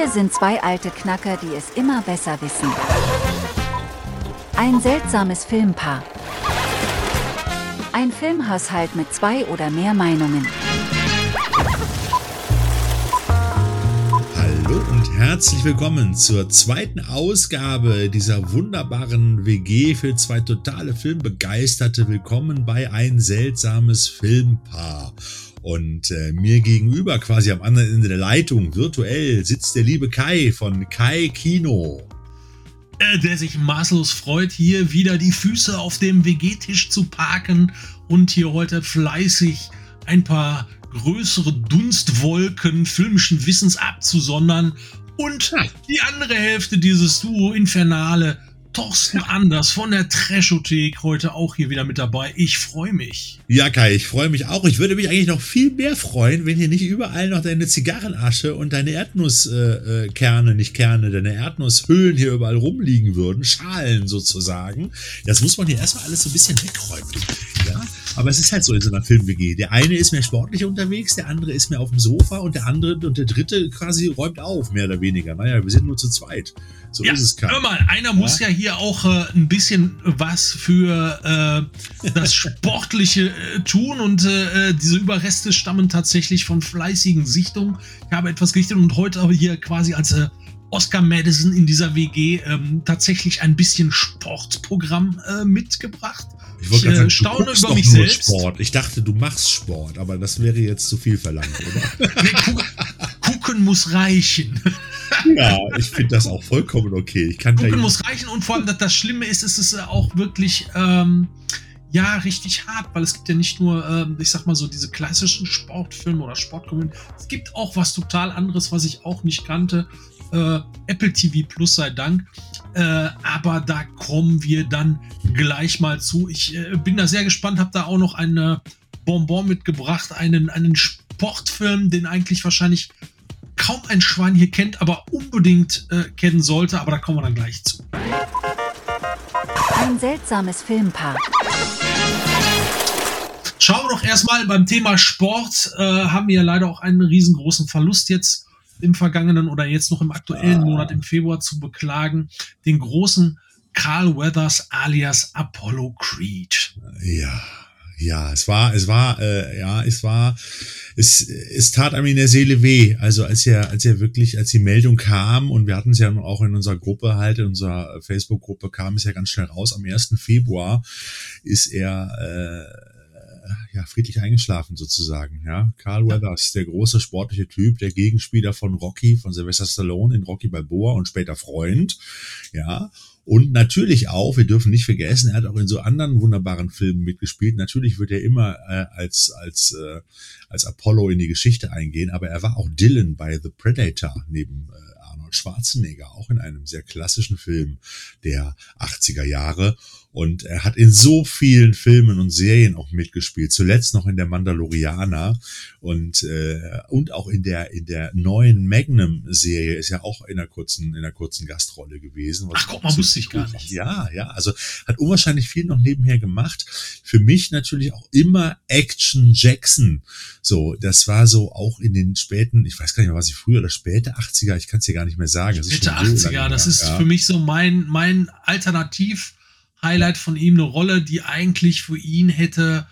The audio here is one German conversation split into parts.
Wir sind zwei alte Knacker, die es immer besser wissen. Ein seltsames Filmpaar. Ein Filmhaushalt mit zwei oder mehr Meinungen. Hallo und herzlich willkommen zur zweiten Ausgabe dieser wunderbaren WG für zwei totale Filmbegeisterte. Willkommen bei ein seltsames Filmpaar. Und äh, mir gegenüber, quasi am anderen Ende der Leitung, virtuell, sitzt der liebe Kai von Kai Kino. Äh, der sich maßlos freut, hier wieder die Füße auf dem WG-Tisch zu parken und hier heute fleißig ein paar größere Dunstwolken filmischen Wissens abzusondern und die andere Hälfte dieses Duo Infernale Thorsten Anders von der Trashothek heute auch hier wieder mit dabei. Ich freue mich. Ja, Kai, ich freue mich auch. Ich würde mich eigentlich noch viel mehr freuen, wenn hier nicht überall noch deine Zigarrenasche und deine Erdnusskerne, äh, nicht Kerne, deine Erdnusshüllen hier überall rumliegen würden. Schalen sozusagen. Das muss man hier erstmal alles so ein bisschen wegräumen. Ja? Aber es ist halt so in so einer Film-WG. Der eine ist mehr sportlich unterwegs, der andere ist mehr auf dem Sofa und der andere und der dritte quasi räumt auf, mehr oder weniger. Naja, wir sind nur zu zweit. So ja, ist es, Kai. Hör mal, einer ja? muss ja hier auch äh, ein bisschen was für äh, das Sportliche äh, tun und äh, diese Überreste stammen tatsächlich von fleißigen Sichtungen. Ich habe etwas gerichtet und heute aber hier quasi als äh, Oscar Madison in dieser WG ähm, tatsächlich ein bisschen Sportprogramm äh, mitgebracht. Ich, ich äh, staune über mich selbst. Sport. Ich dachte, du machst Sport, aber das wäre jetzt zu viel verlangt, oder? nee, gucken muss reichen. ja, ich finde das auch vollkommen okay. Ich kann gucken muss reichen und vor allem, dass das Schlimme ist, ist es auch wirklich ähm, ja richtig hart, weil es gibt ja nicht nur, ähm, ich sag mal so, diese klassischen Sportfilme oder Sportkomödien. Es gibt auch was total anderes, was ich auch nicht kannte äh, Apple TV Plus sei Dank. Äh, aber da kommen wir dann gleich mal zu. Ich äh, bin da sehr gespannt, habe da auch noch eine Bonbon mitgebracht, einen, einen Sportfilm, den eigentlich wahrscheinlich kaum ein Schwein hier kennt, aber unbedingt äh, kennen sollte. Aber da kommen wir dann gleich zu. Ein seltsames Filmpaar. Schauen wir doch erstmal beim Thema Sport. Äh, haben wir ja leider auch einen riesengroßen Verlust jetzt im vergangenen oder jetzt noch im aktuellen. Monat im Februar zu beklagen, den großen Carl Weathers alias Apollo Creed. Ja, ja, es war, es war, äh, ja, es war, es, es tat einem in der Seele weh. Also als er, als er wirklich, als die Meldung kam und wir hatten es ja auch in unserer Gruppe halt, in unserer Facebook-Gruppe kam es ja ganz schnell raus. Am 1. Februar ist er äh, ja, friedlich eingeschlafen sozusagen. Ja, Carl Weathers, der große sportliche Typ, der Gegenspieler von Rocky, von Sylvester Stallone in Rocky Balboa und später Freund. Ja, und natürlich auch, wir dürfen nicht vergessen, er hat auch in so anderen wunderbaren Filmen mitgespielt. Natürlich wird er immer äh, als, als, äh, als Apollo in die Geschichte eingehen, aber er war auch Dylan bei The Predator neben äh, Arnold Schwarzenegger, auch in einem sehr klassischen Film der 80er Jahre. Und er hat in so vielen Filmen und Serien auch mitgespielt. Zuletzt noch in der Mandalorianer und äh, und auch in der in der neuen Magnum-Serie ist ja auch in einer kurzen in einer kurzen Gastrolle gewesen. Ach guck mal, wusste ich gar nicht. Ja, ja, also hat unwahrscheinlich viel noch nebenher gemacht. Für mich natürlich auch immer Action Jackson. So, das war so auch in den späten, ich weiß gar nicht mehr, was ich früher oder späte 80er, ich kann es dir gar nicht mehr sagen. Späte 80er, das ist ja. für mich so mein mein Alternativ Highlight von ihm, eine Rolle, die eigentlich für ihn hätte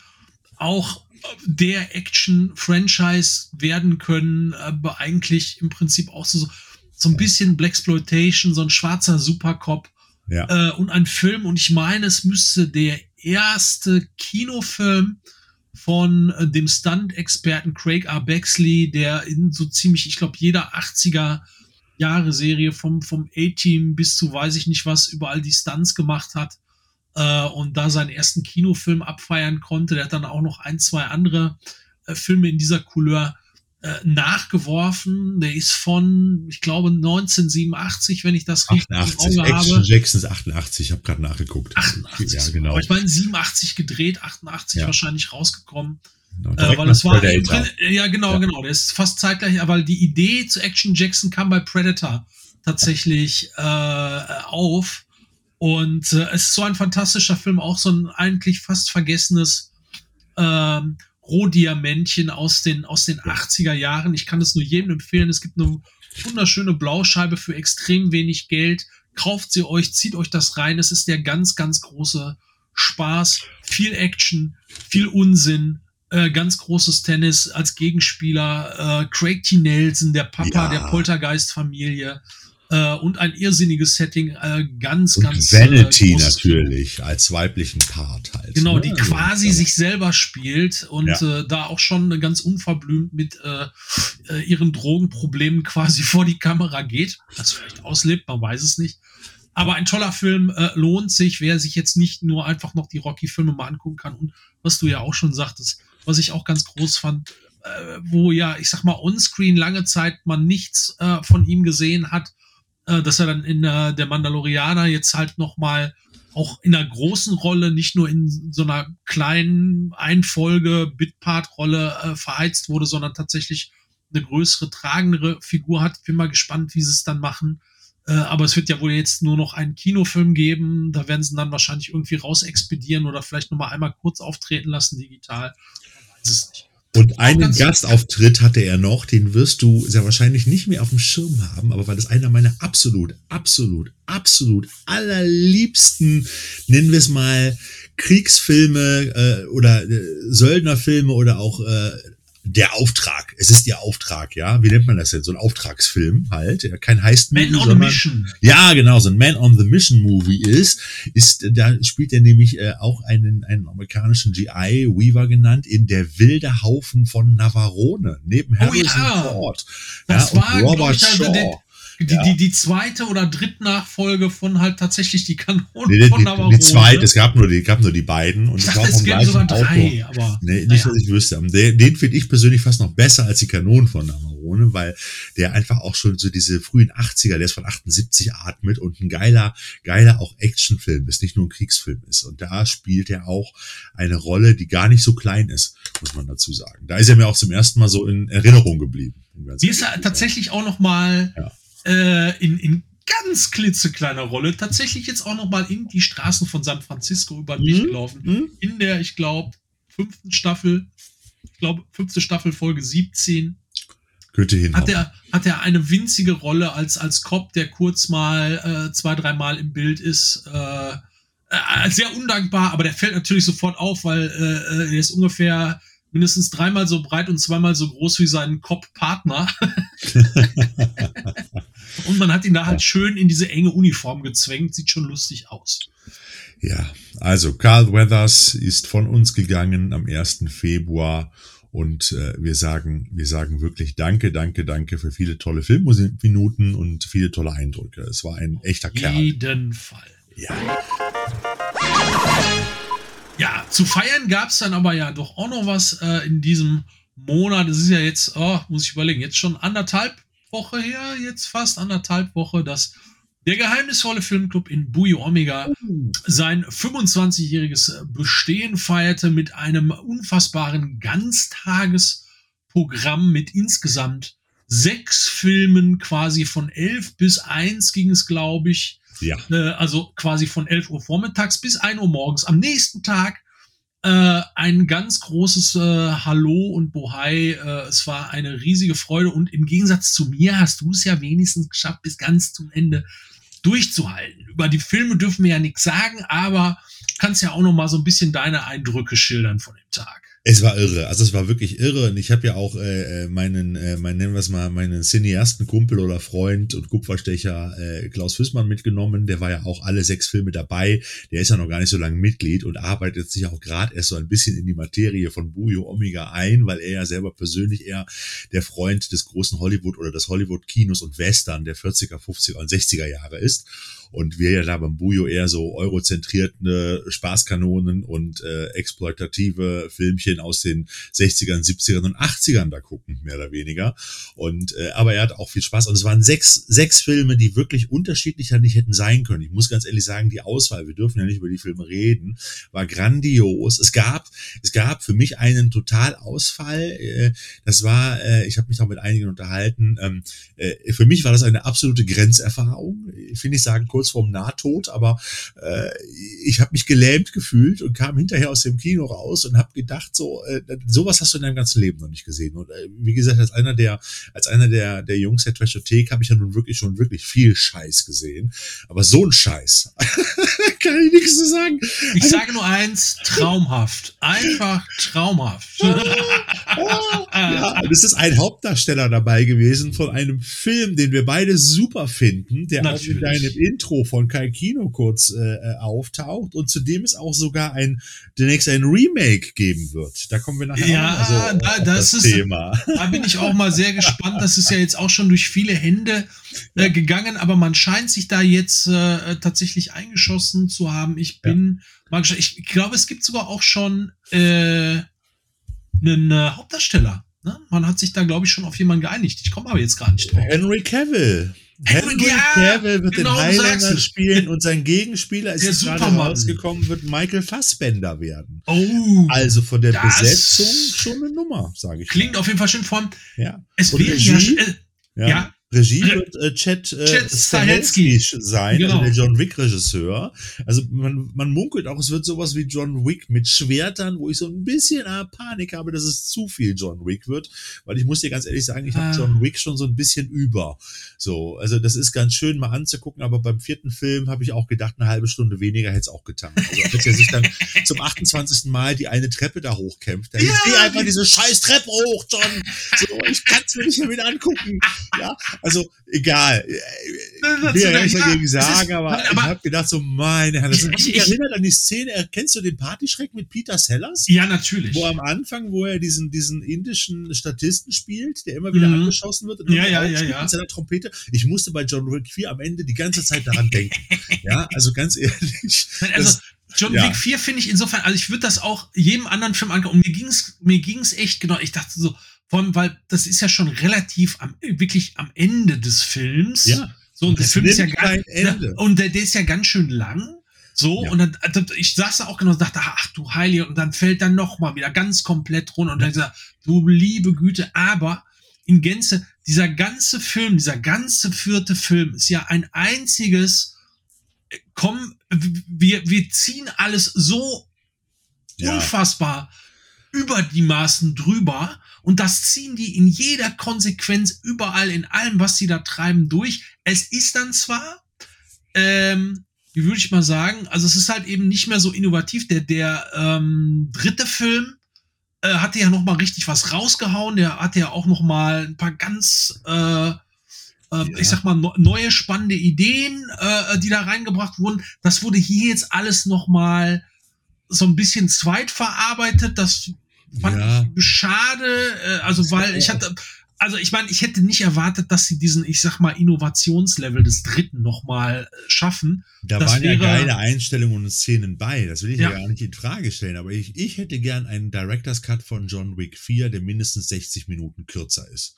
auch der Action-Franchise werden können, aber eigentlich im Prinzip auch so, so ein bisschen Blaxploitation, so ein schwarzer Supercop ja. äh, und ein Film. Und ich meine, es müsste der erste Kinofilm von äh, dem Stunt-Experten Craig R. Bexley, der in so ziemlich, ich glaube, jeder 80er Jahre Serie vom, vom A-Team bis zu weiß ich nicht was überall die Stunts gemacht hat äh, und da seinen ersten Kinofilm abfeiern konnte. Der hat dann auch noch ein, zwei andere äh, Filme in dieser Couleur äh, nachgeworfen. Der ist von, ich glaube, 1987, wenn ich das 88, richtig im Auge Action habe. Jacksons 88, ich habe gerade nachgeguckt. 88, ja, genau. Aber ich meine 87 gedreht, 88 ja. wahrscheinlich rausgekommen. Genau, äh, weil es war ja genau, ja. genau, der ist fast zeitgleich, aber die Idee zu Action Jackson kam bei Predator tatsächlich äh, auf und äh, es ist so ein fantastischer Film, auch so ein eigentlich fast vergessenes ähm, Rohdiamantchen aus den, aus den 80er Jahren. Ich kann es nur jedem empfehlen. Es gibt eine wunderschöne Blauscheibe für extrem wenig Geld. Kauft sie euch, zieht euch das rein. Es ist der ganz, ganz große Spaß. Viel Action, viel Unsinn. Äh, ganz großes Tennis als Gegenspieler. Äh, Craig T. Nelson, der Papa ja. der Poltergeist-Familie. Äh, und ein irrsinniges Setting, äh, ganz, und ganz. Vanity äh, natürlich als weiblichen Part halt. Genau, ne? die quasi ja. sich selber spielt und ja. äh, da auch schon ganz unverblümt mit äh, äh, ihren Drogenproblemen quasi vor die Kamera geht. Das vielleicht auslebt, man weiß es nicht. Aber ein toller Film äh, lohnt sich, wer sich jetzt nicht nur einfach noch die Rocky-Filme mal angucken kann. Und was du ja auch schon sagtest, was ich auch ganz groß fand, äh, wo ja, ich sag mal, onscreen lange Zeit man nichts äh, von ihm gesehen hat, äh, dass er dann in äh, der Mandalorianer jetzt halt noch mal auch in einer großen Rolle, nicht nur in so einer kleinen Einfolge Bitpart-Rolle äh, verheizt wurde, sondern tatsächlich eine größere, tragendere Figur hat. Bin mal gespannt, wie sie es dann machen. Äh, aber es wird ja wohl jetzt nur noch einen Kinofilm geben. Da werden sie dann wahrscheinlich irgendwie rausexpedieren oder vielleicht noch mal einmal kurz auftreten lassen digital. Man weiß es nicht. Und einen Gastauftritt hatte er noch, den wirst du sehr wahrscheinlich nicht mehr auf dem Schirm haben, aber weil das einer meiner absolut, absolut, absolut allerliebsten, nennen wir es mal, Kriegsfilme äh, oder äh, Söldnerfilme oder auch äh, der Auftrag. Es ist ihr Auftrag, ja. Wie nennt man das denn? So ein Auftragsfilm halt. Ja, kein heist Man on sondern, Mission. Ja, genau, so ein Man on the Mission Movie ist, ist, da spielt er nämlich äh, auch einen, einen amerikanischen GI, Weaver genannt, in der wilde Haufen von Navarone, neben Harrison oh, ja. Ford. Das ja, war, Robert ich, also Shaw. Die, ja. die, die zweite oder Drittnachfolge von halt tatsächlich die Kanonen nee, von Navarone. Die, die zweite, es gab nur die, gab nur die beiden und ich dachte, es gäbe sogar drei, Auto. aber. Nee, nicht, ja. dass ich wüsste. Den, den finde ich persönlich fast noch besser als die Kanonen von Navarone, weil der einfach auch schon so diese frühen 80er, der ist von 78 atmet und ein geiler, geiler auch Actionfilm ist, nicht nur ein Kriegsfilm ist. Und da spielt er auch eine Rolle, die gar nicht so klein ist, muss man dazu sagen. Da ist er mir auch zum ersten Mal so in Erinnerung geblieben. Die ist ja tatsächlich auch noch mal ja äh, in, in ganz klitzekleiner Rolle tatsächlich jetzt auch noch mal in die Straßen von San Francisco über den Weg mhm. gelaufen. Mhm. In der, ich glaube, fünften Staffel, ich glaube, fünfte Staffel, Folge 17. Könnte hin. Hat er, hat er eine winzige Rolle als, als Cop, der kurz mal äh, zwei, dreimal im Bild ist. Äh, äh, sehr undankbar, aber der fällt natürlich sofort auf, weil äh, äh er ist ungefähr mindestens dreimal so breit und zweimal so groß wie sein Cop-Partner. und man hat ihn da halt schön in diese enge Uniform gezwängt. Sieht schon lustig aus. Ja, also Carl Weathers ist von uns gegangen am 1. Februar und äh, wir sagen, wir sagen wirklich Danke, Danke, Danke für viele tolle Filmminuten und viele tolle Eindrücke. Es war ein echter Kerl. Auf jeden Fall. Ja. Ja, zu feiern gab es dann aber ja doch auch noch was äh, in diesem Monat. Es ist ja jetzt, oh, muss ich überlegen, jetzt schon anderthalb Woche her, jetzt fast anderthalb Woche, dass der geheimnisvolle Filmclub in Buio Omega sein 25-jähriges Bestehen feierte mit einem unfassbaren Ganztagesprogramm mit insgesamt sechs Filmen, quasi von elf bis eins ging es, glaube ich. Ja. Äh, also quasi von 11 Uhr vormittags bis 1 Uhr morgens. Am nächsten Tag äh, ein ganz großes äh, Hallo und Bohai. Äh, es war eine riesige Freude und im Gegensatz zu mir hast du es ja wenigstens geschafft, bis ganz zum Ende durchzuhalten. Über die Filme dürfen wir ja nichts sagen, aber kannst ja auch noch mal so ein bisschen deine Eindrücke schildern von dem Tag. Es war irre, also es war wirklich irre. Und ich habe ja auch äh, äh meinen, äh, mein, nennen wir es mal, meinen Cineasten-Kumpel oder Freund und Kupferstecher äh, Klaus Füßmann mitgenommen, der war ja auch alle sechs Filme dabei, der ist ja noch gar nicht so lange Mitglied und arbeitet sich auch gerade erst so ein bisschen in die Materie von Bujo Omega ein, weil er ja selber persönlich eher der Freund des großen Hollywood oder des Hollywood-Kinos und Western der 40er, 50er und 60er Jahre ist und wir ja da beim Bujo eher so eurozentrierte Spaßkanonen und äh, exploitative Filmchen aus den 60ern, 70ern und 80ern da gucken, mehr oder weniger. Und äh, aber er hat auch viel Spaß. Und es waren sechs, sechs Filme, die wirklich unterschiedlicher nicht hätten sein können. Ich muss ganz ehrlich sagen, die Auswahl, wir dürfen ja nicht über die Filme reden, war grandios. Es gab, es gab für mich einen Totalausfall. Äh, das war, äh, ich habe mich auch mit einigen unterhalten. Ähm, äh, für mich war das eine absolute Grenzerfahrung. Finde ich sagen, kurz vorm Nahtod, aber äh, ich habe mich gelähmt gefühlt und kam hinterher aus dem Kino raus und habe gedacht, so, äh, sowas hast du in deinem ganzen Leben noch nicht gesehen. Und äh, wie gesagt, als einer der, als einer der, der Jungs der Trashothek habe ich ja nun wirklich schon wirklich viel Scheiß gesehen. Aber so ein Scheiß. Kann ich nichts zu sagen. Ich also, sage nur eins, traumhaft. Einfach traumhaft. ja, das ist ein Hauptdarsteller dabei gewesen von einem Film, den wir beide super finden, der Natürlich. auch in deinem Intro von Kai Kino kurz äh, äh, auftaucht und zudem es auch sogar ein demnächst ein Remake geben wird. Da kommen wir nachher ja, mal so da, das, das ist, Thema. Da bin ich auch mal sehr gespannt. Das ist ja jetzt auch schon durch viele Hände äh, gegangen, aber man scheint sich da jetzt äh, tatsächlich eingeschossen zu haben. Ich bin ja. Ich glaube, es gibt sogar auch schon äh, einen äh, Hauptdarsteller. Ne? Man hat sich da, glaube ich, schon auf jemanden geeinigt. Ich komme aber jetzt gar nicht drauf. Henry Cavill. Henry ja, Cavill wird genau, den Highlander spielen und sein Gegenspieler ist jetzt gerade rausgekommen, wird Michael Fassbender werden. Oh, also von der Besetzung schon eine Nummer, sage ich. Klingt mal. auf jeden Fall schön von. Ja. Es wäre ja, äh, ja, ja, Regie wird äh, Chad, äh, Chad Stahelski sein, genau. also der John Wick Regisseur. Also man, man munkelt auch, es wird sowas wie John Wick mit Schwertern, wo ich so ein bisschen äh, Panik habe, dass es zu viel John Wick wird, weil ich muss dir ganz ehrlich sagen, ich ah. habe John Wick schon so ein bisschen über. So, also das ist ganz schön mal anzugucken, aber beim vierten Film habe ich auch gedacht, eine halbe Stunde weniger hätte es auch getan. Also als er sich dann zum 28. Mal die eine Treppe da hochkämpft, da ja, geh einfach diese scheiß Treppe hoch, John. So, ich kann es mir nicht mehr wieder angucken. Ja, also egal. Ich will ja nichts dagegen sagen, aber, aber, ich habe gedacht so, meine Herren, das ich, mich erinnert an die Szene, erkennst du den Partyschreck mit Peter Sellers? Ja, natürlich. Wo am Anfang, wo er diesen, diesen indischen Statisten spielt, der immer wieder mhm. angeschossen wird und ja, ja, ja, ja. mit seiner Trompete. Ich musste bei John Wick 4 am Ende die ganze Zeit daran denken. ja, also ganz ehrlich. Also, John ja. Wick 4 finde ich insofern, also ich würde das auch jedem anderen Film angucken. Und mir ging's mir ging's echt genau. Ich dachte so, von, weil das ist ja schon relativ am, wirklich am Ende des Films. Ja. So, und der Film ist ja ganz, Ende. und der, der ist ja ganz schön lang. So, ja. und dann, also ich saß da auch genau und dachte, ach du Heilige, und dann fällt dann noch mal wieder ganz komplett runter und dann gesagt, du liebe Güte, aber in Gänze, dieser ganze Film, dieser ganze vierte Film ist ja ein einziges, äh, komm, wir, wir ziehen alles so ja. unfassbar über die Maßen drüber und das ziehen die in jeder Konsequenz überall in allem, was sie da treiben, durch. Es ist dann zwar, ähm, wie würde ich mal sagen, also es ist halt eben nicht mehr so innovativ. Der, der ähm, dritte Film äh, hatte ja noch mal richtig was rausgehauen. Der hatte ja auch noch mal ein paar ganz äh, ja. ich sag mal, neue spannende Ideen, äh, die da reingebracht wurden. Das wurde hier jetzt alles nochmal so ein bisschen zweitverarbeitet. Das fand ja. ich schade, äh, also weil ich hatte, also ich meine, ich hätte nicht erwartet, dass sie diesen, ich sag mal, Innovationslevel des dritten nochmal äh, schaffen. Da das waren wäre, ja geile Einstellungen und Szenen bei. Das will ich ja. ja gar nicht in Frage stellen. Aber ich, ich hätte gern einen Director's Cut von John Wick 4, der mindestens 60 Minuten kürzer ist.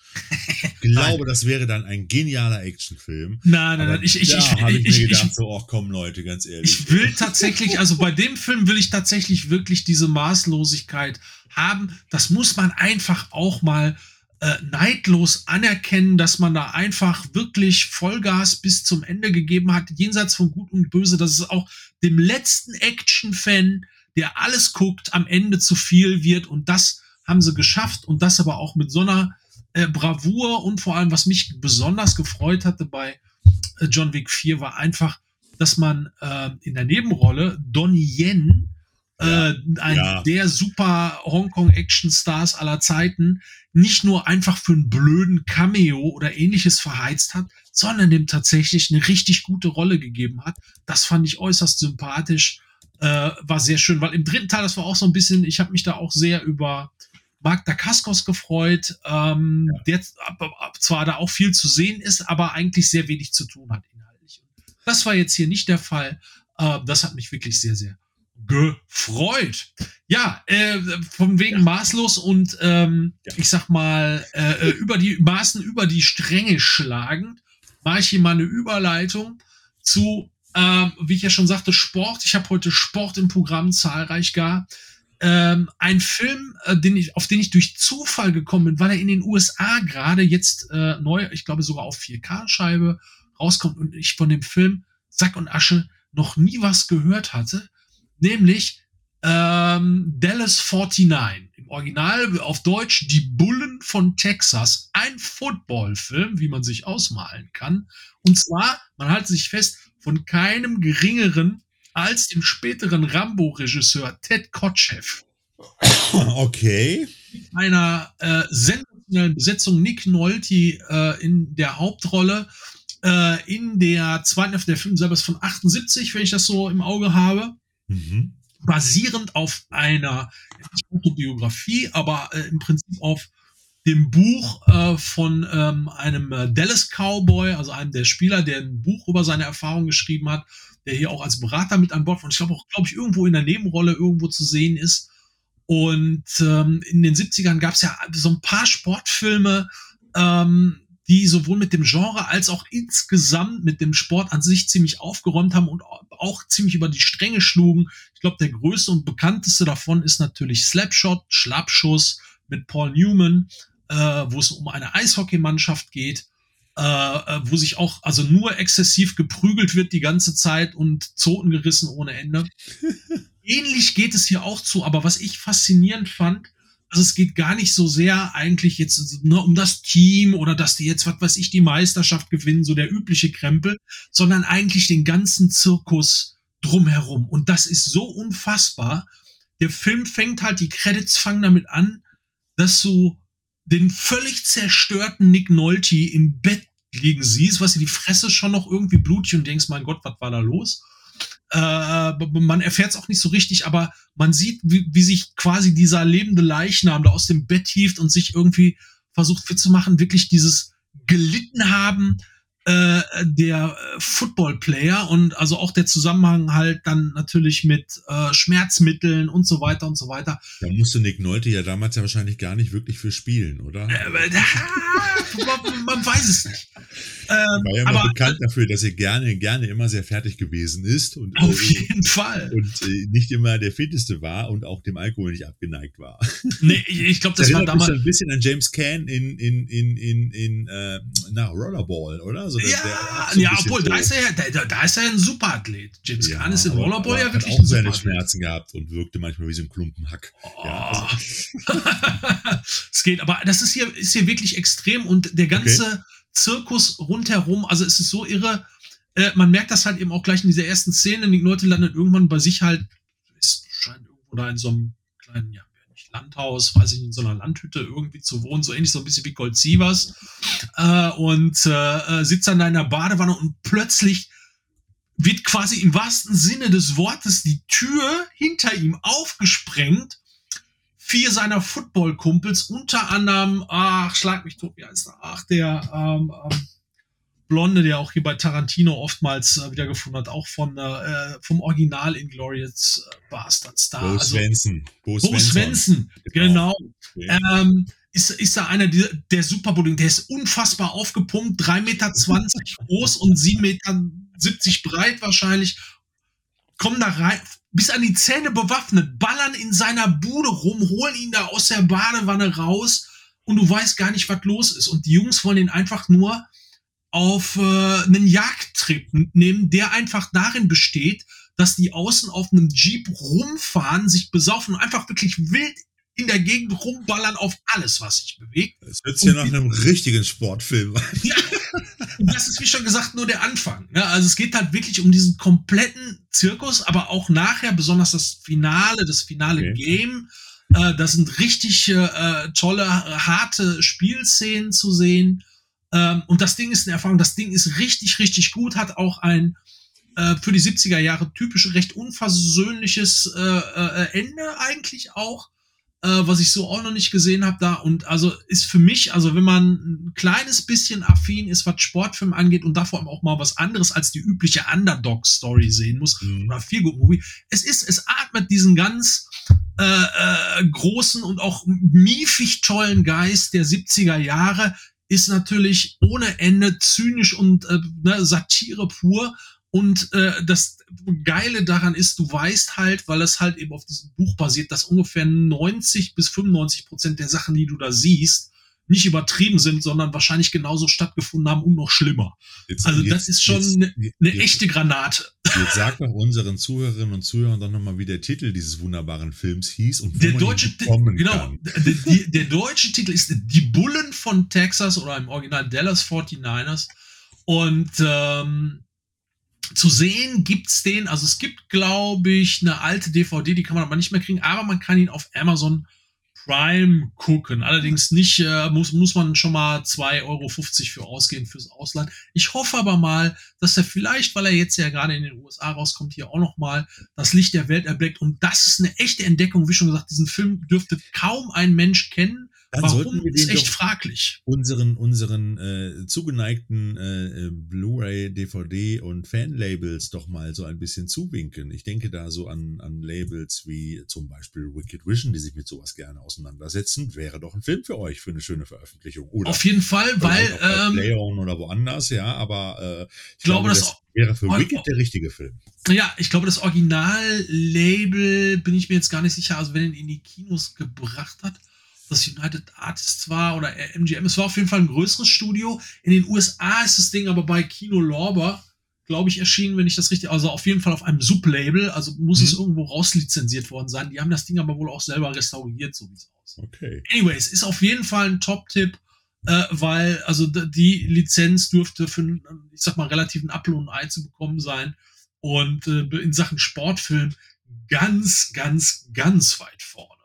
Ich glaube, das wäre dann ein genialer Actionfilm. Nein, nein, nein. Ich, ich, ich, habe ich, mir gedacht, ich, so, ach komm, Leute, ganz ehrlich. Ich will tatsächlich, also bei dem Film will ich tatsächlich wirklich diese Maßlosigkeit haben. Das muss man einfach auch mal äh, neidlos anerkennen, dass man da einfach wirklich Vollgas bis zum Ende gegeben hat, jenseits von Gut und Böse, dass es auch dem letzten Action-Fan, der alles guckt, am Ende zu viel wird. Und das haben sie geschafft und das aber auch mit so einer äh, Bravour und vor allem, was mich besonders gefreut hatte bei äh, John Wick 4, war einfach, dass man äh, in der Nebenrolle Donnie Yen äh, ein ja. der super Hongkong-Action-Stars aller Zeiten nicht nur einfach für einen blöden Cameo oder ähnliches verheizt hat, sondern dem tatsächlich eine richtig gute Rolle gegeben hat. Das fand ich äußerst sympathisch, äh, war sehr schön, weil im dritten Teil, das war auch so ein bisschen, ich habe mich da auch sehr über Mark Dacascos gefreut, ähm, ja. der zwar da auch viel zu sehen ist, aber eigentlich sehr wenig zu tun hat inhaltlich. Das war jetzt hier nicht der Fall. Äh, das hat mich wirklich sehr, sehr gefreut. Ja, äh, von wegen ja. maßlos und ähm, ja. ich sag mal äh, äh, über die Maßen über die Stränge schlagend, mache ich hier mal eine Überleitung zu, äh, wie ich ja schon sagte, Sport. Ich habe heute Sport im Programm zahlreich gar. Ähm, ein Film, äh, den ich, auf den ich durch Zufall gekommen bin, weil er in den USA gerade jetzt äh, neu, ich glaube sogar auf 4K-Scheibe rauskommt und ich von dem Film Sack und Asche noch nie was gehört hatte nämlich ähm, Dallas 49. Im Original auf Deutsch Die Bullen von Texas. Ein Footballfilm, wie man sich ausmalen kann. Und zwar, man hält sich fest, von keinem geringeren als dem späteren Rambo-Regisseur Ted Kotcheff. Okay. Einer äh, sensationellen Besetzung Nick Nolte äh, in der Hauptrolle. Äh, in der zweiten Hälfte der Film selber ist von 78, wenn ich das so im Auge habe. Mhm. Basierend auf einer Autobiografie, aber äh, im Prinzip auf dem Buch äh, von ähm, einem äh, Dallas Cowboy, also einem der Spieler, der ein Buch über seine Erfahrungen geschrieben hat, der hier auch als Berater mit an Bord war und ich glaube auch, glaube ich, irgendwo in der Nebenrolle irgendwo zu sehen ist. Und ähm, in den 70ern gab es ja so ein paar Sportfilme, ähm, die sowohl mit dem Genre als auch insgesamt mit dem Sport an sich ziemlich aufgeräumt haben und auch ziemlich über die Stränge schlugen. Ich glaube, der größte und bekannteste davon ist natürlich Slapshot, Schlappschuss mit Paul Newman, äh, wo es um eine Eishockeymannschaft geht, äh, äh, wo sich auch also nur exzessiv geprügelt wird die ganze Zeit und Zoten gerissen ohne Ende. Ähnlich geht es hier auch zu, aber was ich faszinierend fand, also es geht gar nicht so sehr eigentlich jetzt nur um das Team oder dass die jetzt, was weiß ich, die Meisterschaft gewinnen, so der übliche Krempel, sondern eigentlich den ganzen Zirkus drumherum. Und das ist so unfassbar. Der Film fängt halt, die Credits fangen damit an, dass du den völlig zerstörten Nick Nolte im Bett liegen siehst, was die Fresse schon noch irgendwie blutig und denkst, mein Gott, was war da los? Äh, man erfährt es auch nicht so richtig, aber man sieht, wie, wie sich quasi dieser lebende Leichnam da aus dem Bett hieft und sich irgendwie versucht fit zu machen, wirklich dieses gelitten haben, äh, der äh, Football-Player und also auch der Zusammenhang halt dann natürlich mit äh, Schmerzmitteln und so weiter und so weiter. Da musste Nick Nolte ja damals ja wahrscheinlich gar nicht wirklich für spielen, oder? Äh, man, man, weiß es nicht. Ähm, war ja aber, bekannt dafür, dass er gerne, gerne immer sehr fertig gewesen ist und auf äh, jeden Fall und nicht immer der fitteste war und auch dem Alkohol nicht abgeneigt war. Nee, ich, ich glaube, das, das war damals ein bisschen an James Caan in in in in in äh, na Rollerball, oder? Also ja, ja, obwohl, da ist, er ja, da, da ist er ja ein Superathlet. James ja, Gunn ist in Rollerball ja wirklich hat auch seine Schmerzen gehabt und wirkte manchmal wie so ein Klumpen Hack. Oh. Ja, also. es geht, aber das ist hier, ist hier wirklich extrem und der ganze okay. Zirkus rundherum, also es ist so irre, äh, man merkt das halt eben auch gleich in dieser ersten Szene, die Leute landen irgendwann bei sich halt, ist, scheint irgendwo da in so einem kleinen, ja, Landhaus, weiß ich, in so einer Landhütte irgendwie zu wohnen, so ähnlich so ein bisschen wie Gold Sievers, äh, und äh, äh, sitzt dann da in der Badewanne und plötzlich wird quasi im wahrsten Sinne des Wortes die Tür hinter ihm aufgesprengt. Vier seiner Football-Kumpels, unter anderem, ach, schlag mich tot, wie heißt er? Ach, der, ähm, ähm, Blonde, der auch hier bei Tarantino oftmals äh, wiedergefunden hat, auch von äh, vom Original Inglourious äh, Bastards da. Bo also, Svensson. Bo, Bo Svensson, genau. genau. Okay. Ähm, ist, ist da einer der, der Superbulling, der ist unfassbar aufgepumpt, 3,20 Meter groß und 7,70 Meter breit wahrscheinlich. Kommen da rein, bis an die Zähne bewaffnet, ballern in seiner Bude rum, holen ihn da aus der Badewanne raus und du weißt gar nicht, was los ist. Und die Jungs wollen ihn einfach nur auf äh, einen Jagdtrip nehmen, der einfach darin besteht, dass die außen auf einem Jeep rumfahren, sich besaufen und einfach wirklich wild in der Gegend rumballern auf alles, was sich bewegt. Das hört sich ja nach einem richtigen Sportfilm an. Ja, das ist, wie schon gesagt, nur der Anfang. Ja, also es geht halt wirklich um diesen kompletten Zirkus, aber auch nachher, besonders das Finale, das finale okay. Game. Äh, das sind richtig äh, tolle, harte Spielszenen zu sehen. Ähm, und das Ding ist eine Erfahrung, das Ding ist richtig, richtig gut, hat auch ein äh, für die 70er Jahre typisch recht unversöhnliches äh, äh, Ende eigentlich auch, äh, was ich so auch noch nicht gesehen habe da. Und also ist für mich, also wenn man ein kleines bisschen affin ist, was Sportfilm angeht und davor auch mal was anderes als die übliche Underdog-Story sehen muss, mhm. oder Feel Good Movie, es ist, es atmet diesen ganz äh, äh, großen und auch miefig tollen Geist der 70er Jahre, ist natürlich ohne Ende zynisch und äh, ne, Satire pur. Und äh, das Geile daran ist, du weißt halt, weil es halt eben auf diesem Buch basiert, dass ungefähr 90 bis 95 Prozent der Sachen, die du da siehst, nicht übertrieben sind, sondern wahrscheinlich genauso stattgefunden haben und noch schlimmer. Jetzt, also jetzt, das ist schon eine ne echte Granate. Jetzt sag doch unseren Zuhörerinnen und Zuhörern doch nochmal, wie der Titel dieses wunderbaren Films hieß und wo der man deutsche bekommen genau, kann. Der, der, deutsche Titel ist Die Bullen von Texas oder im Original Dallas 49ers. Und ähm, zu sehen gibt's den, also es gibt, glaube ich, eine alte DVD, die kann man aber nicht mehr kriegen, aber man kann ihn auf Amazon Prime gucken. Allerdings nicht, äh, muss, muss man schon mal 2,50 Euro für ausgehen fürs Ausland. Ich hoffe aber mal, dass er vielleicht, weil er jetzt ja gerade in den USA rauskommt, hier auch noch mal das Licht der Welt erblickt. Und das ist eine echte Entdeckung. Wie schon gesagt, diesen Film dürfte kaum ein Mensch kennen. Dann Warum sollten wir den ist echt fraglich. Unseren, unseren äh, zugeneigten äh, äh Blu-ray, DVD und Fanlabels doch mal so ein bisschen zuwinken. Ich denke da so an, an Labels wie zum Beispiel Wicked Vision, die sich mit sowas gerne auseinandersetzen. Wäre doch ein Film für euch für eine schöne Veröffentlichung. Oder Auf jeden Fall, weil ähm, Leon oder woanders, ja, aber äh, ich glaube, glaube das, das wäre für Wicked der richtige Film. Ja, ich glaube, das Original-Label bin ich mir jetzt gar nicht sicher. Also wenn ihn in die Kinos gebracht hat das United Artists war oder MGM. Es war auf jeden Fall ein größeres Studio. In den USA ist das Ding aber bei Kino Lorber, glaube ich, erschienen, wenn ich das richtig, also auf jeden Fall auf einem Sublabel, also muss mhm. es irgendwo rauslizenziert worden sein. Die haben das Ding aber wohl auch selber restauriert, so wie es aussieht. Okay. Anyways, ist auf jeden Fall ein Top-Tipp, äh, weil also die Lizenz dürfte für, ich sag mal, relativen Apfel und Ei zu bekommen sein und äh, in Sachen Sportfilm ganz, ganz, ganz weit vorne.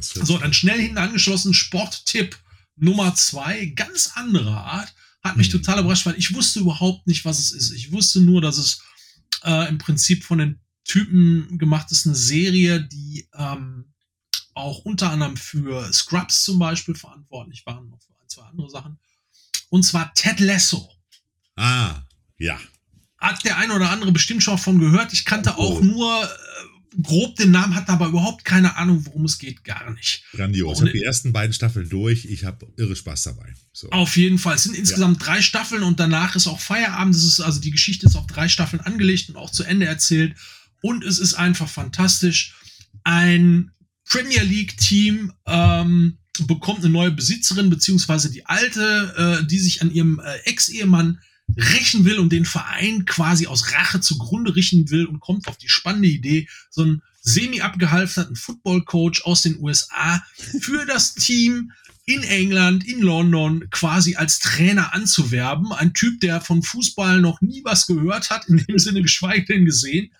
So, dann schnell hinten angeschlossen, Sporttipp Nummer zwei, ganz andere Art. Hat mich mhm. total überrascht, weil ich wusste überhaupt nicht, was es ist. Ich wusste nur, dass es äh, im Prinzip von den Typen gemacht ist, eine Serie, die ähm, auch unter anderem für Scrubs zum Beispiel verantwortlich waren, noch für ein, zwei andere Sachen. Und zwar Ted Lasso. Ah, ja. Hat der ein oder andere bestimmt schon von gehört. Ich kannte oh. auch nur äh, grob den Namen, hat aber überhaupt keine Ahnung, worum es geht, gar nicht. Grandios. Ich habe die ersten beiden Staffeln durch. Ich habe irre Spaß dabei. So. Auf jeden Fall. Es sind insgesamt ja. drei Staffeln und danach ist auch Feierabend. Das ist also die Geschichte ist auf drei Staffeln angelegt und auch zu Ende erzählt. Und es ist einfach fantastisch. Ein Premier League Team ähm, bekommt eine neue Besitzerin, beziehungsweise die alte, äh, die sich an ihrem äh, Ex-Ehemann rächen will und den Verein quasi aus Rache zugrunde richten will und kommt auf die spannende Idee, so einen semi-abgehalfterten Football-Coach aus den USA für das Team in England, in London quasi als Trainer anzuwerben. Ein Typ, der von Fußball noch nie was gehört hat, in dem Sinne geschweige denn gesehen.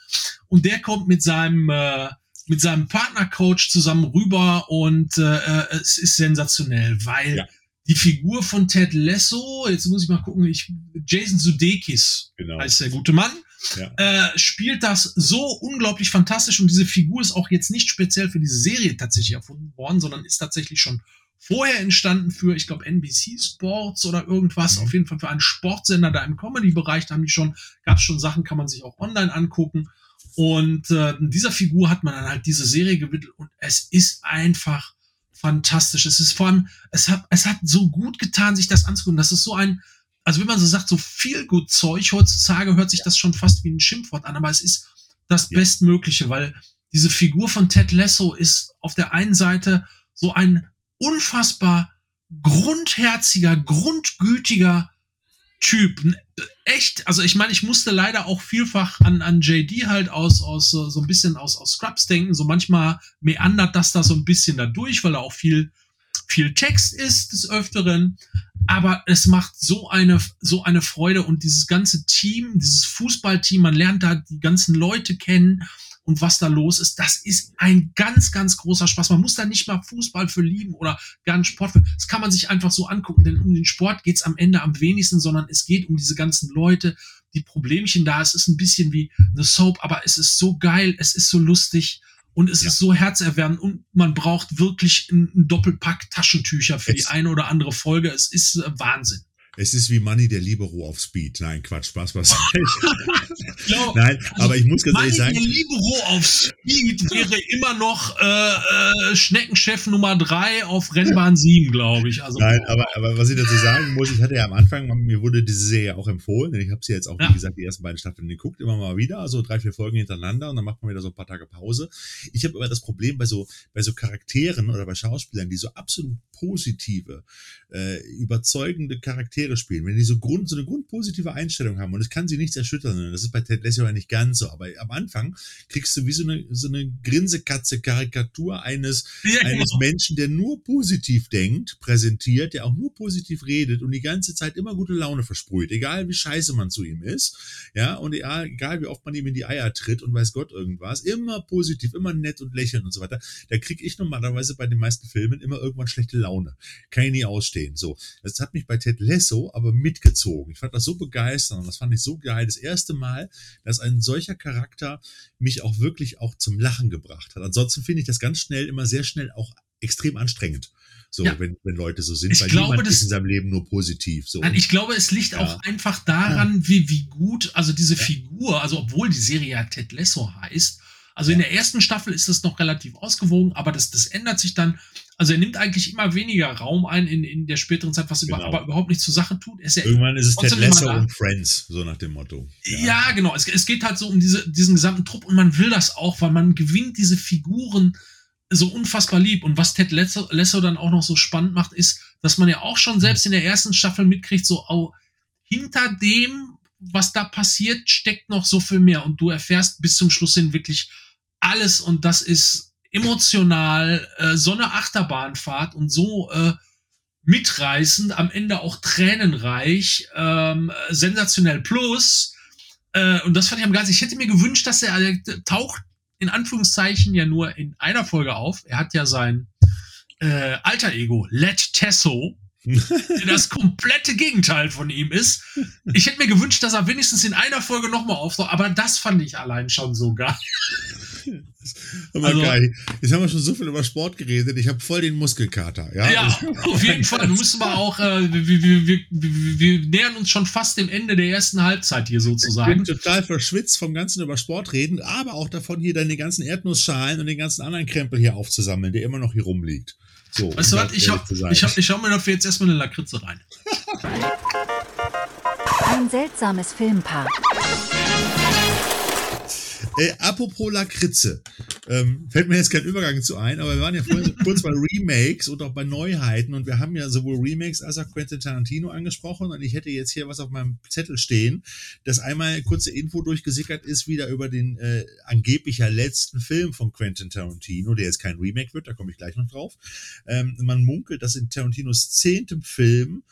Und der kommt mit seinem äh, mit seinem Partnercoach zusammen rüber und äh, äh es ist sensationell, weil ja die Figur von Ted Lasso, jetzt muss ich mal gucken, ich, Jason Sudeikis genau. heißt der gute Mann, ja. äh, spielt das so unglaublich fantastisch und diese Figur ist auch jetzt nicht speziell für diese Serie tatsächlich erfunden worden, sondern ist tatsächlich schon vorher entstanden für, ich glaube, NBC Sports oder irgendwas, mhm. auf jeden Fall für einen Sportsender da im Comedy-Bereich, da haben die schon, gab es schon Sachen, kann man sich auch online angucken. Und äh, dieser Figur hat man dann halt diese Serie gewidmet und es ist einfach fantastisch. Es ist vor allem, es hat, es hat so gut getan, sich das anzugucken. Das ist so ein, also wenn man so sagt, so viel gut Zeug, heutzutage hört sich das schon fast wie ein Schimpfwort an, aber es ist das. Bestmögliche, weil diese Figur von Ted Lasso ist auf der einen Seite so ein unfassbar grundherziger, grundgütiger Typ. Echt, also ich meine, ich musste leider auch vielfach an, an JD halt aus, aus so, ein bisschen aus, aus Scrubs denken. So manchmal meandert das da so ein bisschen dadurch, weil da auch viel, viel Text ist des Öfteren. Aber es macht so eine, so eine Freude und dieses ganze Team, dieses Fußballteam, man lernt da die ganzen Leute kennen und was da los ist, das ist ein ganz, ganz großer Spaß. Man muss da nicht mal Fußball für lieben oder gar einen Sport für. Das kann man sich einfach so angucken, denn um den Sport geht's am Ende am wenigsten, sondern es geht um diese ganzen Leute, die Problemchen da. Es ist ein bisschen wie eine Soap, aber es ist so geil, es ist so lustig. Und es ja. ist so herzerwärmend und man braucht wirklich einen Doppelpack Taschentücher für es die eine oder andere Folge. Es ist äh, Wahnsinn. Es ist wie Money der Libero auf Speed. Nein, Quatsch, Spaß, was. Nein, also aber ich muss ganz ehrlich sagen. Libero auf Speed wäre immer noch äh, äh, Schneckenchef Nummer 3 auf Rennbahn 7, glaube ich. Also, Nein, aber, aber was ich dazu sagen muss, ich hatte ja am Anfang, mir wurde diese Serie auch empfohlen, denn ich habe sie jetzt auch, ja. wie gesagt, die ersten beiden Staffeln geguckt, immer mal wieder, also drei, vier Folgen hintereinander und dann macht man wieder so ein paar Tage Pause. Ich habe aber das Problem bei so, bei so Charakteren oder bei Schauspielern, die so absolut positive, äh, überzeugende Charaktere spielen, wenn die so, Grund, so eine grundpositive Einstellung haben und es kann sie nichts erschüttern, das ist bei Ted Lasso ja nicht ganz so, aber am Anfang kriegst du wie so eine, so eine Grinsekatze-Karikatur eines, ja, eines genau. Menschen, der nur positiv denkt, präsentiert, der auch nur positiv redet und die ganze Zeit immer gute Laune versprüht, egal wie scheiße man zu ihm ist, ja, und egal wie oft man ihm in die Eier tritt und weiß Gott irgendwas, immer positiv, immer nett und lächeln und so weiter, da kriege ich normalerweise bei den meisten Filmen immer irgendwann schlechte Laune. Kann ich nie ausstehen. So. Das hat mich bei Ted Lasso aber mitgezogen. Ich fand das so begeisternd und das fand ich so geil. Das erste Mal, dass ein solcher Charakter mich auch wirklich auch zum Lachen gebracht hat. Ansonsten finde ich das ganz schnell, immer sehr schnell auch extrem anstrengend. So, ja. wenn, wenn Leute so sind, ich weil glaube, niemand das, ist in seinem Leben nur positiv. So. Nein, ich glaube, es liegt ja. auch einfach daran, wie, wie gut, also diese ja. Figur, also obwohl die Serie ja Ted Lasso heißt, also in der ersten Staffel ist es noch relativ ausgewogen, aber das, das ändert sich dann. Also er nimmt eigentlich immer weniger Raum ein in, in der späteren Zeit, was genau. über, aber überhaupt nicht zur Sache tut. Ja Irgendwann ist es Ted Lasso und Friends, so nach dem Motto. Ja, ja genau. Es, es, geht halt so um diese, diesen gesamten Trupp und man will das auch, weil man gewinnt diese Figuren so unfassbar lieb. Und was Ted Lasso, Lasso dann auch noch so spannend macht, ist, dass man ja auch schon selbst in der ersten Staffel mitkriegt, so oh, hinter dem, was da passiert, steckt noch so viel mehr. Und du erfährst bis zum Schluss hin wirklich alles und das ist emotional äh, so eine Achterbahnfahrt und so äh, mitreißend, am Ende auch tränenreich, ähm, sensationell plus. Äh, und das fand ich am geilsten. Ich hätte mir gewünscht, dass er äh, taucht in Anführungszeichen ja nur in einer Folge auf. Er hat ja sein äh, Alter Ego, Let Tesso, das komplette Gegenteil von ihm ist. Ich hätte mir gewünscht, dass er wenigstens in einer Folge nochmal auftaucht, aber das fand ich allein schon so geil. Also, geil. Jetzt haben wir schon so viel über Sport geredet. Ich habe voll den Muskelkater. Ja, ja auf jeden Fall. Du müssen wir auch, äh, wir, wir, wir, wir, nähern uns schon fast dem Ende der ersten Halbzeit hier sozusagen. Ich bin total verschwitzt vom ganzen über Sport reden, aber auch davon hier deine ganzen Erdnussschalen und den ganzen anderen Krempel hier aufzusammeln, der immer noch hier rumliegt. So, weißt du was, ich, hab, ich, hab, ich schau mir dafür jetzt erstmal eine Lakritze rein. Ein seltsames Filmpaar. Äh, apropos Lakritze. Ähm, fällt mir jetzt kein Übergang zu ein, aber wir waren ja vorhin kurz bei Remakes und auch bei Neuheiten und wir haben ja sowohl Remakes als auch Quentin Tarantino angesprochen und ich hätte jetzt hier was auf meinem Zettel stehen, dass einmal kurze Info durchgesickert ist, wieder über den äh, angeblich ja letzten Film von Quentin Tarantino, der jetzt kein Remake wird, da komme ich gleich noch drauf. Ähm, man munkelt, dass in Tarantinos zehntem Film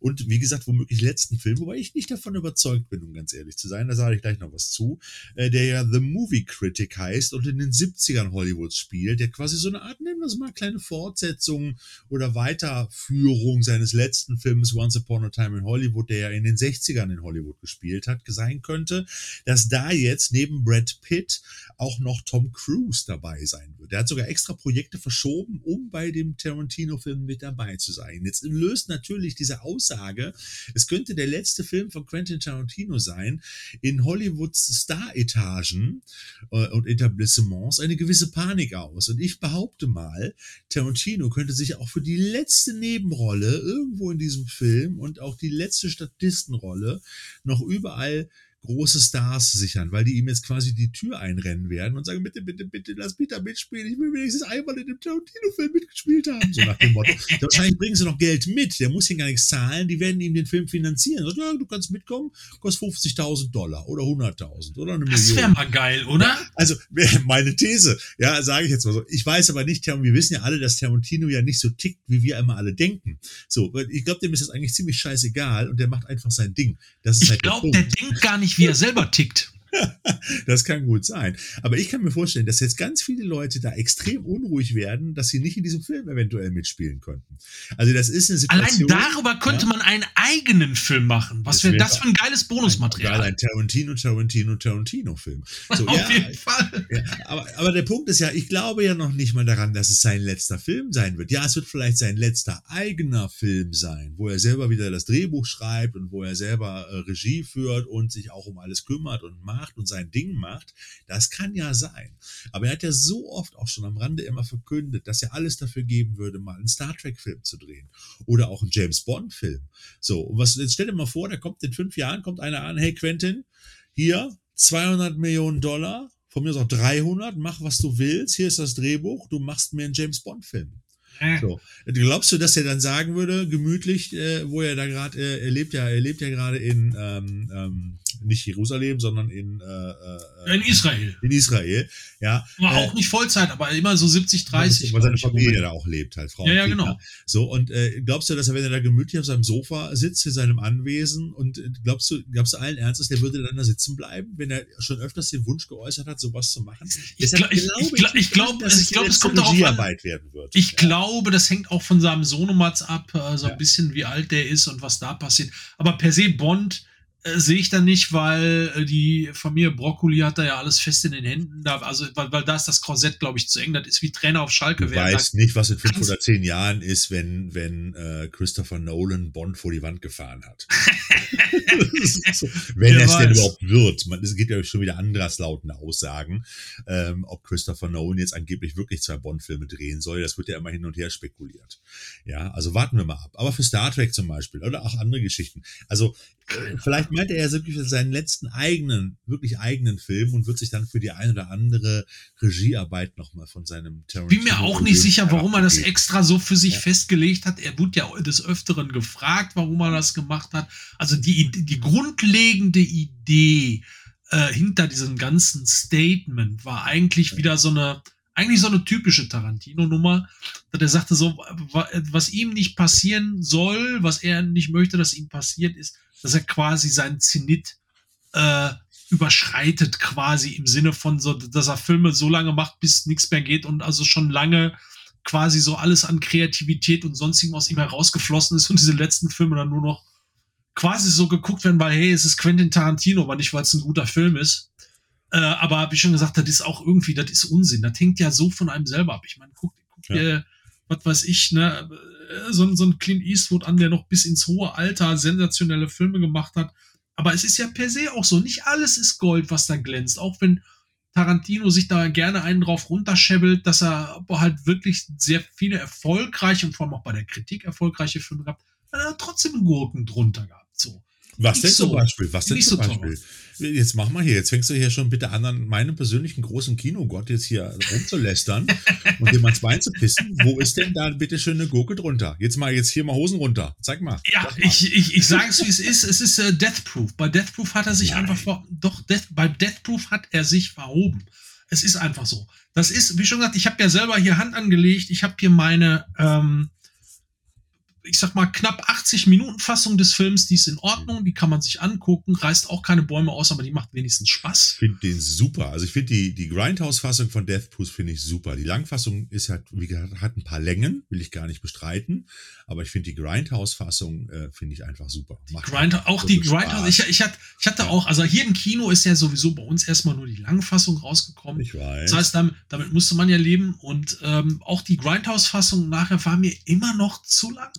und wie gesagt, womöglich letzten Film, wobei ich nicht davon überzeugt bin, um ganz ehrlich zu sein, da sage ich gleich noch was zu, äh, der ja The Movie Critic heißt und in den 70ern Hollywoods spielt, der quasi so eine Art, nennen wir es mal, kleine Fortsetzung oder Weiterführung seines letzten Films Once Upon a Time in Hollywood, der ja in den 60ern in Hollywood gespielt hat, sein könnte, dass da jetzt neben Brad Pitt auch noch Tom Cruise dabei sein wird. Der hat sogar extra Projekte verschoben, um bei dem Tarantino-Film mit dabei zu sein. Jetzt löst natürlich diese Aussage Aussage, es könnte der letzte Film von Quentin Tarantino sein, in Hollywoods Star-Etagen äh, und Etablissements eine gewisse Panik aus. Und ich behaupte mal, Tarantino könnte sich auch für die letzte Nebenrolle irgendwo in diesem Film und auch die letzte Statistenrolle noch überall große Stars sichern, weil die ihm jetzt quasi die Tür einrennen werden und sagen, bitte, bitte, bitte, lass Peter mitspielen. Ich will wenigstens einmal in dem Tarantino-Film mitgespielt haben. So nach dem Motto. Wahrscheinlich bringen sie noch Geld mit. Der muss hier gar nichts zahlen. Die werden ihm den Film finanzieren. Sagt, ja, du kannst mitkommen, kostet 50.000 Dollar oder 100.000 oder eine Million. Das wäre mal geil, oder? Also, meine These, ja, sage ich jetzt mal so. Ich weiß aber nicht, wir wissen ja alle, dass Tarantino ja nicht so tickt, wie wir immer alle denken. So, ich glaube, dem ist das eigentlich ziemlich scheißegal und der macht einfach sein Ding. Das ist ich halt glaube, der, der denkt gar nicht nicht, wie er selber tickt. das kann gut sein. Aber ich kann mir vorstellen, dass jetzt ganz viele Leute da extrem unruhig werden, dass sie nicht in diesem Film eventuell mitspielen könnten. Also das ist eine Situation. Allein darüber könnte ja? man einen eigenen Film machen. Was wäre das für ein geiles Bonusmaterial? Ein, ein Tarantino, Tarantino, Tarantino-Film. So, Auf ja, jeden Fall. Ja, aber, aber der Punkt ist ja, ich glaube ja noch nicht mal daran, dass es sein letzter Film sein wird. Ja, es wird vielleicht sein letzter eigener Film sein, wo er selber wieder das Drehbuch schreibt und wo er selber äh, Regie führt und sich auch um alles kümmert und macht macht und sein Ding macht, das kann ja sein. Aber er hat ja so oft auch schon am Rande immer verkündet, dass er alles dafür geben würde, mal einen Star Trek-Film zu drehen oder auch einen James Bond-Film. So, und was, jetzt stell dir mal vor, da kommt in fünf Jahren, kommt einer an, hey Quentin, hier 200 Millionen Dollar, von mir aus auch 300, mach was du willst, hier ist das Drehbuch, du machst mir einen James Bond-Film. So. Glaubst du, dass er dann sagen würde, gemütlich, äh, wo er da gerade, äh, er lebt ja, er lebt ja gerade in, ähm, ähm, nicht Jerusalem, sondern in, äh, äh, in Israel. In Israel, ja. War auch nicht Vollzeit, aber immer so 70, 30. Weil seine Familie da auch lebt, halt, Frau. Ja, ja, genau. So, und äh, glaubst du, dass er, wenn er da gemütlich auf seinem Sofa sitzt, in seinem Anwesen, und äh, glaubst du, glaubst du allen Ernstes, der würde dann da sitzen bleiben, wenn er schon öfters den Wunsch geäußert hat, sowas zu machen? Ich, glaube, ich, ich, glaub, ich glaube, es glaub, kommt darauf an. Werden wird. Ich ja. glaube, das hängt auch von seinem Sohnematz ab, äh, so ein bisschen, wie alt der ist und was da passiert. Aber per se Bond äh, sehe ich da nicht, weil äh, die Familie Brokkoli hat da ja alles fest in den Händen. Da, also, weil, weil da ist das Korsett, glaube ich, zu eng. Das ist wie Trainer auf Schalke. Du weißt nicht, was in fünf oder zehn Jahren ist, wenn, wenn äh, Christopher Nolan Bond vor die Wand gefahren hat. so, wenn es denn überhaupt wird. Man, es gibt ja schon wieder anderslautende Aussagen, ähm, ob Christopher Nolan jetzt angeblich wirklich zwei Bond-Filme drehen soll. Das wird ja immer hin und her spekuliert. Ja, also warten wir mal ab. Aber für Star Trek zum Beispiel oder auch andere Geschichten. Also vielleicht meinte er ja wirklich seinen letzten eigenen, wirklich eigenen Film und wird sich dann für die eine oder andere Regiearbeit nochmal von seinem Tarantino. Bin mir auch nicht sicher, warum er das extra so für sich ja. festgelegt hat. Er wurde ja des Öfteren gefragt, warum er das gemacht hat. Also die, die grundlegende Idee äh, hinter diesem ganzen Statement war eigentlich wieder so eine, eigentlich so eine typische Tarantino-Nummer, dass er sagte so, was ihm nicht passieren soll, was er nicht möchte, dass ihm passiert ist, dass er quasi seinen Zenit äh, überschreitet, quasi im Sinne von so, dass er Filme so lange macht, bis nichts mehr geht und also schon lange quasi so alles an Kreativität und sonstigem aus ihm herausgeflossen ist und diese letzten Filme dann nur noch quasi so geguckt werden, weil hey, es ist Quentin Tarantino, aber nicht, weil es ein guter Film ist. Äh, aber wie schon gesagt, das ist auch irgendwie, das ist Unsinn. Das hängt ja so von einem selber ab. Ich meine, guck, guck ja. dir, was weiß ich, ne, so, so ein Clint Eastwood an, der noch bis ins hohe Alter sensationelle Filme gemacht hat. Aber es ist ja per se auch so, nicht alles ist Gold, was da glänzt. Auch wenn Tarantino sich da gerne einen drauf runterschebbelt, dass er halt wirklich sehr viele erfolgreiche und vor allem auch bei der Kritik erfolgreiche Filme gehabt, hat er trotzdem Gurken drunter gehabt. So. Was denn so, zum Beispiel? Was denn zum so Beispiel? Jetzt mach mal hier, jetzt fängst du hier schon bitte an, an meinem persönlichen großen Kinogott jetzt hier rumzulästern und dem ans Bein zu pissen. Wo ist denn da bitte schön eine Gurke drunter? Jetzt mal, jetzt hier mal Hosen runter. Zeig mal. Ja, mal. ich, ich, ich sage es, wie es ist. Es ist äh, Death Proof. Bei Death Proof hat er sich Nein. einfach ver doch, Death, bei Death Proof hat er sich verhoben. Es ist einfach so. Das ist, wie schon gesagt, ich habe ja selber hier Hand angelegt. Ich habe hier meine, ähm, ich sag mal, knapp 80 Minuten Fassung des Films, die ist in Ordnung, die kann man sich angucken, reißt auch keine Bäume aus, aber die macht wenigstens Spaß. Ich finde den super. Also ich finde die, die Grindhouse-Fassung von Death Proof finde ich super. Die Langfassung ist halt, wie gesagt, hat ein paar Längen, will ich gar nicht bestreiten, aber ich finde die Grindhouse-Fassung äh, finde ich einfach super. Grind, auch die Grindhouse, ich, ich, hatte, ich hatte auch, also hier im Kino ist ja sowieso bei uns erstmal nur die Langfassung rausgekommen. Ich weiß. Das heißt, damit, damit musste man ja leben und ähm, auch die Grindhouse-Fassung nachher war mir immer noch zu lang.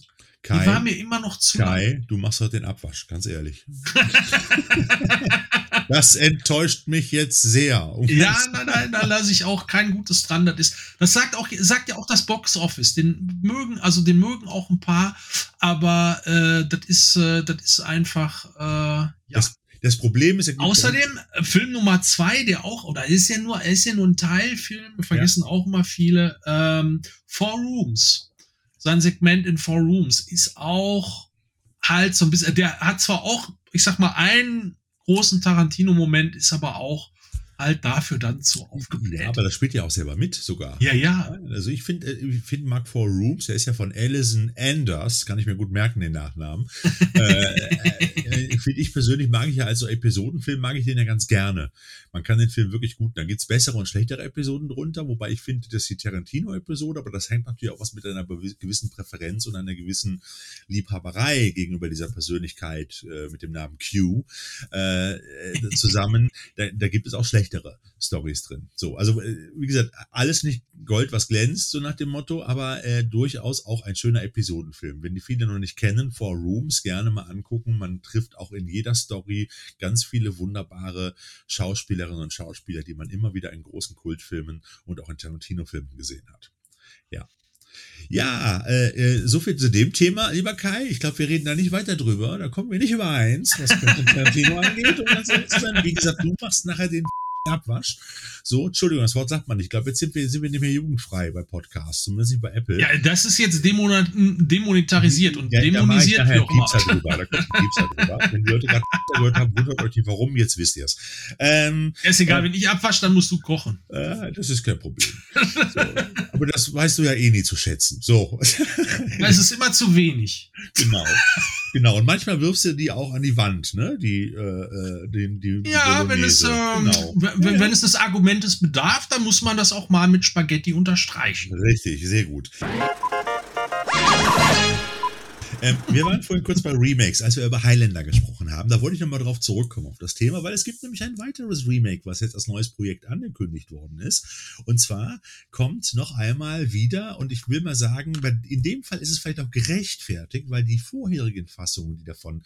Kai, die war mir immer noch zu. Kai, lang. du machst heute den Abwasch, ganz ehrlich. das enttäuscht mich jetzt sehr. Um ja, nein, nein, da lasse ich auch kein gutes dran. Das ist, das sagt auch, sagt ja auch das Box Office. Den mögen, also den mögen auch ein paar, aber äh, das ist, äh, das ist einfach, äh, ja. Das, das Problem ist ja Außerdem äh, Film Nummer zwei, der auch, oder ist ja nur, ist ja nur ein Teilfilm, vergessen ja. auch immer viele, ähm, Four Rooms sein Segment in Four Rooms ist auch halt so ein bisschen, der hat zwar auch, ich sag mal, einen großen Tarantino-Moment, ist aber auch halt dafür dann zu aufgebläht. Ja, aber das spielt ja auch selber mit sogar. Ja, ja. Also ich finde, äh, ich finde Mark Four Rooms, der ist ja von Alison Anders, kann ich mir gut merken, den Nachnamen. äh, äh, finde ich persönlich mag ich ja als so Episodenfilm, mag ich den ja ganz gerne. Man kann den Film wirklich gut, da gibt's bessere und schlechtere Episoden drunter, wobei ich finde, das ist die Tarantino-Episode, aber das hängt natürlich auch was mit einer gewissen Präferenz und einer gewissen Liebhaberei gegenüber dieser Persönlichkeit äh, mit dem Namen Q äh, äh zusammen. Da, da gibt es auch schlechte schlechtere Stories drin. So, also äh, wie gesagt, alles nicht Gold, was glänzt, so nach dem Motto, aber äh, durchaus auch ein schöner Episodenfilm. Wenn die viele noch nicht kennen, Four Rooms gerne mal angucken. Man trifft auch in jeder Story ganz viele wunderbare Schauspielerinnen und Schauspieler, die man immer wieder in großen Kultfilmen und auch in Tarantino-Filmen gesehen hat. Ja, ja, äh, äh, so viel zu dem Thema, lieber Kai. Ich glaube, wir reden da nicht weiter drüber. Da kommen wir nicht übereins, was Quentin Tarantino angeht. Und ansonsten, wie gesagt, du machst nachher den Abwasch. So, Entschuldigung, das Wort sagt man nicht. Ich glaube, jetzt sind wir, sind wir nicht mehr jugendfrei bei Podcasts, zumindest nicht bei Apple. Ja, das ist jetzt demonetarisiert und ja, dämonisiert. Da, da Piepser drüber. Da kommt ein Piepser drüber. Wenn die Leute gerade gehört haben, wundert euch nicht warum, jetzt wisst ihr es. Ähm, ist egal, äh, wenn ich abwasche, dann musst du kochen. Äh, das ist kein Problem. So. Aber das weißt du ja eh nie zu schätzen. So. es ist immer zu wenig. Genau. Genau. Und manchmal wirfst du die auch an die Wand, ne? Die, äh, äh die, die Ja, wenn es, ähm, genau. wenn, wenn es des bedarf, dann muss man das auch mal mit Spaghetti unterstreichen. Richtig, sehr gut. Ähm, wir waren vorhin kurz bei Remakes, als wir über Highlander gesprochen haben. Da wollte ich nochmal drauf zurückkommen auf das Thema, weil es gibt nämlich ein weiteres Remake, was jetzt als neues Projekt angekündigt worden ist. Und zwar kommt noch einmal wieder, und ich will mal sagen, in dem Fall ist es vielleicht auch gerechtfertigt, weil die vorherigen Fassungen, die davon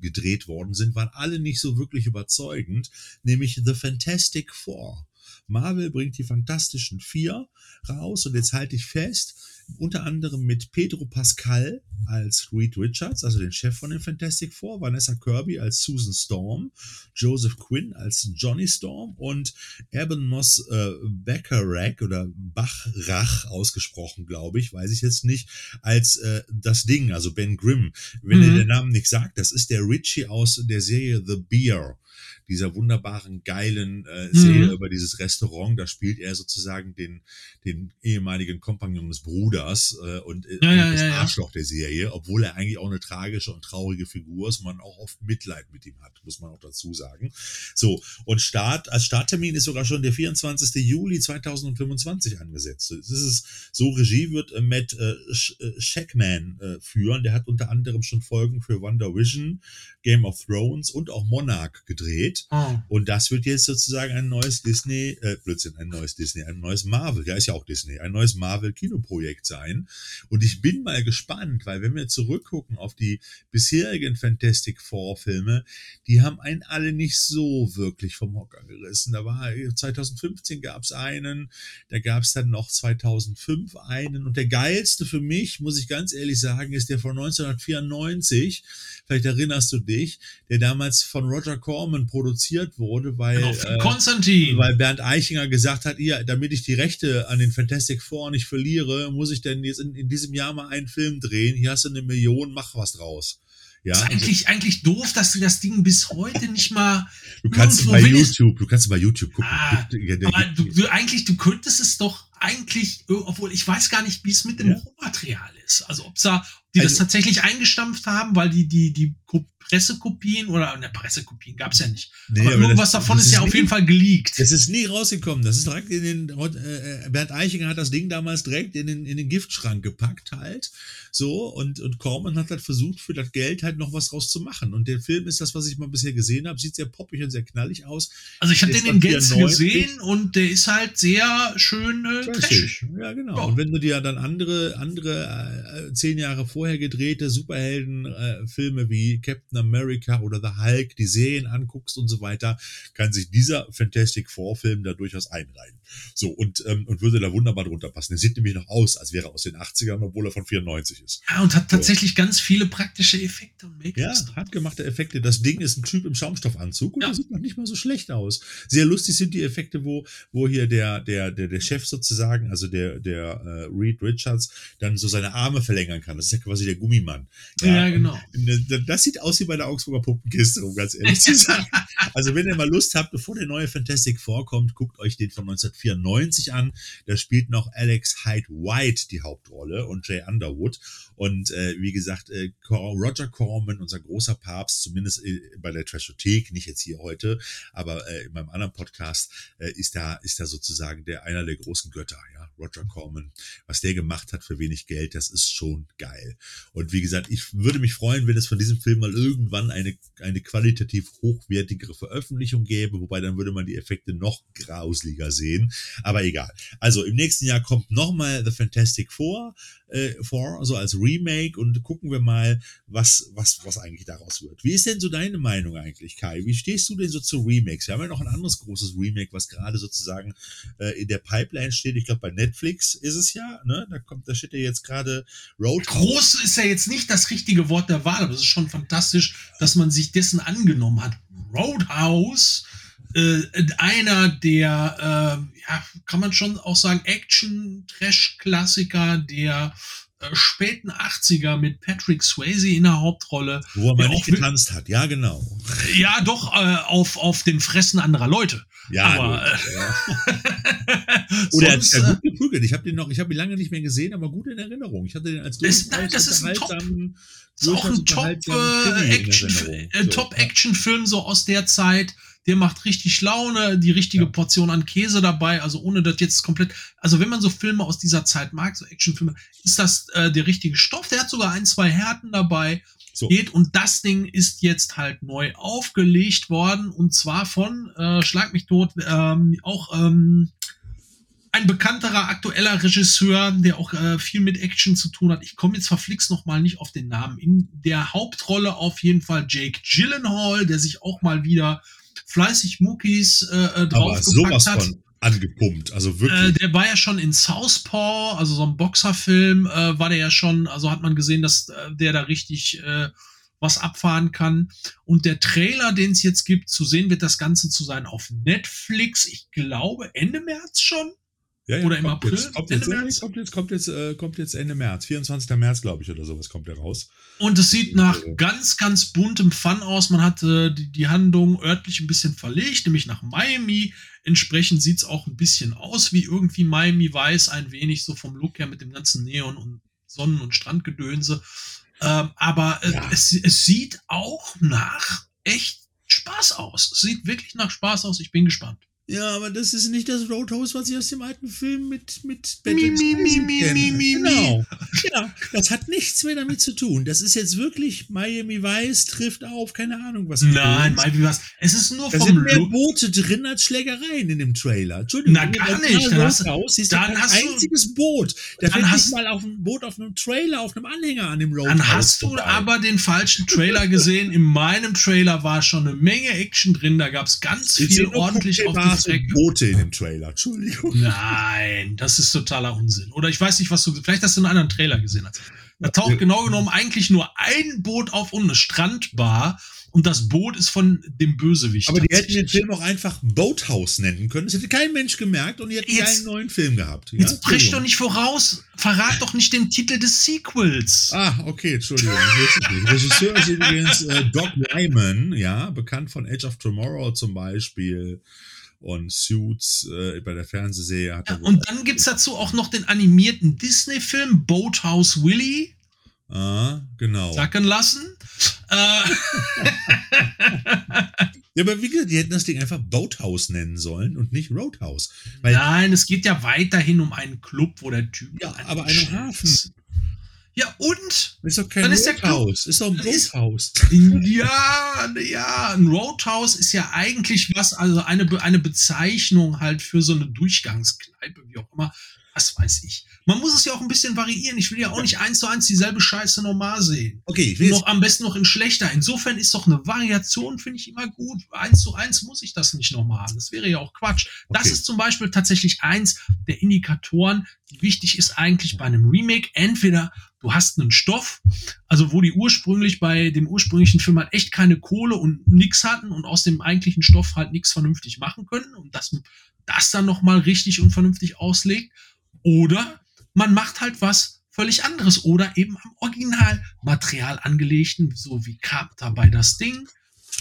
gedreht worden sind, waren alle nicht so wirklich überzeugend, nämlich The Fantastic Four. Marvel bringt die Fantastischen Vier raus und jetzt halte ich fest, unter anderem mit Pedro Pascal als Reed Richards, also den Chef von den Fantastic Four, Vanessa Kirby als Susan Storm, Joseph Quinn als Johnny Storm und Eben Moss äh, Bacharach oder Bachrach ausgesprochen, glaube ich, weiß ich jetzt nicht, als äh, das Ding, also Ben Grimm. Wenn mhm. ihr den Namen nicht sagt, das ist der Richie aus der Serie The Beer dieser wunderbaren, geilen äh, Serie mhm. über dieses Restaurant. Da spielt er sozusagen den, den ehemaligen Kompagnon des Bruders äh, und äh, ja, ja, das ja, Arschloch der Serie, obwohl er eigentlich auch eine tragische und traurige Figur ist, man auch oft Mitleid mit ihm hat, muss man auch dazu sagen. So, und Start, als Starttermin ist sogar schon der 24. Juli 2025 angesetzt. Das ist so, Regie wird äh, Matt äh, äh, Shackman äh, führen. Der hat unter anderem schon Folgen für Wonder Vision, Game of Thrones und auch Monarch gedreht. Oh. Und das wird jetzt sozusagen ein neues Disney, äh, Blödsinn, ein neues Disney, ein neues Marvel, ja, ist ja auch Disney, ein neues Marvel-Kinoprojekt sein. Und ich bin mal gespannt, weil wenn wir zurückgucken auf die bisherigen Fantastic Four-Filme, die haben einen alle nicht so wirklich vom Hocker gerissen. Da war 2015 gab es einen, da gab es dann noch 2005 einen. Und der geilste für mich, muss ich ganz ehrlich sagen, ist der von 1994. Vielleicht erinnerst du dich dich, der damals von Roger Corman produziert wurde, weil, genau, äh, Konstantin. weil Bernd Eichinger gesagt hat, ja, damit ich die Rechte an den Fantastic Four nicht verliere, muss ich denn jetzt in, in diesem Jahr mal einen Film drehen. Hier hast du eine Million, mach was draus. Ja, ist eigentlich, eigentlich doof, dass du das Ding bis heute nicht mal. Du kannst bei YouTube, du kannst bei YouTube gucken. Ah, aber du, du, eigentlich, du könntest es doch eigentlich, obwohl ich weiß gar nicht, wie es mit dem ja. Rohmaterial ist. Also ob da, die also, das tatsächlich eingestampft haben, weil die, die, die Pressekopien oder ne, Pressekopien gab es ja nicht. Nee, aber, irgendwas das, davon das ist, ist ja nie, auf jeden Fall geleakt. Das ist nie rausgekommen. Das ist direkt in den äh, Bernd Eichinger hat das Ding damals direkt in den, in den Giftschrank gepackt halt. So, und, und Corman hat halt versucht, für das Geld halt noch was rauszumachen. Und der Film ist das, was ich mal bisher gesehen habe, sieht sehr poppig und sehr knallig aus. Also ich habe den in Gänze gesehen und der ist halt sehr schön äh, trashig. Ja, genau. Ja. Und wenn du dir dann andere, andere äh, zehn Jahre vorher gedrehte Superheldenfilme äh, wie Captain America oder The Hulk die Serien anguckst und so weiter, kann sich dieser Fantastic Four Film da durchaus einreihen. So, und, ähm, und würde da wunderbar drunter passen. Der sieht nämlich noch aus, als wäre er aus den 80ern, obwohl er von 94 ist. Ja, und hat tatsächlich so. ganz viele praktische Effekte und make Ja, hat gemachte Effekte. Das Ding ist ein Typ im Schaumstoffanzug und ja. der sieht noch nicht mal so schlecht aus. Sehr lustig sind die Effekte, wo, wo hier der, der, der, der Chef sozusagen, also der, der äh, Reed Richards, dann so seine Arme verlängern kann. Das ist ja quasi der Gummimann. Ja, ja genau. Das sieht aus wie bei der Augsburger Puppenkiste, um ganz ehrlich zu sagen. Also wenn ihr mal Lust habt, bevor der neue Fantastic vorkommt, guckt euch den von 1994 an. Da spielt noch Alex Hyde White die Hauptrolle und Jay Underwood. Und äh, wie gesagt, äh, Roger Corman, unser großer Papst, zumindest äh, bei der Trashothek, nicht jetzt hier heute, aber äh, in meinem anderen Podcast äh, ist da ist da sozusagen der einer der großen Götter, ja, Roger Corman. Was der gemacht hat für wenig Geld, das ist schon geil. Und wie gesagt, ich würde mich freuen, wenn es von diesem Film mal irgendwann eine eine qualitativ hochwertigere Veröffentlichung gäbe, wobei dann würde man die Effekte noch grausliger sehen. Aber egal. Also im nächsten Jahr kommt nochmal The Fantastic Four äh, vor, so als Remake und gucken wir mal, was, was, was eigentlich daraus wird. Wie ist denn so deine Meinung eigentlich, Kai? Wie stehst du denn so zu Remakes? Wir haben ja noch ein anderes großes Remake, was gerade sozusagen äh, in der Pipeline steht. Ich glaube, bei Netflix ist es ja, ne? Da kommt, da steht ja jetzt gerade Road. Groß ist ja jetzt nicht das richtige Wort der Wahl, aber es ist schon fantastisch, dass man sich dessen angenommen hat. Roadhouse äh, einer der, äh, ja, kann man schon auch sagen, Action-Trash-Klassiker der äh, späten 80er mit Patrick Swayze in der Hauptrolle. Wo er mal nicht getanzt hat, ja, genau. Ja, doch, äh, auf, auf den Fressen anderer Leute. Ja, aber, gut, äh, ja. Oder er hat ja gut geprügelt. Ich habe den noch, ich habe ihn lange nicht mehr gesehen, aber gut in Erinnerung. Ich hatte den als das, nein, das ist ein Top, ist auch ein Top äh, Action, äh, so, Top Action Film so aus der Zeit der macht richtig Laune, die richtige ja. Portion an Käse dabei, also ohne das jetzt komplett, also wenn man so Filme aus dieser Zeit mag, so Actionfilme, ist das äh, der richtige Stoff. Der hat sogar ein, zwei Härten dabei. So. Geht und das Ding ist jetzt halt neu aufgelegt worden und zwar von äh, Schlag mich tot, ähm, auch ähm, ein bekannterer aktueller Regisseur, der auch äh, viel mit Action zu tun hat. Ich komme jetzt verflixt noch mal nicht auf den Namen. In der Hauptrolle auf jeden Fall Jake Gyllenhaal, der sich auch mal wieder fleißig Muckis äh, äh draufgepackt hat. Von angepumpt, also wirklich. Äh, der war ja schon in Southpaw, also so ein Boxerfilm, äh, war der ja schon, also hat man gesehen, dass äh, der da richtig äh, was abfahren kann. Und der Trailer, den es jetzt gibt, zu sehen wird das Ganze zu sein auf Netflix, ich glaube Ende März schon. Ja, ja, oder im April? Jetzt, kommt, Ende jetzt, März? kommt jetzt, kommt jetzt, äh, kommt jetzt Ende März, 24. März, glaube ich, oder sowas kommt der raus. Und es sieht nach äh, ganz, ganz buntem Fun aus. Man hat äh, die, die Handlung örtlich ein bisschen verlegt, nämlich nach Miami. Entsprechend sieht es auch ein bisschen aus wie irgendwie Miami weiß, ein wenig so vom Look her mit dem ganzen Neon und Sonnen- und Strandgedönse. Ähm, aber äh, ja. es, es sieht auch nach echt Spaß aus. Es sieht wirklich nach Spaß aus. Ich bin gespannt. Ja, aber das ist nicht das Roadhouse, was ich aus dem alten Film mit mit mi, mi, mi, mi, mi, mi, Genau. genau. Das hat nichts mehr damit zu tun. Das ist jetzt wirklich Miami Vice trifft auf, keine Ahnung was. Nein, Miami Vice. Es ist nur da vom sind mehr Boote drin als Schlägereien in dem Trailer. Entschuldigung. Na gar nicht. Dann hast, raus, dann hast ein einziges Boot. Da fährt nicht mal auf einem Boot auf einem Trailer, auf einem Anhänger an dem Roadhouse. Dann hast du aber den falschen Trailer gesehen. In meinem Trailer war schon eine Menge Action drin. Da gab es ganz viel ordentlich auf die Straße Boote in dem Trailer. Entschuldigung. Nein, das ist totaler Unsinn. Oder ich weiß nicht, was du. Vielleicht hast du einen anderen Trailer gesehen. Da taucht genau genommen eigentlich nur ein Boot auf und eine Strandbar. Und das Boot ist von dem Bösewicht. Aber die hätten den Film auch einfach Boathouse nennen können. Das hätte kein Mensch gemerkt und die hätten jetzt, keinen neuen Film gehabt. Ja? Jetzt brich doch nicht voraus. Verrat doch nicht den Titel des Sequels. Ah, okay, Entschuldigung. Regisseur ist übrigens äh, Doc Lyman, ja, bekannt von Age of Tomorrow zum Beispiel und Suits äh, bei der Fernsehserie. Ja, und dann gibt es dazu auch noch den animierten Disney-Film Boathouse Willie. Ah, genau. Sacken lassen. Äh. ja, aber wie gesagt, die hätten das Ding einfach Boathouse nennen sollen und nicht Roadhouse. Nein, es geht ja weiterhin um einen Club, wo der Typ. Ja, aber einen Hafen. Ja, und? Ist doch kein dann ist Roadhouse. Ist doch ein Boathouse. Ja, ja, ein Roadhouse ist ja eigentlich was, also eine, eine Bezeichnung halt für so eine Durchgangskneipe, wie auch immer was weiß ich. Man muss es ja auch ein bisschen variieren. Ich will ja auch nicht eins zu eins dieselbe Scheiße normal sehen. Okay, ich will noch am besten noch in schlechter. Insofern ist doch eine Variation, finde ich immer gut. Eins zu eins muss ich das nicht nochmal haben. Das wäre ja auch Quatsch. Okay. Das ist zum Beispiel tatsächlich eins der Indikatoren, die wichtig ist eigentlich bei einem Remake. Entweder du hast einen Stoff, also wo die ursprünglich bei dem ursprünglichen Film halt echt keine Kohle und nix hatten und aus dem eigentlichen Stoff halt nichts vernünftig machen können und das, das dann nochmal richtig und vernünftig auslegt oder man macht halt was völlig anderes oder eben am Originalmaterial angelegten, so wie Carpenter bei das Ding.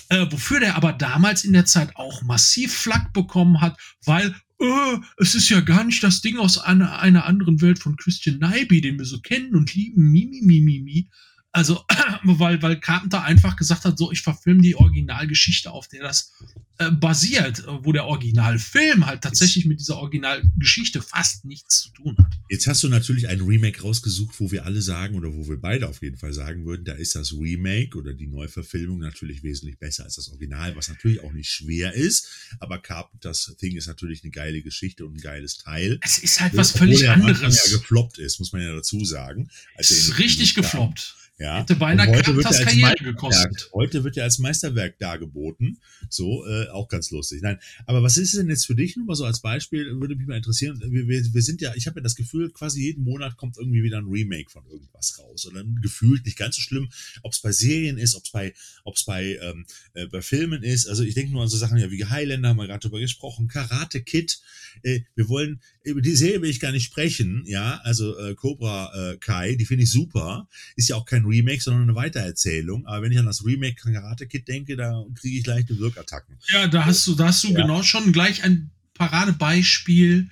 Äh, wofür der aber damals in der Zeit auch massiv Flack bekommen hat, weil äh, es ist ja gar nicht das Ding aus einer, einer anderen Welt von Christian Nyby, den wir so kennen und lieben, mi, mi, mi, mi, mi. Also, weil, weil Carpenter einfach gesagt hat, so, ich verfilme die Originalgeschichte, auf der das äh, basiert, wo der Originalfilm halt tatsächlich mit dieser Originalgeschichte fast nichts zu tun hat. Jetzt hast du natürlich ein Remake rausgesucht, wo wir alle sagen, oder wo wir beide auf jeden Fall sagen würden, da ist das Remake oder die Neuverfilmung natürlich wesentlich besser als das Original, was natürlich auch nicht schwer ist, aber Carpenters Thing ist natürlich eine geile Geschichte und ein geiles Teil. Es ist halt was völlig anderes. ja gefloppt ist, muss man ja dazu sagen. es ist richtig gefloppt Ja. Hätte beinahe als Karriere Meisterwerk- gekostet. Heute wird er als Meisterwerk dargeboten. So, äh, auch ganz lustig. Nein, aber was ist denn jetzt für dich nur mal so als Beispiel, würde mich mal interessieren. Wir, wir, wir sind ja, ich habe ja das Gefühl, quasi jeden Monat kommt irgendwie wieder ein Remake von irgendwas raus. Oder gefühlt nicht ganz so schlimm, ob es bei Serien ist, ob es bei, ob's bei, ähm, äh, bei Filmen ist. Also ich denke nur an so Sachen ja wie Highlander, haben wir gerade drüber gesprochen, Karate Kid. Äh, wir wollen, über die Serie will ich gar nicht sprechen, ja, also äh, Cobra äh, Kai, die finde ich super. Ist ja auch kein Remake, sondern eine Weitererzählung. Aber wenn ich an das Remake Karate Kid denke, da kriege ich leichte Wirkattacken. Ja, da hast du, da hast du Ja. genau schon gleich ein Paradebeispiel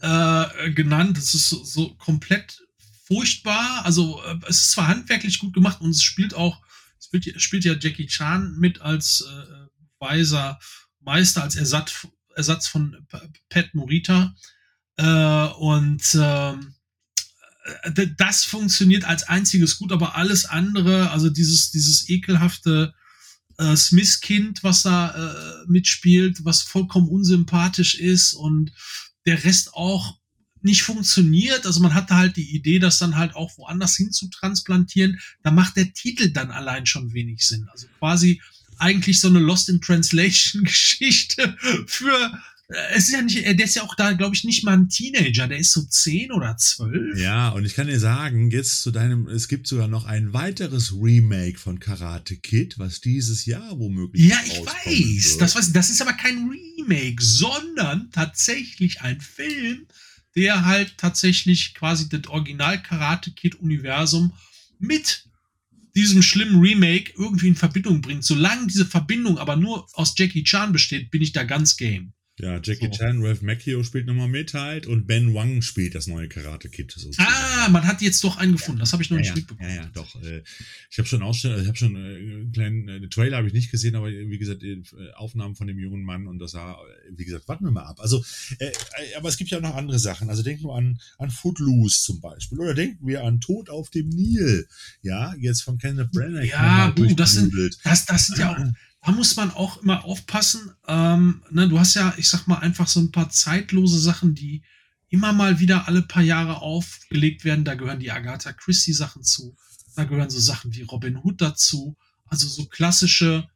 äh, genannt. Das ist so, so komplett furchtbar. Also äh, es ist zwar handwerklich gut gemacht und es spielt auch, es spielt, spielt ja Jackie Chan mit als äh, weiser Meister, als Ersatz, Ersatz von Pat Morita. Äh, und ähm, äh, das funktioniert als einziges gut, aber alles andere, also dieses, dieses ekelhafte äh, Smith-Kind, was da äh, mitspielt, was vollkommen unsympathisch ist und der Rest auch nicht funktioniert. Also man hatte halt die Idee, das dann halt auch woanders hin zu transplantieren. Da macht der Titel dann allein schon wenig Sinn. Also quasi eigentlich so eine Lost in Translation Geschichte für äh, es ist ja nicht, äh, der ist ja auch da, glaube ich, nicht mal ein Teenager, der ist so zehn oder zwölf. Ja, und ich kann dir sagen, jetzt zu deinem, es gibt sogar noch ein weiteres Remake von Karate Kid, was dieses Jahr womöglich Ja, ich weiß. wird. Das, ich. das ist aber kein Remake, sondern tatsächlich ein Film, der halt tatsächlich quasi das Original Karate Kid Universum mit diesem schlimmen Remake irgendwie in Verbindung bringt. Solange diese Verbindung aber nur aus Jackie Chan besteht, bin ich da ganz game. Ja, Jackie So. Chan, Ralph Macchio spielt nochmal mit halt und Ben Wang spielt das neue Karate Kid. sozusagen. Ah, man hat jetzt doch einen gefunden. Das habe ich noch ja, nicht ja, mitbekommen. ja, ja, doch. Äh, ich habe schon Ausstellung, ich habe schon äh, einen kleinen äh, Trailer habe ich nicht gesehen, aber wie gesagt, äh, Aufnahmen von dem jungen Mann und das sah, äh, wie gesagt, warten wir mal ab. Also, äh, äh, aber es gibt ja auch noch andere Sachen. Also denken wir an, an Footloose zum Beispiel oder denken wir an Tod auf dem Nil. Ja, jetzt von Kenneth Branagh. Ja, du, das sind-. Das, das sind ja auch, da muss man auch immer aufpassen. Ähm, ne, du hast ja, ich sag mal, einfach so ein paar zeitlose Sachen, die immer mal wieder alle paar Jahre aufgelegt werden. Da gehören die Agatha Christie Sachen zu. Da gehören so Sachen wie Robin Hood dazu. Also so klassische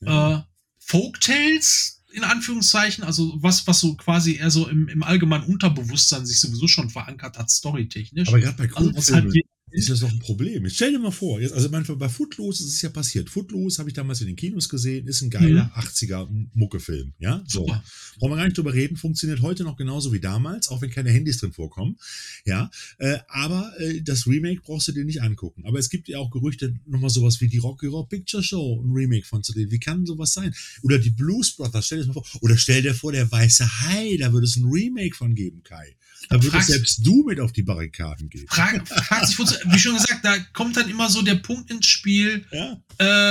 äh, Folktales in Anführungszeichen, also was, was so quasi eher so im, im allgemeinen Unterbewusstsein sich sowieso schon verankert hat, storytechnisch. Aber gerade bei also Kultfilmen halt ist das doch ein Problem. Jetzt stell dir mal vor, jetzt, also manchmal bei Footloose ist es ja passiert. Footloose habe ich damals in den Kinos gesehen, ist ein geiler 80er Muckefilm, ja? So. super. Brauchen wir gar nicht drüber reden, funktioniert heute noch genauso wie damals, auch wenn keine Handys drin vorkommen. Ja, äh, aber äh, das Remake brauchst du dir nicht angucken. Aber es gibt ja auch Gerüchte, nochmal sowas wie die Rocky Horror Picture Show, ein Remake von zu drehen. Wie kann sowas sein? Oder die Blues Brothers, stell dir das mal vor. Oder stell dir vor, der Weiße Hai, da würde es ein Remake von geben, Kai. Da würdest Fragst- selbst du mit auf die Barrikaden gehen. Frag, fragt sich, wie schon gesagt, da kommt dann immer so der Punkt ins Spiel, Ja,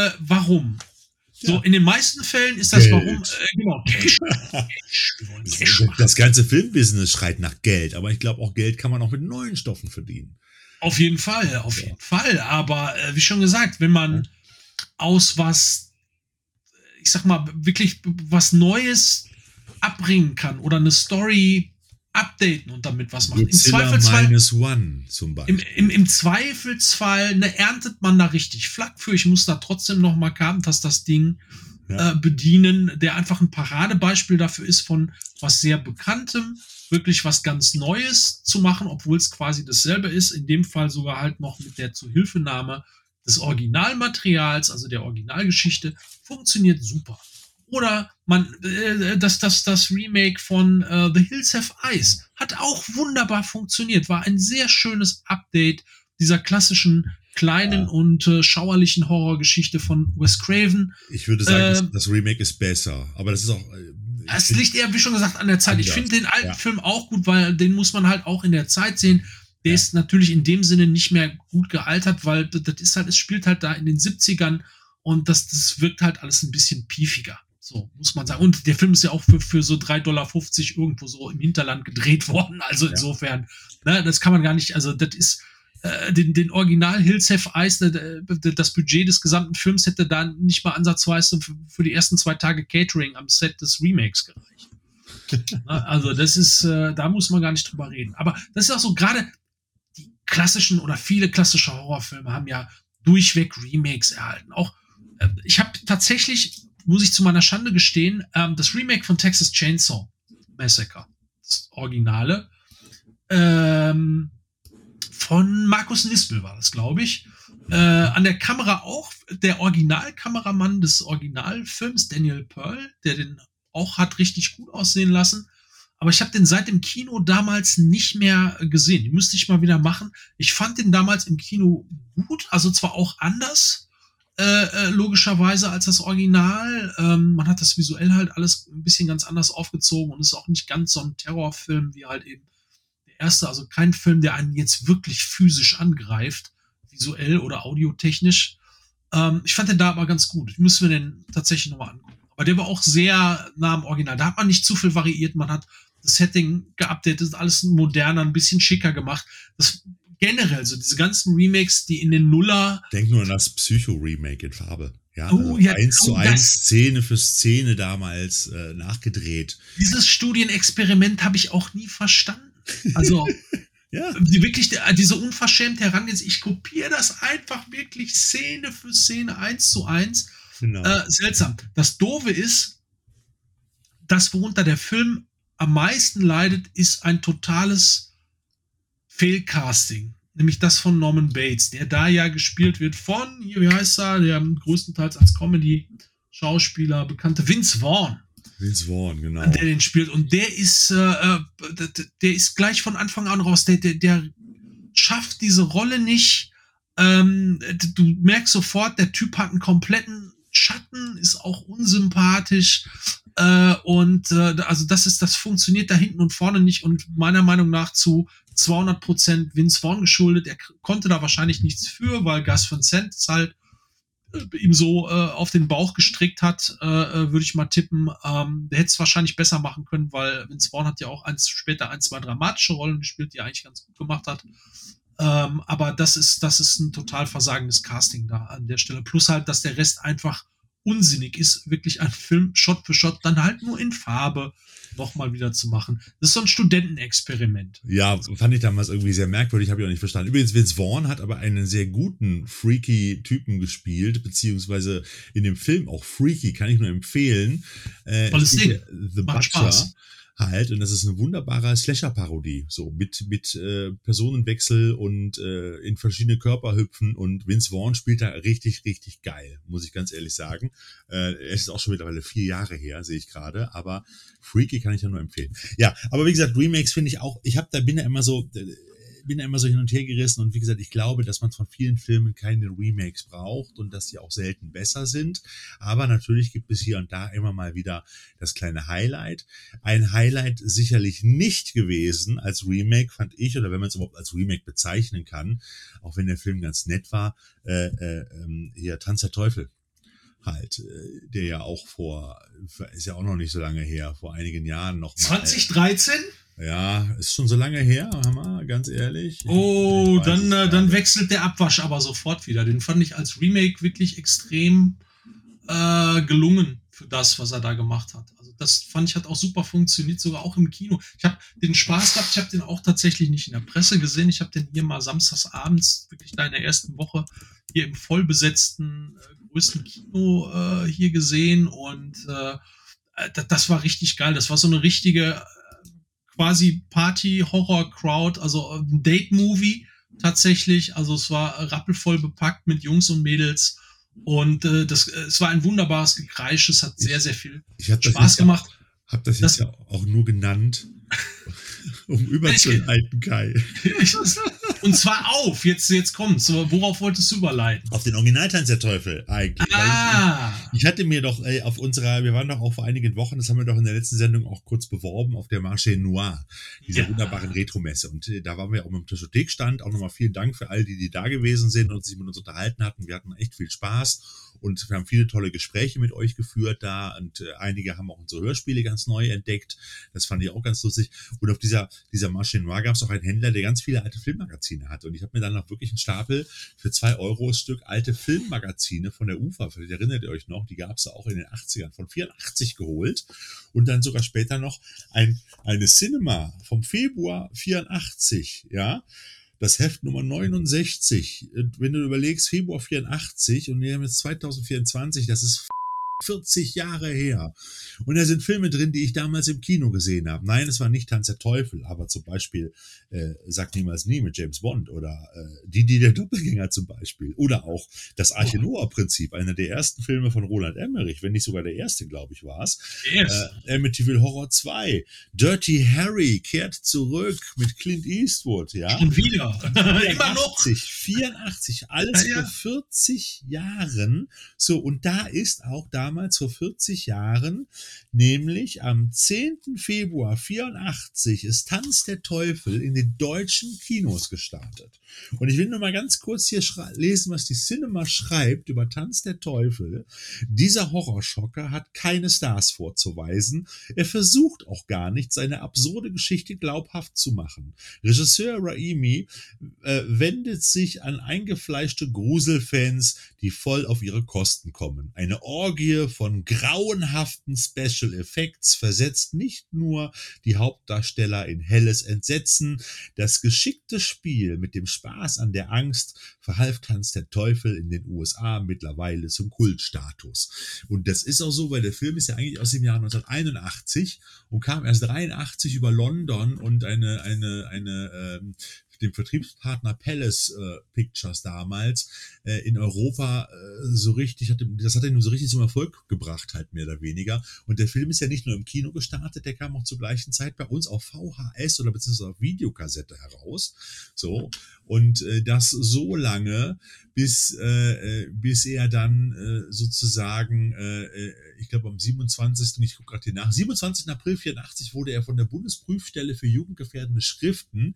äh, warum? So, in den meisten Fällen ist das Geld. warum, äh, genau, Cash. Cash. Cash das ganze Filmbusiness schreit nach Geld, aber ich glaube, auch Geld kann man auch mit neuen Stoffen verdienen. Auf jeden Fall, auf Ja. jeden Fall. Aber äh, wie schon gesagt, wenn man aus was, ich sag mal, wirklich was Neues abbringen kann oder eine Story updaten und damit was machen. Im Zweifelsfall, Minus One zum Beispiel. im, im, im Zweifelsfall ne, erntet man da richtig Flack für. Ich muss da trotzdem noch mal Carpentas das Ding Ja. äh, bedienen, der einfach ein Paradebeispiel dafür ist, von was sehr Bekanntem, wirklich was ganz Neues zu machen, obwohl es quasi dasselbe ist. In dem Fall sogar halt noch mit der Zuhilfenahme des Originalmaterials, also der Originalgeschichte, funktioniert super. Oder man, äh, das, das, das Remake von äh, The Hills Have Eyes hat auch wunderbar funktioniert, war ein sehr schönes Update dieser klassischen kleinen und äh, schauerlichen Horrorgeschichte von Wes Craven. Ich würde sagen, Ähm, das, das Remake ist besser, aber das ist auch. äh, Es find- liegt eher, wie schon gesagt, an der Zeit. Ich finde den alten ja. Film auch gut, weil den muss man halt auch in der Zeit sehen. Der Ja. ist natürlich in dem Sinne nicht mehr gut gealtert, weil das das ist halt, es spielt halt da in den 70ern und das, das wirkt halt alles ein bisschen piefiger. So, muss man sagen. Und der Film ist ja auch für, für so 3,50 Dollar irgendwo so im Hinterland gedreht worden. Also Ja. insofern, ne, das kann man gar nicht, also das ist, äh, den, den Original Hills Have Eyes, das Budget des gesamten Films hätte da nicht mal ansatzweise für, für die ersten zwei Tage Catering am Set des Remakes gereicht. Na, also das ist, äh, da muss man gar nicht drüber reden. Aber das ist auch so, gerade die klassischen oder viele klassische Horrorfilme haben ja durchweg Remakes erhalten. Auch äh, ich habe tatsächlich, muss ich zu meiner Schande gestehen, ähm, das Remake von Texas Chainsaw Massacre, das Originale, ähm, von Markus Nispel war das, glaube ich. Äh, an der Kamera auch der Originalkameramann des Originalfilms, Daniel Pearl, der den auch hat richtig gut aussehen lassen. Aber ich habe den seit dem Kino damals nicht mehr gesehen. Die müsste ich mal wieder machen. Ich fand den damals im Kino gut, also zwar auch anders, äh, äh, logischerweise als das Original. Ähm, man hat das visuell halt alles ein bisschen ganz anders aufgezogen und ist auch nicht ganz so ein Terrorfilm wie halt eben der erste. Also kein Film, der einen jetzt wirklich physisch angreift, visuell oder audiotechnisch. Ähm, ich fand den da aber ganz gut. Müssen wir den tatsächlich nochmal angucken. Aber der war auch sehr nah am Original. Da hat man nicht zu viel variiert. Man hat das Setting geupdatet, alles moderner, ein bisschen schicker gemacht. Das generell, so diese ganzen Remakes, die in den Nuller. Denk nur an das Psycho-Remake in Farbe. Ja, Oh, also ja, eins zu oh, eins, Szene für Szene damals äh, nachgedreht. Dieses Studienexperiment habe ich auch nie verstanden. Also Ja, die, wirklich die, diese unverschämte Herangehensweise. Ich kopiere das einfach wirklich Szene für Szene eins zu eins. genau. Äh, seltsam. Das Doofe ist, das, worunter der Film am meisten leidet, ist ein totales Fehlcasting. Nämlich das von Norman Bates, der da ja gespielt wird von, hier, wie heißt er, der größtenteils als Comedy-Schauspieler bekannte Vince Vaughn, Vince Vaughn, genau. der den spielt. Und der ist, äh, äh, der, der ist gleich von Anfang an raus. Der, der, der schafft diese Rolle nicht. Ähm, du merkst sofort, der Typ hat einen kompletten Schatten, ist auch unsympathisch. Äh, und äh, also das ist, das funktioniert da hinten und vorne nicht und meiner Meinung nach zu 200 Prozent Vince Vaughn geschuldet. Er konnte da wahrscheinlich nichts für, weil Gus Van Sant es halt äh, ihm so äh, auf den Bauch gestrickt hat, äh, äh, würde ich mal tippen. Ähm, der hätte es wahrscheinlich besser machen können, weil Vince Vaughn hat ja auch eins, später ein, zwei dramatische Rollen gespielt, die er eigentlich ganz gut gemacht hat. Ähm, aber das ist, das ist ein total versagendes Casting da an der Stelle. Plus halt, dass der Rest einfach unsinnig ist, wirklich einen Film Shot für Shot dann halt nur in Farbe nochmal wieder zu machen. Das ist so ein Studentenexperiment. Ja, fand ich damals irgendwie sehr merkwürdig, habe ich auch nicht verstanden. Übrigens, Vince Vaughn hat aber einen sehr guten, freaky Typen gespielt, beziehungsweise in dem Film auch freaky, kann ich nur empfehlen. Äh, Tolles Ding. The Macht Butcher Spaß. Halt, und das ist eine wunderbare Slasher-Parodie, so mit, mit äh, Personenwechsel und äh, in verschiedene Körper hüpfen und Vince Vaughn spielt da richtig, richtig geil, muss ich ganz ehrlich sagen. Äh, es ist auch schon mittlerweile vier Jahre her, sehe ich gerade, aber Freaky kann ich ja nur empfehlen. Ja, aber wie gesagt, Remakes finde ich auch, ich habe da bin da immer so, äh, bin da immer so hin und her gerissen und wie gesagt, ich glaube, dass man von vielen Filmen keine Remakes braucht und dass die auch selten besser sind. Aber natürlich gibt es hier und da immer mal wieder das kleine Highlight. Ein Highlight sicherlich nicht gewesen als Remake, fand ich, oder wenn man es überhaupt als Remake bezeichnen kann, auch wenn der Film ganz nett war, äh, äh, ähm, hier Tanz der Teufel halt, äh, der ja auch vor, ist ja auch noch nicht so lange her, vor einigen Jahren noch mal. 2013? Ja, ist schon so lange her, Hammer, ganz ehrlich. Oh, dann, äh, dann wechselt der Abwasch aber sofort wieder. Den fand ich als Remake wirklich extrem äh, gelungen für das, was er da gemacht hat. Also das fand ich hat auch super funktioniert, sogar auch im Kino. Ich habe den Spaß gehabt, ich habe den auch tatsächlich nicht in der Presse gesehen. Ich habe den hier mal samstags abends, wirklich da in der ersten Woche, hier im vollbesetzten, äh, größten Kino äh, hier gesehen und äh, äh, das, war richtig geil. Das war so eine richtige quasi Party-Horror-Crowd, also ein Date-Movie tatsächlich. Also es war rappelvoll bepackt mit Jungs und Mädels. Und äh, das, äh, es war ein wunderbares Gekreisch. Es hat sehr, sehr viel Ich habe das Spaß gemacht. Ja, hab das Das- jetzt ja auch nur genannt, um überzuleiten, Kai. Und zwar auf, jetzt, jetzt kommt's. Worauf wolltest du überleiten? Auf den Originaltanz der Teufel eigentlich. Ah, Ich, ich hatte mir doch ey, auf unserer, wir waren doch auch vor einigen Wochen, das haben wir doch in der letzten Sendung auch kurz beworben, auf der Marché Noir, dieser Ja. wunderbaren Retro-Messe. Und äh, da waren wir auch mit dem Tischothekstand. Auch nochmal vielen Dank für all die, die da gewesen sind und sich mit uns unterhalten hatten. Wir hatten echt viel Spaß und wir haben viele tolle Gespräche mit euch geführt da und äh, einige haben auch unsere Hörspiele ganz neu entdeckt. Das fand ich auch ganz lustig. Und auf dieser, dieser Marché Noir gab es auch einen Händler, der ganz viele alte Filmmagazine hatte. Und ich habe mir dann noch wirklich einen Stapel für zwei Euro Stück alte Filmmagazine von der UFA, vielleicht erinnert ihr euch noch, die gab es auch in den 80ern, von 84 geholt. Und dann sogar später noch ein, eine Cinema vom Februar 84, ja. Das Heft Nummer 69. Wenn du überlegst, Februar 84 und wir haben jetzt 2024, das ist 40 Jahre her. Und da sind Filme drin, die ich damals im Kino gesehen habe. Nein, es war nicht Tanz der Teufel, aber zum Beispiel äh, Sag niemals nie mit James Bond oder äh, Die, die der Doppelgänger zum Beispiel. Oder auch das Arche Noah-Prinzip, einer der ersten Filme von Roland Emmerich, wenn nicht sogar der erste, glaube ich, war es. Yes. Äh, Amityville Horror 2. Dirty Harry kehrt zurück mit Clint Eastwood, ja. Und wieder. 84, Immer noch. 84, alles ja, ja. vor 40 Jahren. So, und da ist auch damals vor 40 Jahren Nämlich am 10. Februar 84 ist Tanz der Teufel in den deutschen Kinos gestartet. Und ich will nur mal ganz kurz hier lesen, was die Cinema schreibt über Tanz der Teufel. Dieser Horrorschocker hat keine Stars vorzuweisen. Er versucht auch gar nicht, seine absurde Geschichte glaubhaft zu machen. Regisseur Raimi äh, wendet sich an eingefleischte Gruselfans, die voll auf ihre Kosten kommen. Eine Orgie von grauenhaften Special Effects versetzt nicht nur die Hauptdarsteller in helles Entsetzen, das geschickte Spiel mit dem Spaß an der Angst verhalf Tanz der Teufel in den USA mittlerweile zum Kultstatus. Und das ist auch so, weil der Film ist ja eigentlich aus dem Jahr 1981 und kam erst 83 über London und eine, eine, eine ähm, dem Vertriebspartner Palace äh, Pictures damals äh, in Europa äh, so richtig, hat, das hat nun so richtig zum Erfolg gebracht, halt mehr oder weniger. Und der Film ist ja nicht nur im Kino gestartet, der kam auch zur gleichen Zeit bei uns auf VHS oder beziehungsweise auf Videokassette heraus. So. Und äh, das so lange, bis, äh, äh bis er dann äh, sozusagen, äh, äh ich glaube am 27. ich gucke gerade hier nach, 27. April 84 wurde er von der Bundesprüfstelle für jugendgefährdende Schriften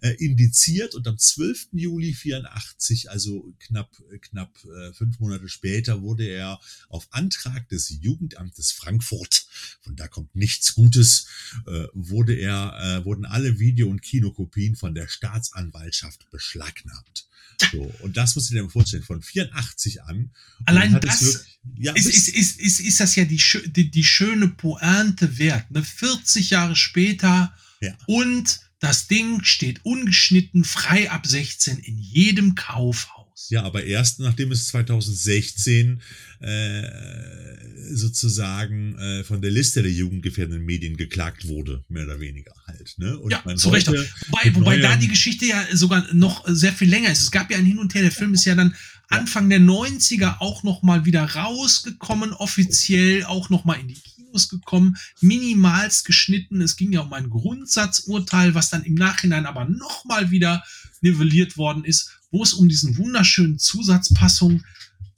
äh, indiziert und am 12. Juli 84, also knapp, knapp äh, fünf Monate später, wurde er auf Antrag des Jugendamtes Frankfurt, von da kommt nichts Gutes, äh, wurde er, äh, wurden alle Video- und Kinokopien von der Staatsanwaltschaft beschlagnahmt. So, und das muss ich dir vorstellen, von 84 an. Allein das wirklich, ja, ist, ist, ist, ist, ist das ja die, die, die schöne Pointe wert. Ne? 40 Jahre später ja. und das Ding steht ungeschnitten, frei ab 16 in jedem Kaufhaus. Ja, aber erst nachdem es 2016 äh, sozusagen äh, von der Liste der jugendgefährdenden Medien geklagt wurde, mehr oder weniger halt. Ne? Und ja, zu Recht. Wobei, wobei da die Geschichte ja sogar noch sehr viel länger ist. Es gab ja ein Hin und Her. Der Film ist ja dann Anfang der 90er auch noch mal wieder rausgekommen, offiziell auch noch mal in die Kinos gekommen, minimalst geschnitten. Es ging ja um ein Grundsatzurteil, was dann im Nachhinein aber noch mal wieder nivelliert worden ist, wo es um diesen wunderschönen Zusatzpassung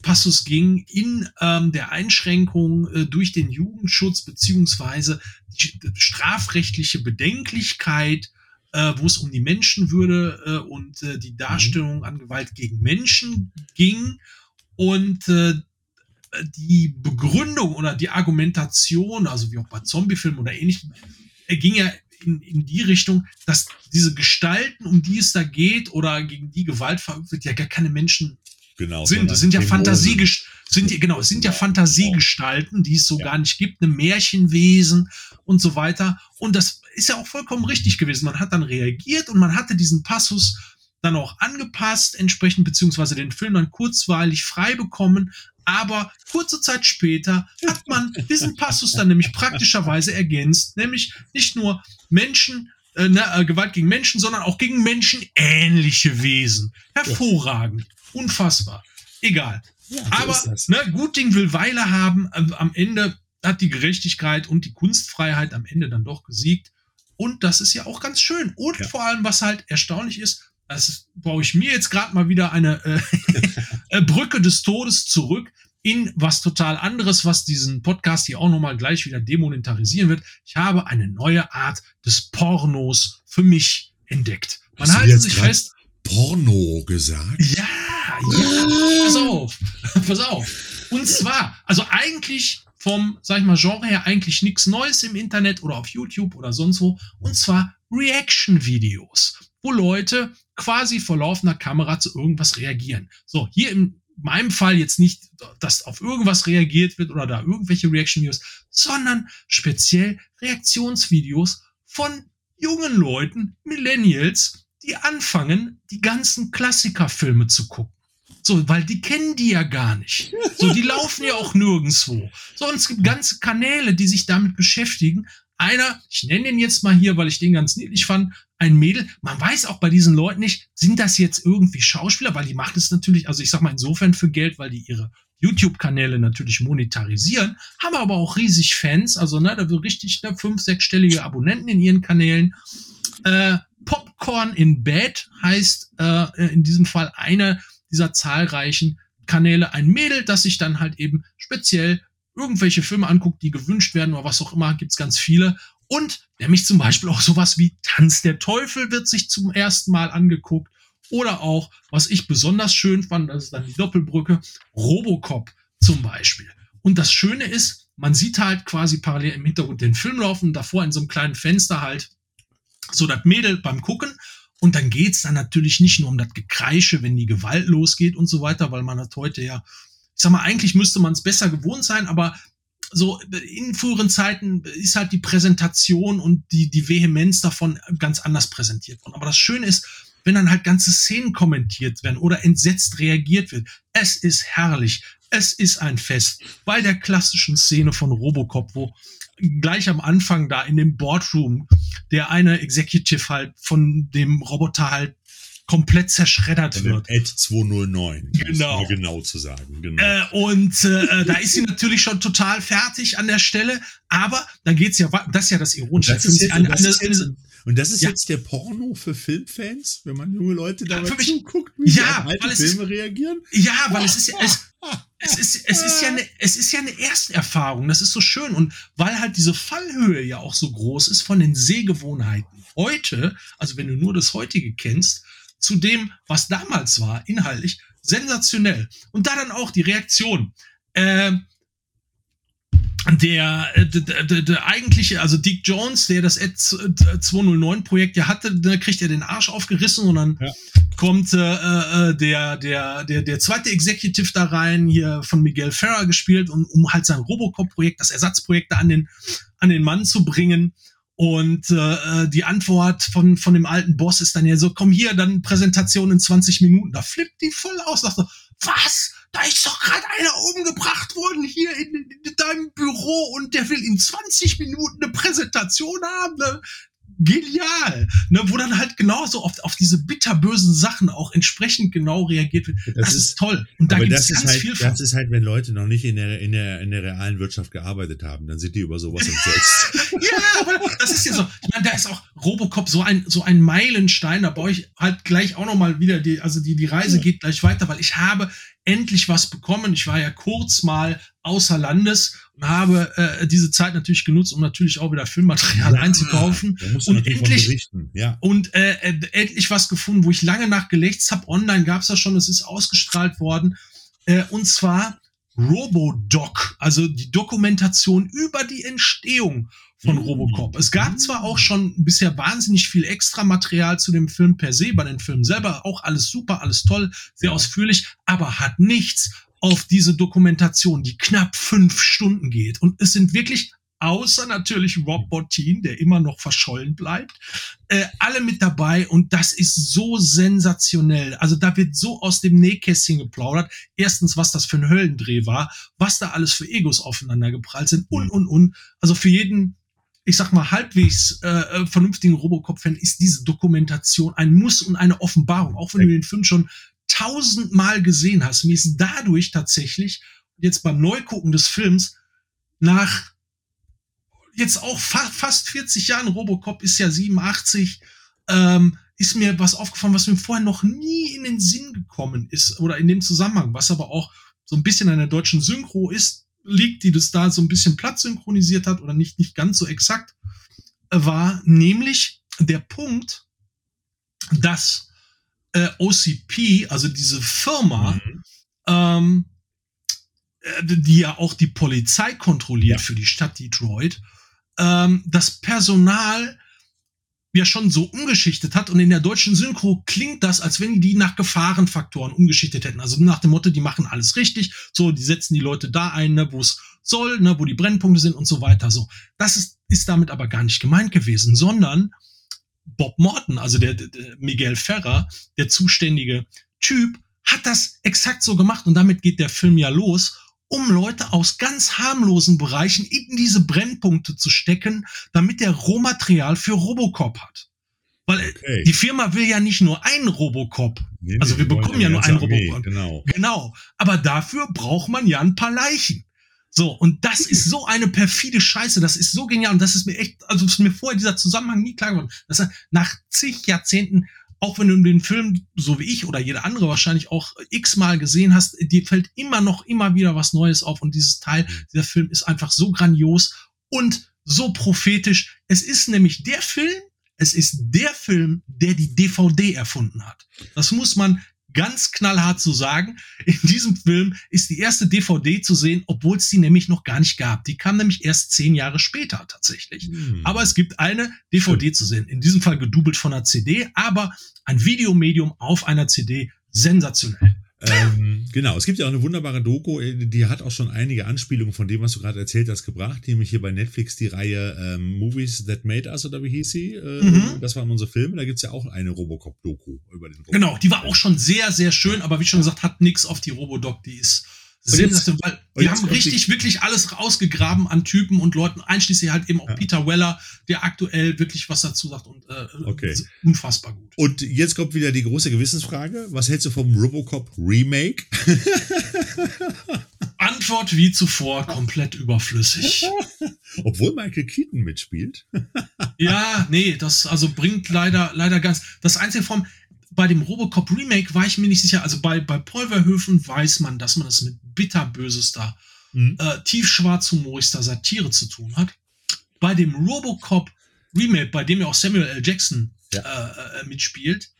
Passus ging in ähm, der Einschränkung äh, durch den Jugendschutz beziehungsweise die strafrechtliche Bedenklichkeit, äh, wo es um die Menschenwürde äh, und äh, die Darstellung mhm. an Gewalt gegen Menschen ging und äh, die Begründung oder die Argumentation, also wie auch bei Zombiefilmen oder ähnlichem, äh, ging ja in, in die Richtung, dass diese Gestalten, um die es da geht oder gegen die Gewalt verübt wird, ja gar keine Menschen genau, sind. Es sind ja Fantasie sind genau, es sind ja Fantasiegestalten, die es so ja. gar nicht gibt, eine Märchenwesen und so weiter. Und das ist ja auch vollkommen richtig gewesen. Man hat dann reagiert und man hatte diesen Passus dann auch angepasst, entsprechend, beziehungsweise den Film dann kurzweilig frei bekommen. Aber kurze Zeit später hat man diesen Passus dann nämlich praktischerweise ergänzt, nämlich nicht nur Menschen, äh, ne, äh, Gewalt gegen Menschen, sondern auch gegen menschenähnliche Wesen. Hervorragend. Unfassbar. Egal. Ja, Aber ne, gut Ding will Weile haben. Am Ende hat die Gerechtigkeit und die Kunstfreiheit am Ende dann doch gesiegt. Und das ist ja auch ganz schön. Und ja. vor allem, was halt erstaunlich ist, das baue ich mir jetzt gerade mal wieder eine äh, äh, Brücke des Todes zurück in was total anderes, was diesen Podcast hier auch nochmal gleich wieder demonetarisieren wird. Ich habe eine neue Art des Pornos für mich entdeckt. Man halte sich fest. Porno gesagt? Ja, ja. Pass auf. Pass auf. Und zwar, also eigentlich vom, sag ich mal, Genre her eigentlich nichts Neues im Internet oder auf YouTube oder sonst wo. Und zwar Reaction-Videos, wo Leute quasi vor laufender Kamera zu irgendwas reagieren. So, hier in meinem Fall jetzt nicht, dass auf irgendwas reagiert wird oder da irgendwelche Reaction-Videos, sondern speziell Reaktionsvideos von jungen Leuten, Millennials, die anfangen, die ganzen Klassikerfilme zu gucken. So, weil die kennen die ja gar nicht. So, die laufen ja auch nirgendwo. So, und es gibt ganze Kanäle, die sich damit beschäftigen. Einer, ich nenne den jetzt mal hier, weil ich den ganz niedlich fand, ein Mädel. Man weiß auch bei diesen Leuten nicht, sind das jetzt irgendwie Schauspieler, weil die macht es natürlich, also ich sag mal insofern für Geld, weil die ihre YouTube-Kanäle natürlich monetarisieren, haben aber auch riesig Fans, also ne, da wird richtig ne, fünf, sechsstellige Abonnenten in ihren Kanälen. Äh, Popcorn in Bed heißt äh, in diesem Fall eine dieser zahlreichen Kanäle ein Mädel, das sich dann halt eben speziell irgendwelche Filme anguckt, die gewünscht werden oder was auch immer, gibt's ganz viele. Und nämlich zum Beispiel auch sowas wie Tanz der Teufel wird sich zum ersten Mal angeguckt. Oder auch, was ich besonders schön fand, das ist dann die Doppelbrücke, Robocop zum Beispiel. Und das Schöne ist, man sieht halt quasi parallel im Hintergrund den Film laufen, davor in so einem kleinen Fenster halt so das Mädel beim Gucken und dann geht's dann natürlich nicht nur um das Gekreische, wenn die Gewalt losgeht und so weiter, weil man das heute ja, ich sag mal, eigentlich müsste man es besser gewohnt sein, aber so in früheren Zeiten ist halt die Präsentation und die, die Vehemenz davon ganz anders präsentiert worden. Aber das Schöne ist, wenn dann halt ganze Szenen kommentiert werden oder entsetzt reagiert wird. Es ist herrlich. Es ist ein Fest. Bei der klassischen Szene von Robocop, wo gleich am Anfang da in dem Boardroom der eine Executive halt von dem Roboter halt komplett zerschreddert von wird. Ed 209, genau. genau zu sagen. Genau. Äh, und äh, da ist sie natürlich schon total fertig an der Stelle, aber dann geht's ja, das ist ja das Ironische. Das ist jetzt, eine, das ist jetzt, und das ist ja. jetzt der Porno für Filmfans, wenn man junge Leute dabei ja, zuguckt, wie ja, auf alte Filme ist, reagieren? Ja, weil es ist ja, es, es ist, es ist ja eine, es ist ja eine Ersterfahrung. Das ist so schön. Und weil halt diese Fallhöhe ja auch so groß ist von den Sehgewohnheiten heute, also wenn du nur das heutige kennst, zu dem, was damals war, inhaltlich, sensationell. Und da dann auch die Reaktion. Äh, der, äh, der, der, der eigentliche, also Dick Jones, der das Ed 209 Projekt ja hatte, da kriegt er den Arsch aufgerissen und dann ja. kommt äh, äh, der, der, der, der zweite Executive da rein, hier von Miguel Ferrer gespielt, um, um halt sein Robocop-Projekt, das Ersatzprojekt da an den, an den Mann zu bringen. Und äh, die Antwort von, von dem alten Boss ist dann ja so, komm hier, dann Präsentation in 20 Minuten. Da flippt die voll aus, sagt so, was? Da ist doch gerade einer umgebracht worden hier in, in, deinem Büro und der will in 20 Minuten eine Präsentation haben. Genial, ne, wo dann halt genauso auf, auf diese bitterbösen Sachen auch entsprechend genau reagiert wird. Das, das ist, ist, toll. Und da gibt es ganz halt, viel von. Das ist halt, wenn Leute noch nicht in der, in, der, in der realen Wirtschaft gearbeitet haben, dann sind die über sowas entsetzt. ja, aber das ist ja so. Ich meine, da ist auch Robocop so ein, so ein Meilenstein. Da baue ich halt gleich auch nochmal wieder die, also die, die Reise ja. geht gleich weiter, weil ich habe endlich was bekommen. Ich war ja kurz mal außer Landes habe äh, diese Zeit natürlich genutzt, um natürlich auch wieder Filmmaterial ja, einzukaufen und endlich ja. und äh, äh, endlich was gefunden, wo ich lange nach gelächzt habe. Online gab es das schon, es ist ausgestrahlt worden äh, und zwar Robodoc, also die Dokumentation über die Entstehung von mhm. Robocop. Es gab zwar auch schon bisher wahnsinnig viel Extramaterial zu dem Film per se, bei den Filmen selber auch alles super, alles toll, sehr ausführlich, aber hat nichts auf diese Dokumentation, die knapp fünf Stunden geht. Und es sind wirklich außer natürlich Rob Bottin, der immer noch verschollen bleibt, äh, alle mit dabei und das ist so sensationell. Also da wird so aus dem Nähkästchen geplaudert. Erstens, was das für ein Höllendreh war, was da alles für Egos aufeinander geprallt sind und, und, und. Also für jeden, ich sag mal, halbwegs äh, äh vernünftigen Robocop-Fan ist diese Dokumentation ein Muss und eine Offenbarung. Auch wenn du den Film schon tausendmal gesehen hast. Mir ist dadurch tatsächlich jetzt beim Neugucken des Films nach jetzt auch fa fast 40 Jahren, Robocop ist ja 87, ähm, ist mir was aufgefallen, was mir vorher noch nie in den Sinn gekommen ist oder in dem Zusammenhang, was aber auch so ein bisschen an der deutschen Synchro ist, liegt, die das da so ein bisschen platt synchronisiert hat oder nicht, nicht ganz so exakt äh, war, nämlich der Punkt, dass äh, OCP, also diese Firma, mhm. ähm, äh, die ja auch die Polizei kontrolliert ja. für die Stadt Detroit, ähm, das Personal ja schon so umgeschichtet hat und in der deutschen Synchro klingt das, als wenn die nach Gefahrenfaktoren umgeschichtet hätten. Also nach dem Motto, die machen alles richtig, so, die setzen die Leute da ein, ne, wo es soll, ne, wo die Brennpunkte sind und so weiter. So, das ist, ist damit aber gar nicht gemeint gewesen, sondern Bob Morton, also der, der Miguel Ferrer, der zuständige Typ, hat das exakt so gemacht und damit geht der Film ja los, um Leute aus ganz harmlosen Bereichen in diese Brennpunkte zu stecken, damit der Rohmaterial für Robocop hat. Weil okay. die Firma will ja nicht nur einen Robocop. Nee, also wir bekommen ja nur einen Robocop. Genau. genau. Aber dafür braucht man ja ein paar Leichen. So, und das ist so eine perfide Scheiße, das ist so genial und das ist mir echt, also ist mir vorher dieser Zusammenhang nie klar geworden. Dass er nach zig Jahrzehnten, auch wenn du den Film, so wie ich oder jeder andere wahrscheinlich auch x-mal gesehen hast, dir fällt immer noch immer wieder was Neues auf und dieses Teil, mhm. dieser Film ist einfach so grandios und so prophetisch. Es ist nämlich der Film, es ist der Film, der die DVD erfunden hat. Das muss man ganz knallhart zu sagen. In diesem Film ist die erste DVD zu sehen, obwohl es die nämlich noch gar nicht gab. Die kam nämlich erst zehn Jahre später tatsächlich. Hm. Aber es gibt eine DVD Schön. zu sehen. In diesem Fall gedoubelt von einer CD, aber ein Videomedium auf einer CD. Sensationell. Ähm, genau, es gibt ja auch eine wunderbare Doku, äh, die hat auch schon einige Anspielungen von dem, was du gerade erzählt hast, gebracht, nämlich hier bei Netflix die Reihe ähm, Movies That Made Us oder wie hieß sie? Äh, mhm. Das waren unsere Filme, da gibt's ja auch eine Robocop-Doku über den Robocop. Genau, die war auch schon sehr, sehr schön, aber wie schon gesagt, hat nichts auf die Robodoc, die ist Jetzt, weil die haben richtig, wirklich alles rausgegraben an Typen und Leuten, einschließlich halt eben auch ja. Peter Weller, der aktuell wirklich was dazu sagt und äh, okay. unfassbar gut. Und jetzt kommt wieder die große Gewissensfrage. Was hältst du vom Robocop Remake? Antwort wie zuvor, komplett überflüssig. Obwohl Michael Keaton mitspielt. ja, nee, das also bringt leider, leider ganz. Das einzige Form, bei dem Robocop Remake war ich mir nicht sicher. Also bei, bei Paul Verhoeven weiß man, dass man es mit bitterbösester, mhm. äh, tiefschwarzhumorigster Satire zu tun hat. Bei dem Robocop Remake, bei dem ja auch Samuel L. Jackson ja. äh, äh mitspielt,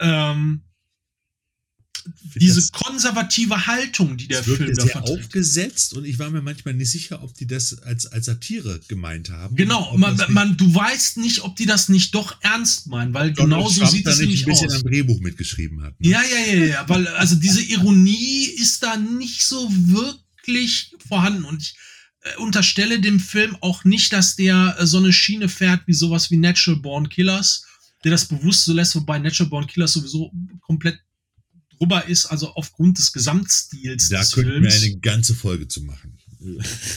ähm, diese das, konservative Haltung, die der Film da sehr aufgesetzt und ich war mir manchmal nicht sicher, ob die das als, als Satire gemeint haben. Genau, man, man, du weißt nicht, ob die das nicht doch ernst meinen, weil genau so sieht es nicht ein bisschen aus. am Drehbuch mitgeschrieben hat. Ne? Ja, ja, ja, ja, weil also diese Ironie ist da nicht so wirklich vorhanden und ich äh, unterstelle dem Film auch nicht, dass der äh, so eine Schiene fährt wie sowas wie Natural Born Killers, der das bewusst so lässt, wobei Natural Born Killers sowieso komplett drüber ist, also aufgrund des Gesamtstils da des könnten Films. wir eine ganze Folge zu machen.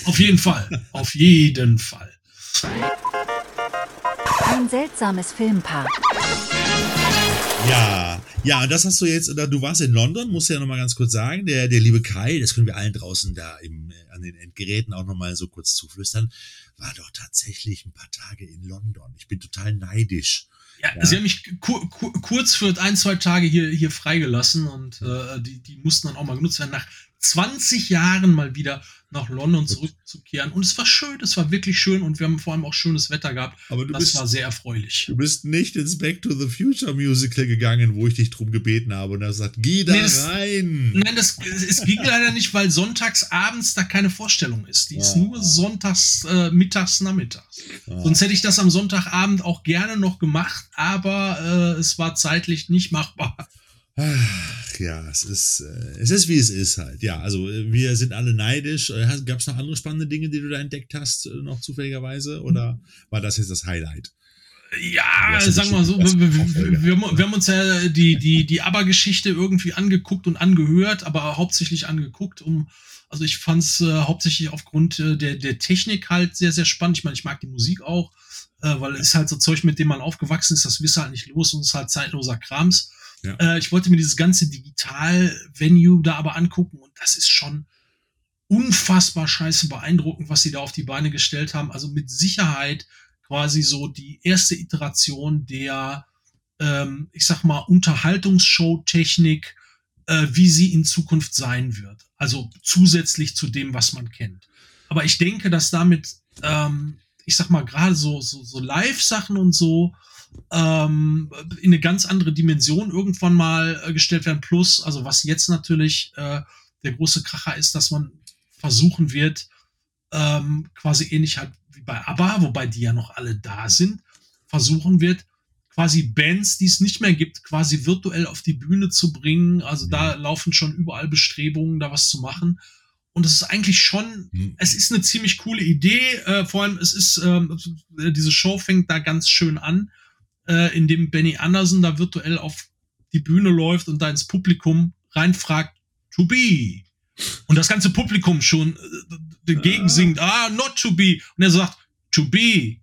Auf jeden Fall, auf jeden Fall. Ein seltsames Filmpaar. Ja, ja, und das hast du jetzt, du warst in London, musst du ja nochmal ganz kurz sagen, der, der liebe Kai, das können wir allen draußen da im, an den Endgeräten auch nochmal so kurz zuflüstern, war doch tatsächlich ein paar Tage in London. Ich bin total neidisch. Ja, ja. sie haben mich kur kur kurz für ein, zwei Tage hier, hier freigelassen und äh, die, die mussten dann auch mal genutzt werden. Nach 20 Jahren mal wieder nach London zurückzukehren. Und es war schön, es war wirklich schön und wir haben vor allem auch schönes Wetter gehabt. Aber du das bist, war sehr erfreulich. Du bist nicht ins Back to the Future Musical gegangen, wo ich dich drum gebeten habe und er sagt, geh da nee, das, rein. Nein, das, es ging leider nicht, weil sonntags abends da keine Vorstellung ist. Die ist ah. nur sonntags, äh, mittags, nachmittags. Ah. Sonst hätte ich das am Sonntagabend auch gerne noch gemacht, aber äh, es war zeitlich nicht machbar. Ja, es ist, äh, es ist wie es ist halt. Ja, also äh, wir sind alle neidisch. Äh, Gab es noch andere spannende Dinge, die du da entdeckt hast, äh, noch zufälligerweise? Oder war das jetzt das Highlight? Ja, sagen wir mal so, wir, wir, wir, wir, haben uns ja die, die, die ABBA-Geschichte irgendwie angeguckt und angehört, aber hauptsächlich angeguckt, um, also ich fand es äh, hauptsächlich aufgrund äh, der, der Technik halt sehr, sehr spannend. Ich meine, ich mag die Musik auch, äh, weil es ist halt so Zeug, mit dem man aufgewachsen ist, das wirst halt nicht los und es ist halt zeitloser Krams. Ja. Äh, ich wollte mir dieses ganze Digital-Venue da aber angucken und das ist schon unfassbar scheiße beeindruckend, was sie da auf die Beine gestellt haben. Also mit Sicherheit quasi so die erste Iteration der, ähm, ich sag mal, Unterhaltungsshow-Technik, äh, wie sie in Zukunft sein wird. Also zusätzlich zu dem, was man kennt. Aber ich denke, dass damit, ähm, ich sag mal, gerade so, so, so Live-Sachen und so, ähm, in eine ganz andere Dimension irgendwann mal äh, gestellt werden. Plus, also was jetzt natürlich äh, der große Kracher ist, dass man versuchen wird, ähm, quasi ähnlich halt wie bei ABBA, wobei die ja noch alle da sind, versuchen wird, quasi Bands, die es nicht mehr gibt, quasi virtuell auf die Bühne zu bringen. Also mhm. da laufen schon überall Bestrebungen, da was zu machen. Und es ist eigentlich schon, mhm. es ist eine ziemlich coole Idee. Äh, vor allem, es ist, ähm, diese Show fängt da ganz schön an äh, in dem Benny Anderson da virtuell auf die Bühne läuft und da ins Publikum reinfragt, to be. Und das ganze Publikum schon äh, dagegen singt, ah, not to be. Und er sagt, to be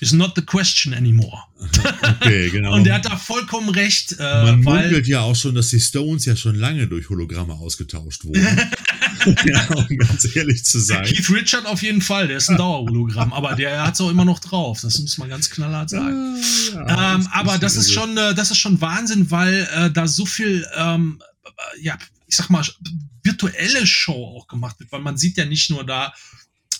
is not the question anymore. Okay, genau. und er hat da vollkommen recht. Äh, Man munkelt ja auch schon, dass die Stones ja schon lange durch Hologramme ausgetauscht wurden. ja, um ganz ehrlich zu sein. Keith Richard auf jeden Fall, der ist ein Dauerhologramm, aber der hat es auch immer noch drauf. Das muss man ganz knallhart sagen. Ja, ähm, das aber das ist schon, äh, das ist schon Wahnsinn, weil äh, da so viel, ähm, ja, ich sag mal, virtuelle Show auch gemacht wird, weil man sieht ja nicht nur da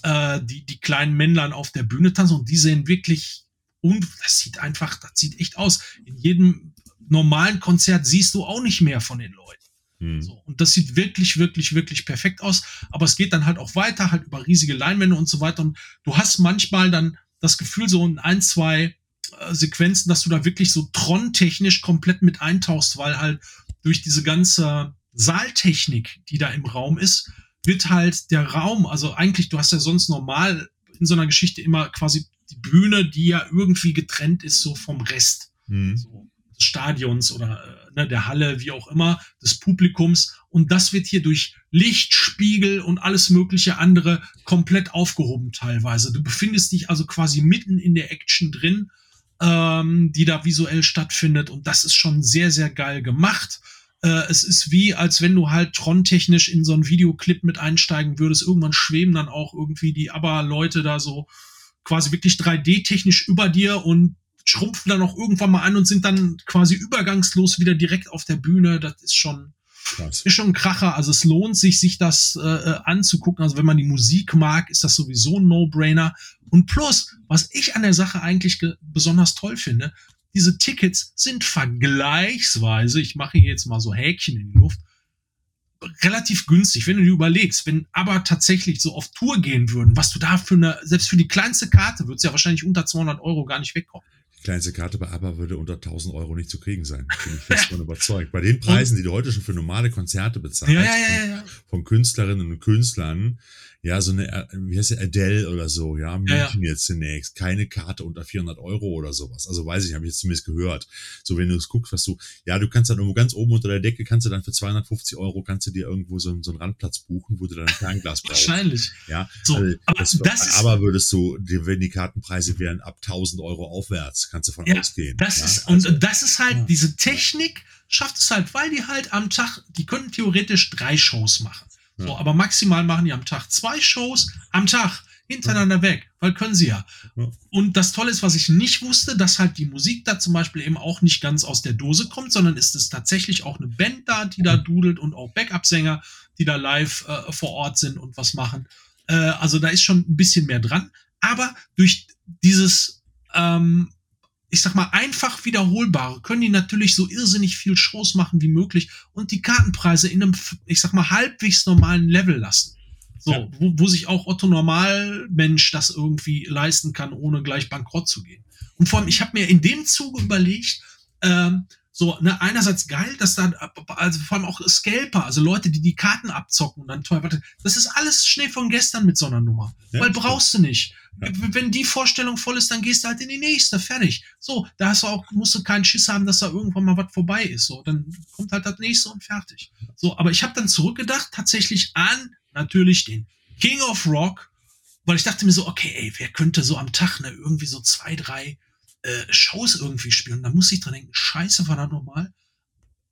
äh, die, die kleinen Männlein auf der Bühne tanzen und die sehen wirklich, und das sieht einfach, das sieht echt aus. In jedem normalen Konzert siehst du auch nicht mehr von den Leuten. Hm. So, und das sieht wirklich, wirklich, wirklich perfekt aus. Aber es geht dann halt auch weiter, halt über riesige Leinwände und so weiter. Und du hast manchmal dann das Gefühl, so in ein, zwei äh, Sequenzen, dass du da wirklich so Tron-technisch komplett mit eintauchst, weil halt durch diese ganze Saaltechnik, die da im Raum ist, wird halt der Raum, also eigentlich, du hast ja sonst normal in so einer Geschichte immer quasi die Bühne, die ja irgendwie getrennt ist so vom Rest mhm. so, des Stadions oder äh, ne, der Halle, wie auch immer, des Publikums. Und das wird hier durch Licht, Spiegel und alles mögliche andere komplett aufgehoben teilweise. Du befindest dich also quasi mitten in der Action drin, ähm, die da visuell stattfindet. Und das ist schon sehr, sehr geil gemacht. Äh, es ist wie, als wenn du halt Tron-technisch in so einen Videoclip mit einsteigen würdest. Irgendwann schweben dann auch irgendwie die ABBA-Leute da so quasi wirklich 3D-technisch über dir und schrumpfen dann auch irgendwann mal an und sind dann quasi übergangslos wieder direkt auf der Bühne. Das ist schon, Krass. ist schon ein Kracher. Also es lohnt sich, sich das äh, äh anzugucken. Also wenn man die Musik mag, ist das sowieso ein No-Brainer. Und plus, was ich an der Sache eigentlich besonders toll finde, diese Tickets sind vergleichsweise, ich mache hier jetzt mal so Häkchen in die Luft, relativ günstig, wenn du dir überlegst, wenn aber tatsächlich so auf Tour gehen würden, was du da für eine, selbst für die kleinste Karte, würdest du ja wahrscheinlich unter 200 Euro gar nicht wegkommen. Kleinste Karte bei ABBA würde unter 1000 Euro nicht zu kriegen sein. Bin ich fest davon überzeugt. Bei den Preisen, die du heute schon für normale Konzerte bezahlst, ja, ja, ja, von Künstlerinnen und Künstlern, ja, so eine, äh, wie heißt die, Adele oder so, ja, München ja, ja. jetzt zunächst, keine Karte unter 400 Euro oder sowas. Also weiß ich, habe ich jetzt zumindest gehört. So, wenn du es guckst, was du, ja, du kannst dann irgendwo ganz oben unter der Decke, kannst du dann für 250 Euro, kannst du dir irgendwo so, so einen Randplatz buchen, wo du dann ein Fernglas brauchst. Wahrscheinlich. Ja, so, also, aber, das, das ist, aber würdest du, wenn die Kartenpreise wären ab 1000 Euro aufwärts, kannst du von ja, ausgehen. Das ja? ist, und also, das ist halt, diese Technik schafft es halt, weil die halt am Tag, die könnten theoretisch drei Shows machen. So, ja. aber maximal machen die am Tag zwei Shows am Tag hintereinander ja. weg, weil können sie ja. ja. Und das Tolle ist, was ich nicht wusste, dass halt die Musik da zum Beispiel eben auch nicht ganz aus der Dose kommt, sondern ist es tatsächlich auch eine Band da, die da dudelt und auch Backup-Sänger, die da live äh, vor Ort sind und was machen. Äh, also da ist schon ein bisschen mehr dran. Aber durch dieses ähm, ich sag mal, einfach wiederholbare, können die natürlich so irrsinnig viel Shows machen wie möglich und die Kartenpreise in einem, ich sag mal, halbwegs normalen Level lassen. So, ja. wo, wo sich auch Otto Normalmensch das irgendwie leisten kann, ohne gleich bankrott zu gehen. Und vor allem, ich habe mir in dem Zuge überlegt, ähm, so, ne, einerseits geil, dass da, also vor allem auch Scalper, also Leute, die die Karten abzocken und dann teuer, warte, das ist alles Schnee von gestern mit so einer Nummer. Ja, weil brauchst du nicht. Ja. Wenn die Vorstellung voll ist, dann gehst du halt in die nächste, fertig. So, da hast du auch, musst du keinen Schiss haben, dass da irgendwann mal was vorbei ist. So, dann kommt halt das nächste und fertig. So, aber ich habe dann zurückgedacht, tatsächlich an natürlich den King of Rock, weil ich dachte mir so, okay, ey, wer könnte so am Tag ne, irgendwie so zwei, drei äh, Shows irgendwie spielen. Da muss ich dran denken, scheiße, war das nochmal?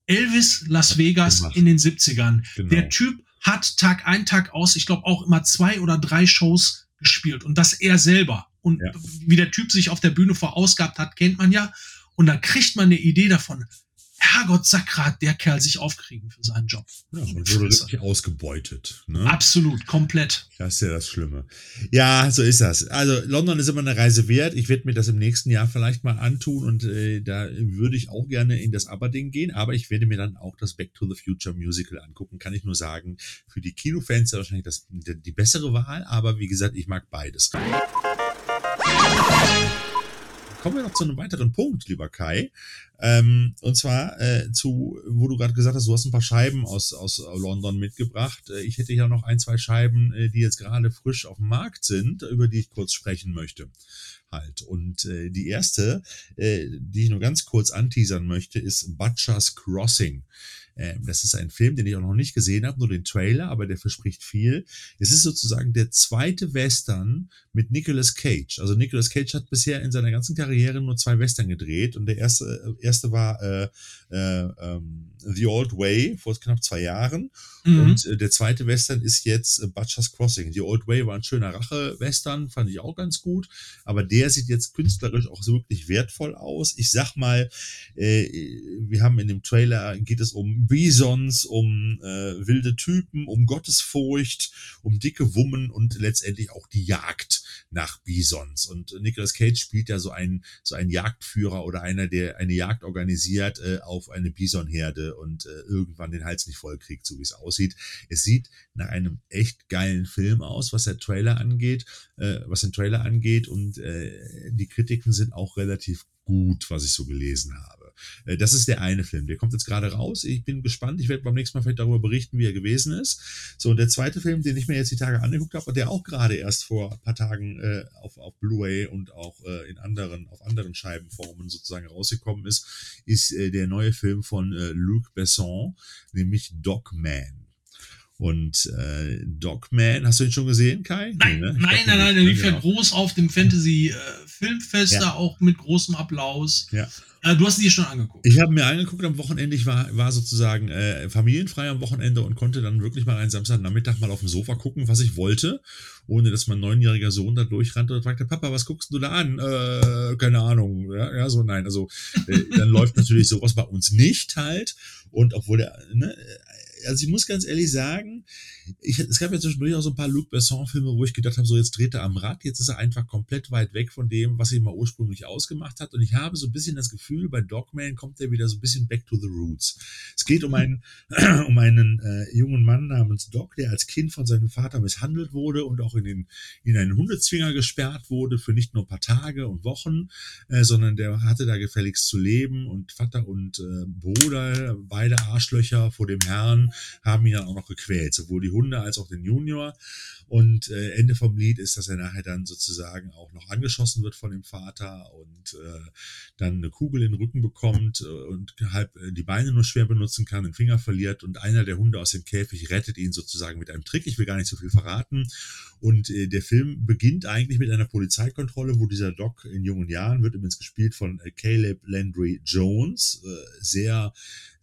Elvis Las Vegas in den 70ern. Genau. Der Typ hat Tag ein, Tag aus, ich glaube auch immer zwei oder drei Shows gespielt und das er selber. Und ja. wie der Typ sich auf der Bühne verausgabt hat, kennt man ja. Und da kriegt man eine Idee davon, Herrgott Sakra hat der Kerl sich aufgerieben für seinen Job. Ja, und wurde wirklich ausgebeutet. Ne? Absolut, komplett. Das ist ja das Schlimme. Ja, so ist das. Also London ist immer eine Reise wert. Ich werde mir das im nächsten Jahr vielleicht mal antun und äh, da würde ich auch gerne in das Aberdeen gehen, aber ich werde mir dann auch das Back to the Future Musical angucken. Kann ich nur sagen, für die Kinofans ist wahrscheinlich das, die bessere Wahl, aber wie gesagt, ich mag beides. Kommen wir noch zu einem weiteren Punkt, lieber Kai. Ähm, und zwar äh, zu, wo du gerade gesagt hast, du hast ein paar Scheiben aus, aus London mitgebracht. Äh, ich hätte ja noch ein, zwei Scheiben, äh, die jetzt gerade frisch auf dem Markt sind, über die ich kurz sprechen möchte. halt. Und äh, die erste, äh, die ich nur ganz kurz anteasern möchte, ist Butcher's Crossing. Ähm, das ist ein Film, den ich auch noch nicht gesehen habe, nur den Trailer, aber der verspricht viel. Es ist sozusagen der zweite Western mit Nicolas Cage. Also Nicolas Cage hat bisher in seiner ganzen Karriere nur zwei Western gedreht und der erste, äh, erste war äh, äh, ähm, The Old Way vor knapp zwei Jahren mhm. und äh, der zweite Western ist jetzt äh, Butcher's Crossing. The Old Way war ein schöner Rache-Western, fand ich auch ganz gut, aber der sieht jetzt künstlerisch auch so wirklich wertvoll aus. Ich sag mal, äh, wir haben in dem Trailer geht es um Bisons, um äh, wilde Typen, um Gottesfurcht, um dicke Wummen und letztendlich auch die Jagd nach Bisons. Und Nicolas Cage spielt ja so einen, so einen Jagdführer oder einer, der eine Jagd organisiert äh, auf eine Bisonherde und äh, irgendwann den Hals nicht voll kriegt, so wie es aussieht. Es sieht nach einem echt geilen Film aus, was der Trailer angeht, äh, was den Trailer angeht und äh, die Kritiken sind auch relativ gut, was ich so gelesen habe. Äh, das ist der eine Film, der kommt jetzt gerade raus. Ich bin gespannt. Ich werde beim nächsten Mal vielleicht darüber berichten, wie er gewesen ist. So, der zweite Film, den ich mir jetzt die Tage angeguckt habe und der auch gerade erst vor ein paar Tagen äh, auf, auf Blu-ray und auch äh, in anderen, auf anderen Scheibenformen sozusagen rausgekommen ist, ist äh, der neue Film von äh, Luc Besson, nämlich Dogman. Und äh, Dogman, hast du ihn schon gesehen, Kai? Nein, nee, ne? nein, nein, nein, der lief ja groß auf dem Fantasy-Filmfest, äh, ja. auch mit großem Applaus. Ja. Äh, du hast sie dir schon angeguckt. Ich habe mir angeguckt am Wochenende. Ich war, war sozusagen äh, familienfrei am Wochenende und konnte dann wirklich mal einen Samstagnachmittag mal auf dem Sofa gucken, was ich wollte, ohne dass mein neunjähriger Sohn da durchrannte und fragte, Papa, was guckst du da an? Äh, keine Ahnung. Ja, ja so nein. Also äh, dann läuft natürlich sowas bei uns nicht halt. Und obwohl der, ne, also ich muss ganz ehrlich sagen, ich, es gab ja zwischendurch auch so ein paar Luc Besson-Filme, wo ich gedacht habe, so jetzt dreht er am Rad, jetzt ist er einfach komplett weit weg von dem, was ihn mal ursprünglich ausgemacht hat. Und ich habe so ein bisschen das Gefühl, bei Dogman kommt er wieder so ein bisschen back to the roots. Es geht um einen, um einen äh, jungen Mann namens Doc, der als Kind von seinem Vater misshandelt wurde und auch in, den, in einen Hundezwinger gesperrt wurde für nicht nur ein paar Tage und Wochen, äh, sondern der hatte da gefälligst zu leben und Vater und äh, Bruder, beide Arschlöcher vor dem Herrn, haben ihn dann auch noch gequält, sowohl die Hunde als auch den Junior. Und äh, Ende vom Lied ist, dass er nachher dann sozusagen auch noch angeschossen wird von dem Vater und äh, dann eine Kugel in den Rücken bekommt äh, und halb äh, die Beine nur schwer benutzen kann, den Finger verliert und einer der Hunde aus dem Käfig rettet ihn sozusagen mit einem Trick. Ich will gar nicht so viel verraten. Und äh, der Film beginnt eigentlich mit einer Polizeikontrolle, wo dieser Doc in jungen Jahren wird übrigens gespielt von äh, Caleb Landry Jones, äh, sehr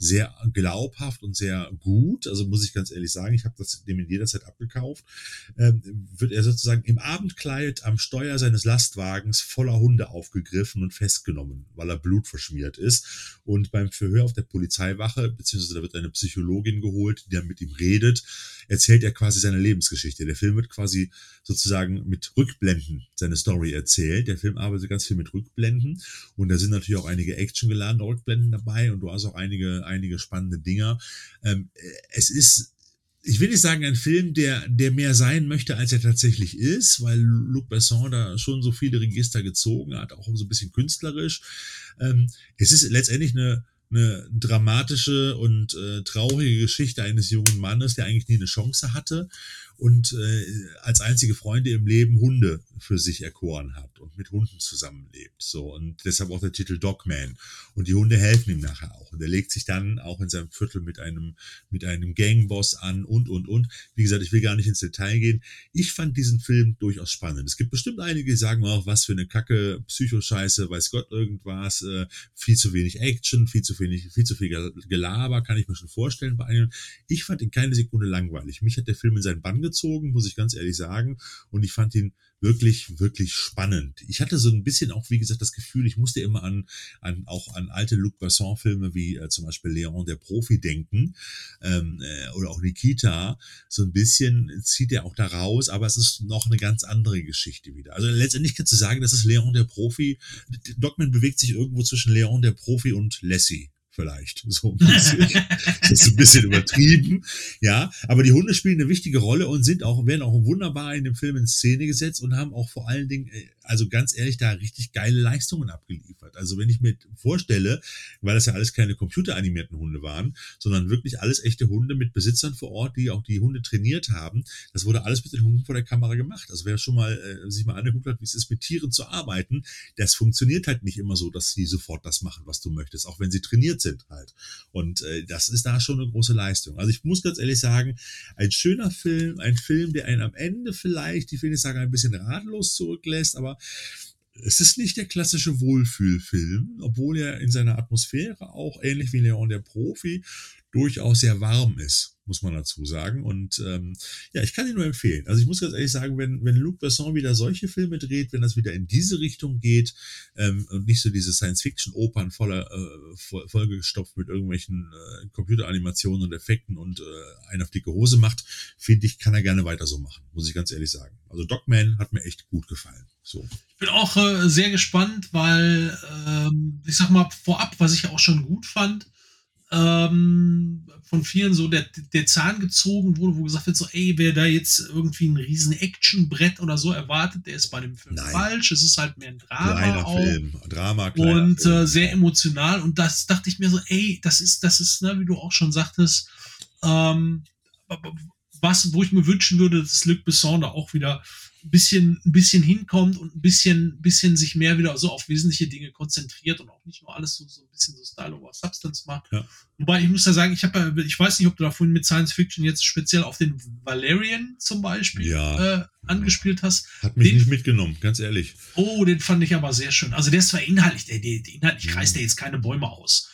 sehr glaubhaft und sehr gut. Also muss ich ganz ehrlich sagen, ich habe das dem in jeder Zeit abgekauft. Ähm, wird er sozusagen im Abendkleid am Steuer seines Lastwagens voller Hunde aufgegriffen und festgenommen, weil er blutverschmiert ist. Und beim Verhör auf der Polizeiwache, beziehungsweise da wird eine Psychologin geholt, die dann mit ihm redet, erzählt er quasi seine Lebensgeschichte. Der Film wird quasi sozusagen mit Rückblenden seine Story erzählt. Der Film arbeitet ganz viel mit Rückblenden und da sind natürlich auch einige actiongeladene Rückblenden dabei und du hast auch einige, einige spannende Dinger. Ähm, es ist ich will nicht sagen ein Film, der, der mehr sein möchte, als er tatsächlich ist, weil Luc Besson da schon so viele Register gezogen hat, auch so ein bisschen künstlerisch. Ähm, es ist letztendlich eine, eine dramatische und äh, traurige Geschichte eines jungen Mannes, der eigentlich nie eine Chance hatte und äh, als einzige Freunde im Leben Hunde für sich erkoren hat und mit Hunden zusammenlebt. So und deshalb auch der Titel Dogman. Und die Hunde helfen ihm nachher auch. Und er legt sich dann auch in seinem Viertel mit einem mit einem Gangboss an und und und. Wie gesagt, ich will gar nicht ins Detail gehen. Ich fand diesen Film durchaus spannend. Es gibt bestimmt einige, die sagen auch, was für eine Kacke, Psychoscheiße, weiß Gott irgendwas, äh, viel zu wenig Action, viel zu wenig, viel zu viel Gelaber, kann ich mir schon vorstellen bei einem. Ich fand ihn keine Sekunde langweilig. Mich hat der Film in seinen Bann gezogen, muss ich ganz ehrlich sagen. Und ich fand ihn wirklich, wirklich spannend. Ich hatte so ein bisschen auch, wie gesagt, das Gefühl, ich musste immer an, an auch an alte Luc Besson-Filme wie äh, zum Beispiel Leon der Profi denken ähm, äh, oder auch Nikita. So ein bisschen zieht er auch da raus, aber es ist noch eine ganz andere Geschichte wieder. Also letztendlich kannst du sagen, das ist Leon der Profi. Dogman bewegt sich irgendwo zwischen Leon der Profi und Lassie vielleicht. So ein bisschen. das ist ein bisschen übertrieben. Ja, aber die Hunde spielen eine wichtige Rolle und sind auch, werden auch wunderbar in dem Film in Szene gesetzt und haben auch vor allen Dingen äh, also ganz ehrlich, da richtig geile Leistungen abgeliefert. Also wenn ich mir vorstelle, weil das ja alles keine computeranimierten Hunde waren, sondern wirklich alles echte Hunde mit Besitzern vor Ort, die auch die Hunde trainiert haben, das wurde alles mit den Hunden vor der Kamera gemacht. Also wer schon mal äh, sich mal angeguckt hat, wie es ist, mit Tieren zu arbeiten, das funktioniert halt nicht immer so, dass sie sofort das machen, was du möchtest, auch wenn sie trainiert sind halt. Und äh, das ist da schon eine große Leistung. Also ich muss ganz ehrlich sagen, ein schöner Film, ein Film, der einen am Ende vielleicht, ich will nicht sagen, ein bisschen ratlos zurücklässt, aber es ist nicht der klassische Wohlfühlfilm, obwohl er in seiner Atmosphäre auch ähnlich wie Leon der Profi durchaus sehr warm ist, muss man dazu sagen. Und ähm, ja, ich kann ihn nur empfehlen. Also ich muss ganz ehrlich sagen, wenn, wenn Luc Besson wieder solche Filme dreht, wenn das wieder in diese Richtung geht ähm, und nicht so diese Science-Fiction-Opern voller äh, voll, vollgestopft mit irgendwelchen äh, Computeranimationen und Effekten und äh, einen auf dicke Hose macht, finde ich, kann er gerne weiter so machen, muss ich ganz ehrlich sagen. Also Dogman hat mir echt gut gefallen. So. Ich bin auch äh, sehr gespannt, weil ähm, ich sag mal vorab, was ich auch schon gut fand, ähm, von vielen so der, der Zahn gezogen wurde, wo gesagt wird, so, ey, wer da jetzt irgendwie ein riesen Actionbrett oder so erwartet, der ist bei dem Film Nein. falsch. Es ist halt mehr ein Drama. Kleiner auch. Film. Drama, Und Film. Äh, sehr emotional. Und das dachte ich mir so, ey, das ist, das ist, ne, wie du auch schon sagtest, ähm, was, wo ich mir wünschen würde, dass Luc Besson da auch wieder ein bisschen, ein bisschen hinkommt und ein bisschen, bisschen sich mehr wieder so auf wesentliche Dinge konzentriert und auch nicht nur alles so, so ein bisschen so Style over Substance macht. Ja. Wobei ich muss ja sagen, ich habe ich weiß nicht, ob du da vorhin mit Science Fiction jetzt speziell auf den Valerian zum Beispiel ja. äh, angespielt hast. Hat mich den, nicht mitgenommen, ganz ehrlich. Oh, den fand ich aber sehr schön. Also der ist zwar inhaltlich, der, der, der inhaltlich ja. reißt der jetzt keine Bäume aus.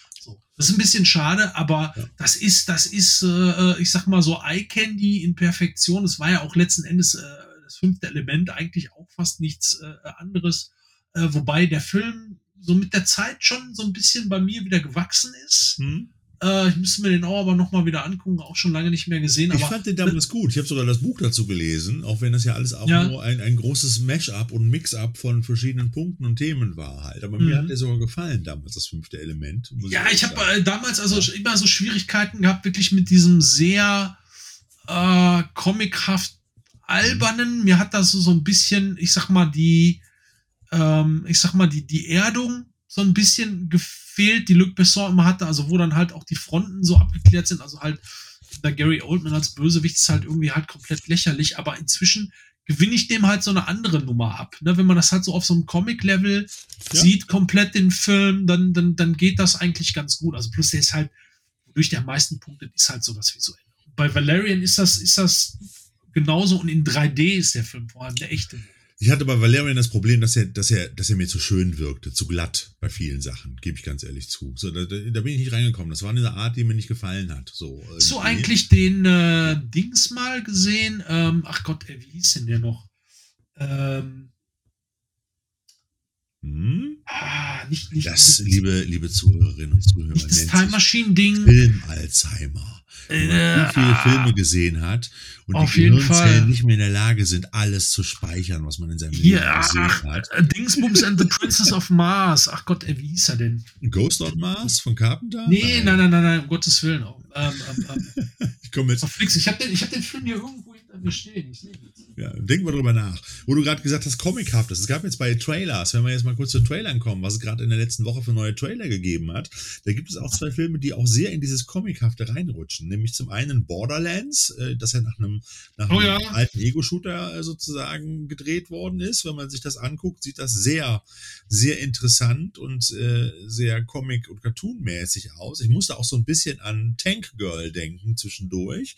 Das ist ein bisschen schade, aber ja. das ist, das ist, äh, ich sag mal so Eye Candy in Perfektion. Es war ja auch letzten Endes äh, das fünfte Element eigentlich auch fast nichts äh, anderes. Äh, wobei der Film so mit der Zeit schon so ein bisschen bei mir wieder gewachsen ist. Hm. Äh, ich müsste mir den auch aber nochmal wieder angucken, auch schon lange nicht mehr gesehen. Ich fand den damals gut. Ich habe sogar das Buch dazu gelesen, auch wenn das ja alles auch ja. nur ein, ein großes Mash-up und Mix-up von verschiedenen Punkten und Themen war halt. Aber mhm. mir hat der sogar gefallen damals, das fünfte Element. Ja, ich, ich habe äh, damals also ja. immer so Schwierigkeiten gehabt, wirklich mit diesem sehr äh, comichaft albernen. Mir hat das so ein bisschen, ich sag mal, die, ähm, ich sag mal, die, die Erdung so ein bisschen gefehlt, die Luc Besson immer hatte, also wo dann halt auch die Fronten so abgeklärt sind, also halt der Gary Oldman als Bösewicht ist halt irgendwie halt komplett lächerlich, aber inzwischen gewinne ich dem halt so eine andere Nummer ab. Ne? Wenn man das halt so auf so einem Comic-Level ja. sieht, komplett den Film, dann, dann, dann geht das eigentlich ganz gut. Also plus der ist halt, wodurch der am meisten punktet, ist halt so das Visuelle. Bei Valerian ist das, ist das genauso und in 3D ist der Film vor allem der echte. Ich hatte bei Valerian das Problem, dass er, dass er, dass er mir zu schön wirkte, zu glatt bei vielen Sachen, gebe ich ganz ehrlich zu. So, da, da, bin ich nicht reingekommen. Das war eine Art, die mir nicht gefallen hat. So, Hast du eigentlich den äh, Dings mal gesehen? Ähm, ach Gott, ey, wie hieß denn der noch? Ähm, hm? Ah, nicht, nicht, das, nicht, liebe, liebe Zuhörerinnen und Zuhörer, nicht das Time Machine Ding. Film Alzheimer. Wenn man äh, viele Filme gesehen hat und auf die Gehirnzellen nicht mehr in der Lage sind, alles zu speichern, was man in seinem Leben ja, gesehen hat. Dingsbums and the Princess of Mars. Ach Gott, wie hieß er denn? Ghost on Mars von Carpenter? Nee, nein, nein, nein, nein, um Gottes Willen. Ähm, ähm, ähm. ich komme jetzt. Ich habe den, hab den Film hier irgendwo stehen. Ich sehe ja, denk mal drüber nach. Wo du gerade gesagt hast, comichaftes. Es gab jetzt bei Trailers, wenn wir jetzt mal kurz zu Trailern kommen, was es gerade in der letzten Woche für neue Trailer gegeben hat, da gibt es auch zwei Filme, die auch sehr in dieses Comichafte reinrutschen. Nämlich zum einen Borderlands, äh, das ja nach einem, nach oh, einem ja. alten Ego-Shooter äh, sozusagen gedreht worden ist. Wenn man sich das anguckt, sieht das sehr, sehr interessant und äh, sehr Comic- und Cartoon-mäßig aus. Ich musste auch so ein bisschen an Tank Girl denken zwischendurch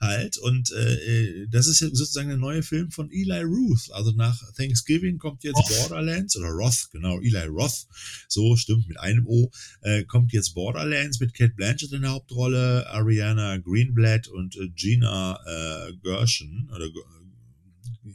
halt. Und äh, das ist sozusagen eine neue Film von Eli Ruth. Also nach Thanksgiving kommt jetzt Roth. Borderlands oder Roth, genau, Eli Roth, so stimmt, mit einem O, äh, kommt jetzt Borderlands mit Kate Blanchett in der Hauptrolle, Ariana Greenblatt und äh, Gina äh, Gershon oder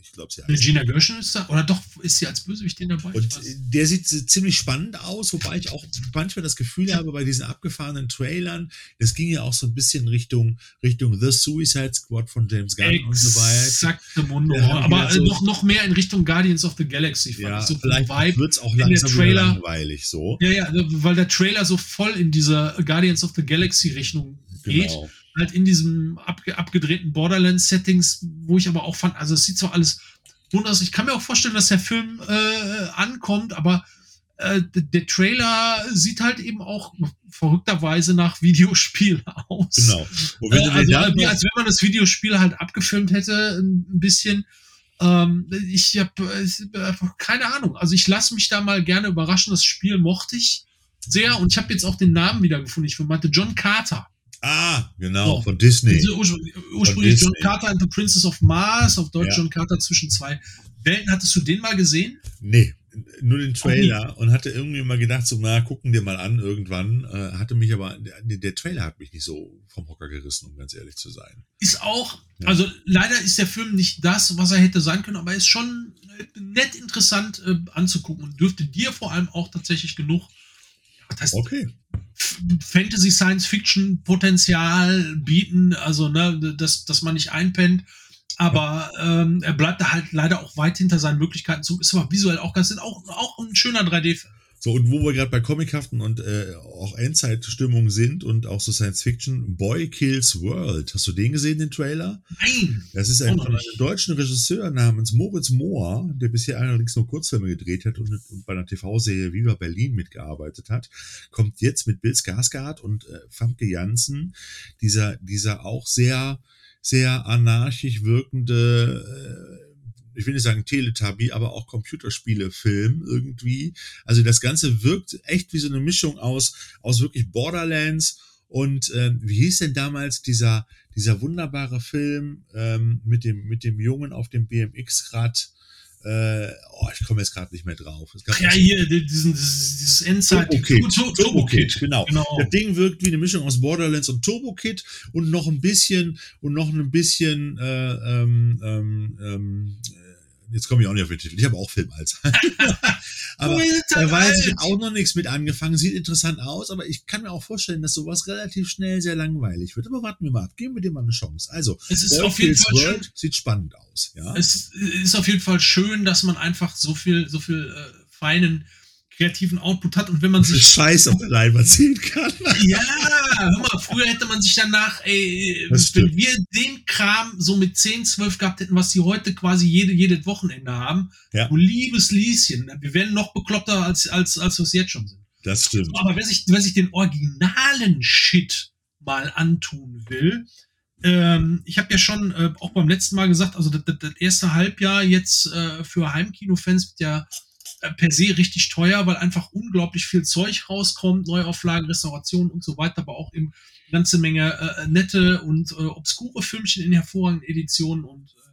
ich glaube, sie heißt. Regina Gershon ist da, oder doch ist sie als Bösewicht den dabei? Und der sieht ziemlich spannend aus, wobei ich auch manchmal das Gefühl habe, bei diesen abgefahrenen Trailern, das ging ja auch so ein bisschen Richtung, Richtung The Suicide Squad von James Gunn Exakt, und so weiter. Exakte Mundo. Aber so noch, noch mehr in Richtung Guardians of the Galaxy. Fand ja, so vielleicht wird es auch langsam Trailer, langweilig so. Ja, ja, weil der Trailer so voll in dieser Guardians of the Galaxy Richtung geht. Halt in diesem abge abgedrehten Borderlands-Settings, wo ich aber auch fand, also es sieht zwar alles wundere Ich kann mir auch vorstellen, dass der Film äh, ankommt, aber äh, der Trailer sieht halt eben auch verrückterweise nach Videospiel aus. Genau. Äh, also, wie, als wenn man das Videospiel halt abgefilmt hätte, ein bisschen. Ähm, ich habe äh, keine Ahnung. Also ich lasse mich da mal gerne überraschen. Das Spiel mochte ich sehr und ich habe jetzt auch den Namen wiedergefunden. Ich meinte John Carter. Ah, genau, so. von Disney. Also ursprünglich John Carter and the Princess of Mars, auf Deutsch ja. John Carter zwischen zwei Welten. Hattest du den mal gesehen? Nee, nur den Trailer und hatte irgendwie mal gedacht, so, na, gucken dir mal an irgendwann. Äh, hatte mich aber, der, der, Trailer hat mich nicht so vom Hocker gerissen, um ganz ehrlich zu sein. Ist auch, ja. also leider ist der Film nicht das, was er hätte sein können, aber er ist schon nett interessant äh, anzugucken und dürfte dir vor allem auch tatsächlich genug das heißt, okay. Fantasy Science Fiction Potenzial bieten, also ne, dass, dass man nicht einpennt. Aber ähm, er bleibt da halt leider auch weit hinter seinen Möglichkeiten zurück. Ist aber visuell auch ganz auch, auch ein schöner 3D-Film. So, und wo wir gerade bei Comichaften und äh, auch Endzeitstimmung sind und auch so Science Fiction, Boy Kills World. Hast du den gesehen, den Trailer? Nein! Das ist ein, von einem deutschen Regisseur namens Moritz Mohr, der bisher allerdings nur Kurzfilme gedreht hat und, und bei einer TV-Serie Viva Berlin mitgearbeitet hat. Kommt jetzt mit Bill Skarsgård und äh, Famke Janssen, dieser, dieser auch sehr, sehr anarchisch wirkende äh, ich will nicht sagen Teletubby, aber auch Computerspiele-Film irgendwie. Also das Ganze wirkt echt wie so eine Mischung aus, aus wirklich Borderlands und äh, wie hieß denn damals dieser, dieser wunderbare Film ähm, mit, dem, mit dem Jungen auf dem BMX-Rad? Äh, oh, ich komme jetzt gerade nicht mehr drauf. ja, hier, diesen, dieses, dieses Endzeit. Turbo Kid. Turbo, Turbo Kid, genau. genau. Das Ding wirkt wie eine Mischung aus Borderlands und Turbo Kid und noch ein bisschen und noch ein bisschen äh, ähm, ähm, ähm jetzt komme ich auch nicht auf den Titel. Ich habe auch Filmhals. aber da weiß ich auch noch nichts mit angefangen. Sieht interessant aus, aber ich kann mir auch vorstellen, dass sowas relativ schnell sehr langweilig wird. Aber warten wir mal ab. Geben wir dir mal eine Chance. Also, es ist auf jeden Fall World schön. sieht spannend aus. Ja? Es ist auf jeden Fall schön, dass man einfach so viel, so viel äh, feinen kreativen Output hat und wenn man sich Scheiß auf der Leinwand sehen kann. ja, hör mal, früher hätte man sich danach, ey, wenn wir den Kram so mit 10, 12 gehabt hätten, was sie heute quasi jede, jedes Wochenende haben, ja. du liebes Lieschen, wir wären noch bekloppter als, als, als wir es jetzt schon sind. Das stimmt. Aber wer sich, wer sich den originalen Shit mal antun will, ähm, ich habe ja schon äh, auch beim letzten Mal gesagt, also das, das erste Halbjahr jetzt äh, für Heimkinofans wird ja per se richtig teuer, weil einfach unglaublich viel Zeug rauskommt, Neuauflagen, Restaurationen und so weiter, aber auch eben eine ganze Menge äh, nette und äh, obskure Filmchen in hervorragenden Editionen. Und äh,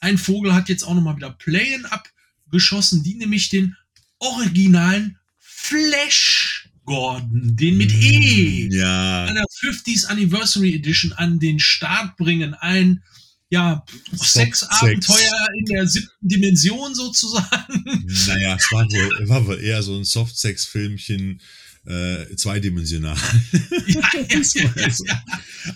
ein Vogel hat jetzt auch nochmal wieder Playen abgeschossen, die nämlich den originalen Flash Gordon, den mit E, ja. einer 50th Anniversary Edition an den Start bringen. Ein ja, Sexabenteuer in der siebten Dimension sozusagen. Naja, es war wohl, war wohl eher so ein Softsex-Filmchen, äh, zweidimensional. Ja, ja, ja,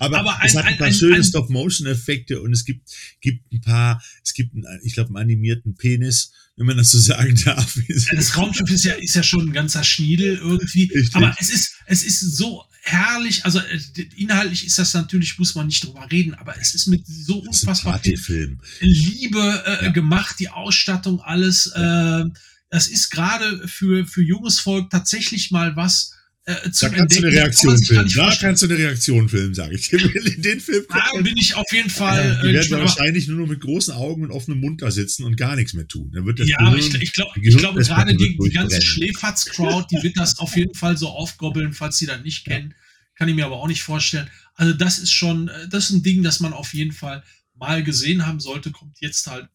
Aber, Aber ein, es hat ein, paar ein, schöne Stop-Motion-Effekte und es gibt, gibt ein paar, es gibt, einen, ich glaube, einen animierten Penis, wenn man das so sagen darf. das Raumschiff ist ja, ist ja schon ein ganzer Schniedel irgendwie. Richtig. Aber es ist, es ist so herrlich, also äh, inhaltlich ist das natürlich, muss man nicht drüber reden, aber es ist mit so unfassbar viel. Liebe äh, ja. gemacht, die Ausstattung, alles. Ja. Äh, das ist gerade für, für junges Volk tatsächlich mal was, äh, da kannst du eine Reaktion filmen. Da kannst du eine Reaktion filmen, sage ich dir. In den Film da bin ich auf jeden Fall. Ja, die äh, werden wahrscheinlich nur noch mit großen Augen und offenem Mund da sitzen und gar nichts mehr tun. Dann wird das ja, Gehirn, ich, ich, glaub, ich glaube gerade die, die ganze Schläferz-Crowd, die wird das auf jeden Fall so aufgobbeln, falls sie das nicht kennen. Kann ich mir aber auch nicht vorstellen. Also das ist schon, äh, das ist ein Ding, das man auf jeden Fall mal gesehen haben sollte. Kommt jetzt halt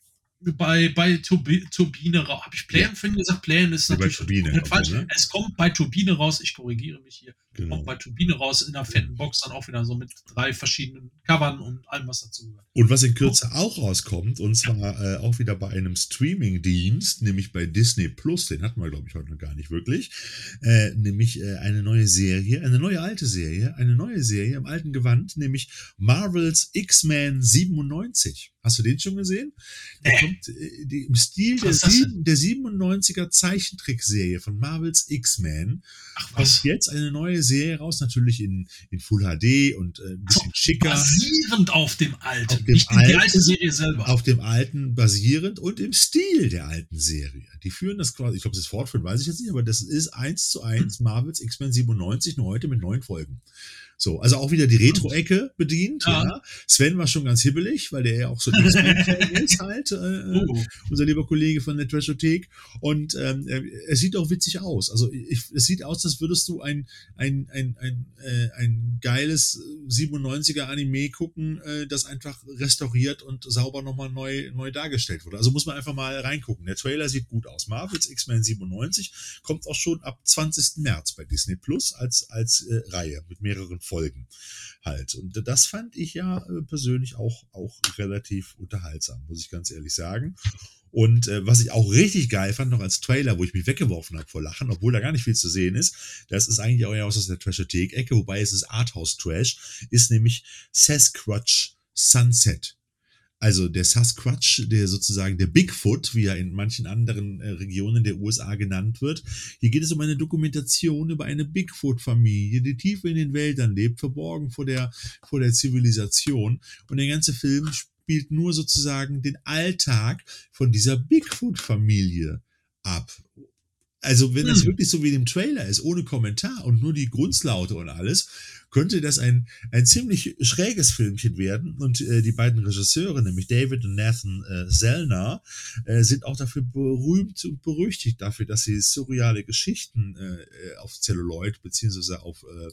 bei, bei Turbi Turbine raus. Habe ich Playen ja. vorhin gesagt? Playen ist ja, natürlich Turbine, falsch. Ne? Es kommt bei Turbine raus. Ich korrigiere mich hier. Genau. Kommt bei Turbine raus in einer fetten Box dann auch wieder so mit drei verschiedenen Covern und allem, was dazu gehört. Und was in Kürze auch rauskommt, und zwar äh, auch wieder bei einem Streaming-Dienst, nämlich bei Disney Plus, den hatten wir, glaube ich, heute noch gar nicht wirklich, äh, nämlich äh, eine neue Serie, eine neue alte Serie, eine neue Serie im alten Gewand, nämlich Marvels X-Men 97. Hast du den schon gesehen? Der kommt äh, die, im Stil der, sieben, der 97er Zeichentrickserie von Marvels X-Men. Kommt jetzt eine neue Serie raus, natürlich in, in Full HD und äh, ein bisschen schicker. Basierend auf dem alten, Auf dem nicht die alten- alte Serie selber. Auf dem alten basierend und im Stil der alten Serie. Die führen das quasi, ich glaube, das fortführen, weiß ich jetzt nicht, aber das ist eins zu eins Marvels X-Men 97 nur heute mit neun Folgen. So, also auch wieder die Retro-Ecke bedient. Ja. Ja. Sven war schon ganz hibbelig, weil der ja auch so ein ist halt, äh, Oh. unser lieber Kollege von der Trashothek. Und ähm, äh, es sieht auch witzig aus. Also ich, es sieht aus, als würdest du ein, ein, ein, ein, äh, ein geiles 97er Anime gucken, äh, das einfach restauriert und sauber nochmal neu, neu dargestellt wurde. Also muss man einfach mal reingucken. Der Trailer sieht gut aus. Marvels X-Men 97 kommt auch schon ab 20. März bei Disney Plus als, als äh, Reihe mit mehreren Folgen halt. Und das fand ich ja äh, persönlich auch, auch relativ unterhaltsam, muss ich ganz ehrlich sagen. Und äh, was ich auch richtig geil fand, noch als Trailer, wo ich mich weggeworfen habe vor Lachen, obwohl da gar nicht viel zu sehen ist, das ist eigentlich auch eher aus der Trashothek-Ecke, wobei es ist Arthouse-Trash, ist nämlich Sasquatch Sunset. Also der Sasquatch, der sozusagen der Bigfoot, wie er in manchen anderen äh, Regionen der USA genannt wird. Hier geht es um eine Dokumentation über eine Bigfoot-Familie, die tief in den Wäldern lebt, verborgen vor der, vor der Zivilisation. Und der ganze Film spielt nur sozusagen den Alltag von dieser Bigfoot-Familie ab. Also wenn das Hm. wirklich so wie in dem Trailer ist, ohne Kommentar und nur die Grundslaute und alles, könnte das ein, ein ziemlich schräges Filmchen werden. Und äh, die beiden Regisseure, nämlich David und Nathan äh, Zellner, äh, sind auch dafür berühmt und berüchtigt dafür, dass sie surreale Geschichten äh, auf Celluloid beziehungsweise auf, äh,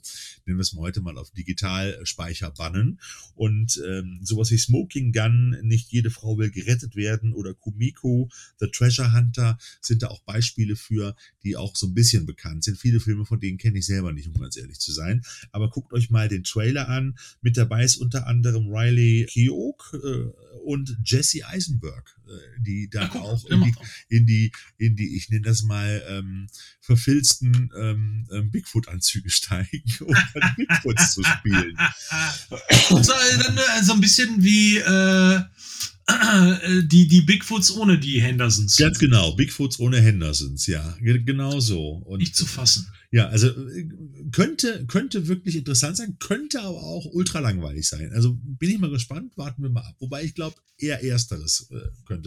nennen wir es mal heute mal, auf Digitalspeicher bannen. Und ähm, sowas wie Smoking Gun, nicht jede Frau will gerettet werden oder Kumiko, The Treasure Hunter sind da auch Beispiele für, die auch so ein bisschen bekannt sind. Viele Filme von denen kenne ich selber nicht, um ganz ehrlich zu sein. Aber guckt euch mal den Trailer an. Mit dabei ist unter anderem Riley Keough äh, und Jesse Eisenberg, die dann guck, auch in die, auch. in die, in die, ich nenne das mal, ähm, verfilzten ähm, ähm, Bigfoot-Anzüge steigen, um dann Bigfoots zu spielen. so, dann äh, so ein bisschen wie äh, äh, die, die Bigfoots ohne die Hendersons. Ganz genau, Bigfoots ohne Hendersons, ja, ge- genau so. Und Nicht zu fassen. Ja, also äh, könnte, könnte wirklich interessant sein, könnte aber auch ultra langweilig sein. Also bin ich mal gespannt, warten wir mal ab. Wobei ich glaube, eher ersteres äh, könnte,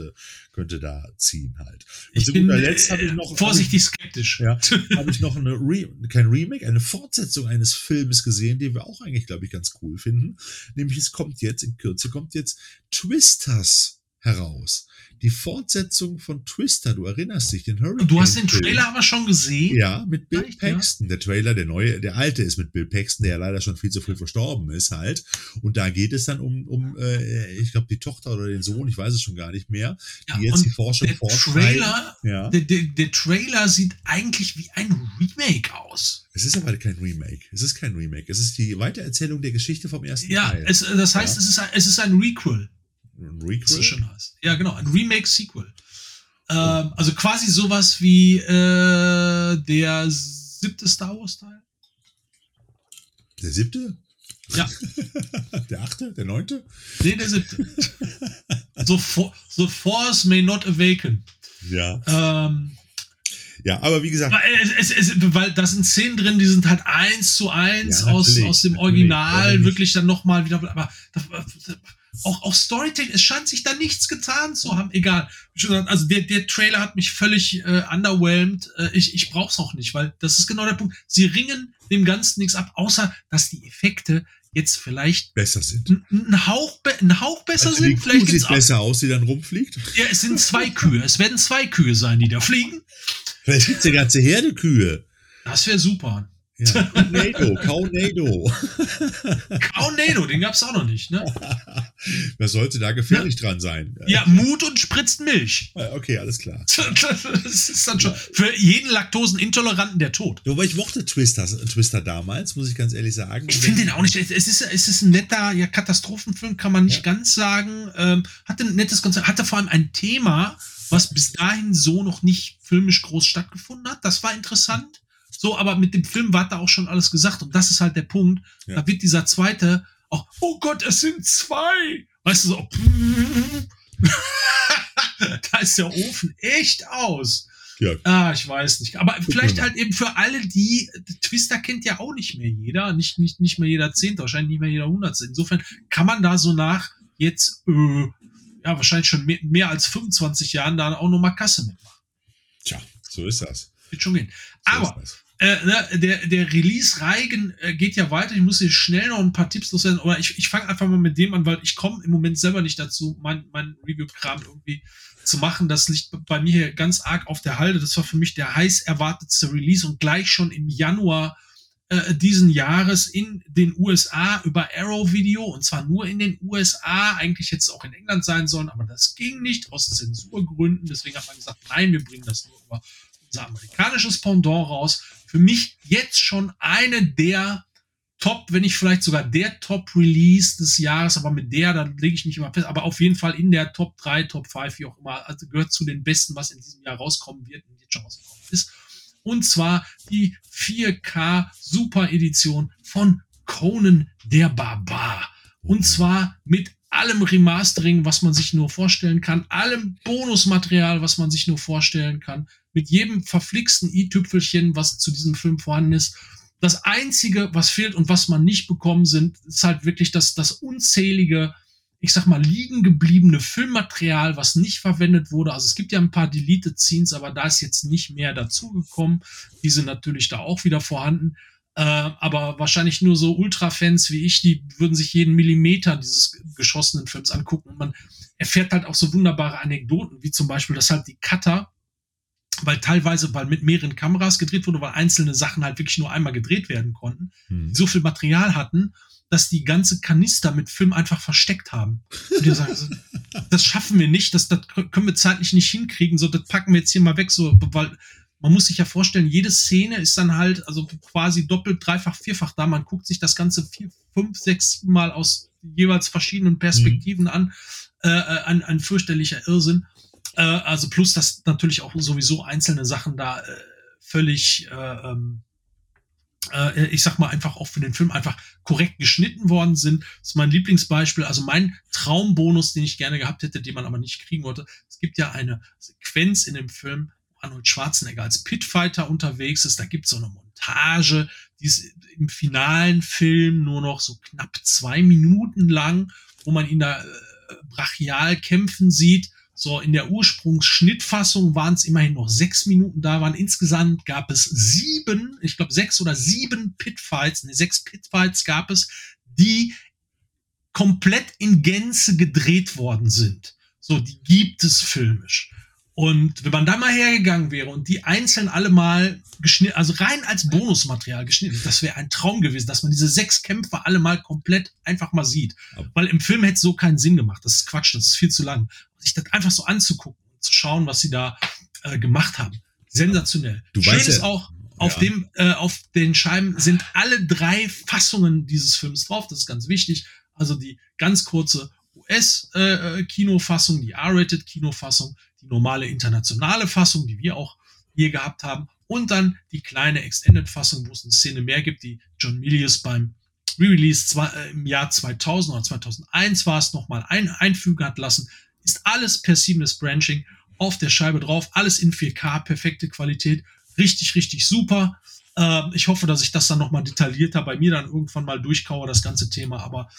könnte da ziehen halt. Und Ich zu bin guter Letzt habe ich äh, noch, vorsichtig skeptisch. Ja. habe ich noch eine Re kein Remake, eine Fortsetzung eines Filmes gesehen, den wir auch eigentlich, glaube ich, ganz cool finden. Nämlich es kommt jetzt, in Kürze kommt jetzt Twisters heraus. Die Fortsetzung von Twister, du erinnerst dich, den Hurricane. Du hast den Film. Trailer aber schon gesehen? Ja, mit Bill ja? Paxton. Der Trailer, der neue, der alte ist mit Bill Paxton, der ja leider schon viel zu früh verstorben ist halt. Und da geht es dann um, um äh, ich glaube, die Tochter oder den Sohn, ich weiß es schon gar nicht mehr, Ja, die jetzt die Forschung Der. Trailer, Ja. der, der, der Trailer sieht eigentlich wie ein Remake aus. Es ist aber kein Remake. Es ist kein Remake. Es ist die Weitererzählung der Geschichte vom ersten Ja, Teil. es, das heißt, Ja. es, ist ein, es ist ein Requel. Ein Das Requel? ist schon heißt. Ja, genau, ein Remake-Sequel. Ähm, also quasi sowas wie äh, der siebte Star Wars-Teil. Der siebte? Ja. der achte? Der neunte? Nee, der siebte. so, for, the Force may not awaken. Ja. Ähm, Ja, aber wie gesagt, weil, es, es, es, weil da sind Szenen drin, die sind halt eins zu eins Ja, aus, aus dem Original, wirklich dann nochmal wieder. Aber das, auch, auch Storytelling, es scheint sich da nichts getan zu haben. Egal. Also der, der Trailer hat mich völlig äh, underwhelmed. Äh, ich ich brauch's auch nicht, weil das ist genau der Punkt. Sie ringen dem Ganzen nichts ab, außer dass die Effekte jetzt vielleicht besser sind. ein, Hauch, ein Hauch besser Also sind. Kuh Vielleicht sieht besser aus, die dann rumfliegt. ja, es sind zwei Kühe. Es werden zwei Kühe sein, die da fliegen. Vielleicht gibt's eine ganze Herde Kühe. Das wäre super. Ja, Nado, Kaunado. Tornado, den gab's auch noch nicht, ne? Was sollte da gefährlich dran sein? Ja, Mut und spritzt Milch. Äh, Okay, alles klar. Das ist dann schon für jeden Laktosenintoleranten der Tod. Wobei ich mochte Twister, Twister damals, muss ich ganz ehrlich sagen. Ich finde den auch nicht. Es ist, es ist ein netter ja, Katastrophenfilm, kann man nicht ganz sagen. Ähm, hatte ein nettes Konzept, hatte vor allem ein Thema, was bis dahin so noch nicht filmisch groß stattgefunden hat. Das war interessant. So, aber mit dem Film war da auch schon alles gesagt. Und das ist halt der Punkt. Ja. Da wird dieser zweite auch, oh Gott, es sind zwei. Weißt du, so. da ist der Ofen echt aus. Ja. Ah, ich weiß nicht. Aber vielleicht halt eben für alle, die, Twister kennt ja auch nicht mehr jeder, nicht, nicht, nicht mehr jeder Zehnte, wahrscheinlich nicht mehr jeder Hundertste. Insofern kann man da so nach jetzt, äh, ja, wahrscheinlich schon mehr, mehr als 25 Jahren da auch nochmal Kasse mitmachen. Tja, so ist das. Wird schon gehen. So Aber äh, ne, der, der Release-Reigen äh, geht ja weiter. Ich muss hier schnell noch ein paar Tipps loswerden. Oder ich, ich fange einfach mal mit dem an, weil ich komme im Moment selber nicht dazu, mein, mein Review-Kram irgendwie zu machen. Das liegt bei mir hier ganz arg auf der Halde. Das war für mich der heiß erwartetste Release und gleich schon im Januar äh, diesen Jahres in den USA über Arrow Video und zwar nur in den USA, eigentlich jetzt auch in England sein sollen, aber das ging nicht aus Zensurgründen. Deswegen hat man gesagt, nein, wir bringen das nur über unser amerikanisches Pendant raus. Für mich jetzt schon eine der Top, wenn nicht vielleicht sogar der Top-Release des Jahres, aber mit der, dann lege ich mich immer fest, aber auf jeden Fall in der Top 3, Top 5, wie auch immer, also gehört zu den besten, was in diesem Jahr rauskommen wird und jetzt schon rausgekommen ist. Und zwar die 4K Super Edition von Conan der Barbar. Und zwar mit allem Remastering, was man sich nur vorstellen kann, allem Bonusmaterial, was man sich nur vorstellen kann, mit jedem verflixten i-Tüpfelchen, was zu diesem Film vorhanden ist. Das einzige, was fehlt und was man nicht bekommen sind, ist halt wirklich das, das unzählige, ich sag mal, liegen gebliebene Filmmaterial, was nicht verwendet wurde. Also es gibt ja ein paar Deleted Scenes, aber da ist jetzt nicht mehr dazugekommen. Die sind natürlich da auch wieder vorhanden. Äh, aber wahrscheinlich nur so Ultra-Fans wie ich, die würden sich jeden Millimeter dieses geschossenen Films angucken. Und man erfährt halt auch so wunderbare Anekdoten, wie zum Beispiel, dass halt die Cutter, weil teilweise, weil mit mehreren Kameras gedreht wurde, weil einzelne Sachen halt wirklich nur einmal gedreht werden konnten, hm. so viel Material hatten, dass die ganze Kanister mit Film einfach versteckt haben. Und die sagen, das schaffen wir nicht, das, das können wir zeitlich nicht hinkriegen, so das packen wir jetzt hier mal weg, so, weil man muss sich ja vorstellen, jede Szene ist dann halt, also quasi doppelt, dreifach, vierfach da. Man guckt sich das Ganze vier, fünf, sechs, sieben Mal aus jeweils verschiedenen Perspektiven mhm. an. Äh, äh, ein, ein fürchterlicher Irrsinn. Äh, also plus, dass natürlich auch sowieso einzelne Sachen da äh, völlig, äh, ähm, äh, ich sag mal einfach auch für den Film einfach korrekt geschnitten worden sind. Das ist mein Lieblingsbeispiel. Also mein Traumbonus, den ich gerne gehabt hätte, den man aber nicht kriegen wollte. Es gibt ja eine Sequenz in dem Film, Arnold Schwarzenegger als Pitfighter unterwegs ist. Da gibt es so eine Montage, die ist im finalen Film nur noch so knapp zwei Minuten lang, wo man ihn da äh, brachial kämpfen sieht. So, in der Ursprungsschnittfassung waren es immerhin noch sechs Minuten da waren. Insgesamt gab es sieben, ich glaube sechs oder sieben Pitfights, ne, sechs Pitfights gab es, die komplett in Gänze gedreht worden sind. So, die gibt es filmisch. Und wenn man da mal hergegangen wäre und die einzeln alle mal geschnitten, also rein als Bonusmaterial geschnitten, das wäre ein Traum gewesen, dass man diese sechs Kämpfe alle mal komplett einfach mal sieht. Weil im Film hätte es so keinen Sinn gemacht. Das ist Quatsch, das ist viel zu lang. Sich das einfach so anzugucken und zu schauen, was sie da äh, gemacht haben. Sensationell. Du Schön weißt ist ja, auch, auf ja. dem, äh, auf den Scheiben sind alle drei Fassungen dieses Films drauf. Das ist ganz wichtig. Also die ganz kurze US-Kinofassung, äh, die R-Rated-Kinofassung, die normale internationale Fassung, die wir auch hier gehabt haben, und dann die kleine Extended-Fassung, wo es eine Szene mehr gibt, die John Milius beim Re-Release äh, im Jahr 2000 oder 2001 war es, nochmal ein, einfügen hat lassen. Ist alles per Seamless Branching auf der Scheibe drauf, alles in 4K, perfekte Qualität, richtig, richtig super. Ähm, ich hoffe, dass ich das dann nochmal detaillierter bei mir dann irgendwann mal durchkaue, das ganze Thema, aber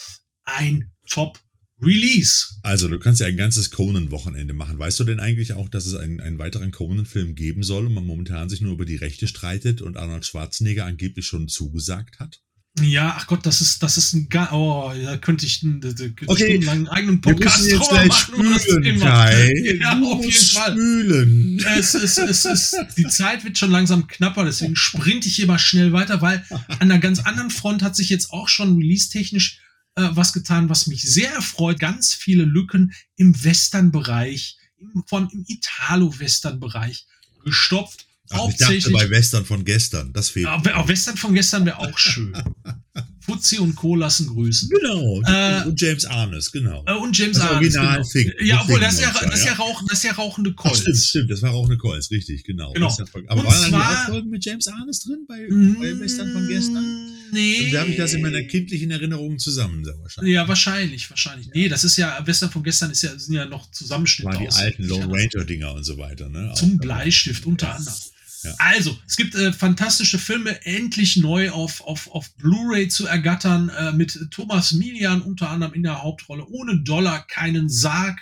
ein Top Release. Also, du kannst ja ein ganzes Conan-Wochenende machen. Weißt du denn eigentlich auch, dass es einen, einen weiteren Conan-Film geben soll und man momentan sich nur über die Rechte streitet und Arnold Schwarzenegger angeblich schon zugesagt hat? Ja, ach Gott, das ist, das ist ein, oh, da könnte ich, könnte okay. einen eigenen Podcast gleich machen. Spülen, Kai. Ja, auf jeden Fall. Spülen. Es ist, es ist, die Zeit wird schon langsam knapper, deswegen sprinte ich hier mal schnell weiter, weil an einer ganz anderen Front hat sich jetzt auch schon release-technisch äh, was getan, was mich sehr erfreut. Ganz viele Lücken im Western-Bereich, im, von im Italo-Western-Bereich gestopft. Ach, Hauptsächlich, ich dachte bei Western von gestern, das fehlt. Ja, Western von gestern wäre auch schön. Fuzzi und Co. lassen grüßen. Genau. Äh, und James Arnes, genau. Äh, und James das Arnes. Original genau. Fink, ja, obwohl das ist ja, das, ja, rauchen, das ist ja rauchende Colts. Ach, stimmt, stimmt, das war rauchende Colts, richtig, genau. genau. aber und waren da auch Folgen mit James Arnes drin bei, bei Western von gestern? Nee. Dann habe ich das in meiner kindlichen Erinnerung zusammen, sehr wahrscheinlich. Ja, wahrscheinlich, wahrscheinlich. Nee, das ist ja, Western von gestern ist ja, sind ja noch Zusammenschnitte. War die alten Lone Ranger-Dinger und so weiter, ne? Zum Bleistift unter anderem. Ja. Also, es gibt äh, fantastische Filme, endlich neu auf, auf, auf Blu-ray zu ergattern, äh, mit Thomas Milian unter anderem in der Hauptrolle, ohne Dollar, keinen Sarg.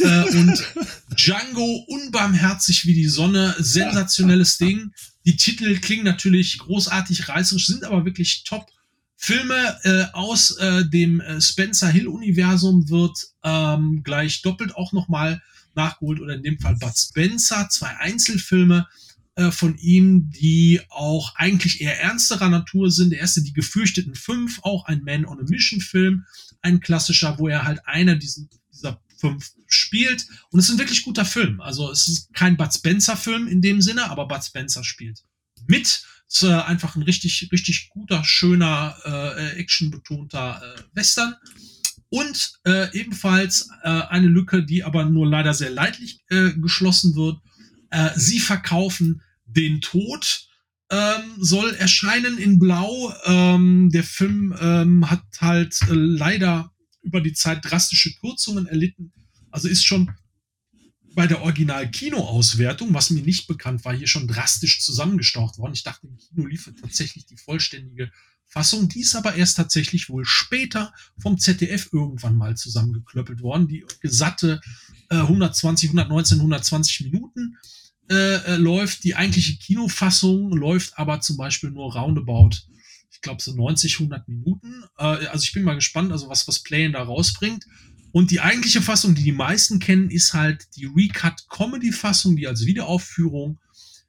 Äh, und Django unbarmherzig wie die Sonne, sensationelles Ding. Die Titel klingen natürlich großartig reißerisch, sind aber wirklich top. Filme äh, aus äh, dem äh, Spencer Hill Universum wird ähm, gleich doppelt auch nochmal nachgeholt oder in dem Fall Bud Spencer, zwei Einzelfilme äh, von ihm, die auch eigentlich eher ernsterer Natur sind. Der erste, die gefürchteten fünf, auch ein Man on a Mission Film, ein klassischer, wo er halt einer diesen, dieser fünf spielt. Und es ist ein wirklich guter Film. Also es ist kein Bud Spencer Film in dem Sinne, aber Bud Spencer spielt mit. Es ist äh, einfach ein richtig, richtig guter, schöner, äh, actionbetonter äh, Western. Und äh, ebenfalls äh, eine Lücke, die aber nur leider sehr leidlich äh, geschlossen wird. Äh, sie verkaufen den Tod. Ähm, soll erscheinen in Blau. Ähm, der Film ähm, hat halt äh, leider über die Zeit drastische Kürzungen erlitten. Also ist schon bei der Original-Kino-Auswertung, was mir nicht bekannt war, hier schon drastisch zusammengestaucht worden. Ich dachte, im Kino lief tatsächlich die vollständige Fassung. Die ist aber erst tatsächlich wohl später vom ZDF irgendwann mal zusammengeklöppelt worden. Die gesatte äh, 120, 119, 120 Minuten äh, äh, läuft. Die eigentliche Kinofassung läuft aber zum Beispiel nur roundabout ich glaube, so 90, 100 Minuten. Äh, also ich bin mal gespannt, also was, was Playen da rausbringt. Und die eigentliche Fassung, die die meisten kennen, ist halt die Recut-Comedy-Fassung, die als Wiederaufführung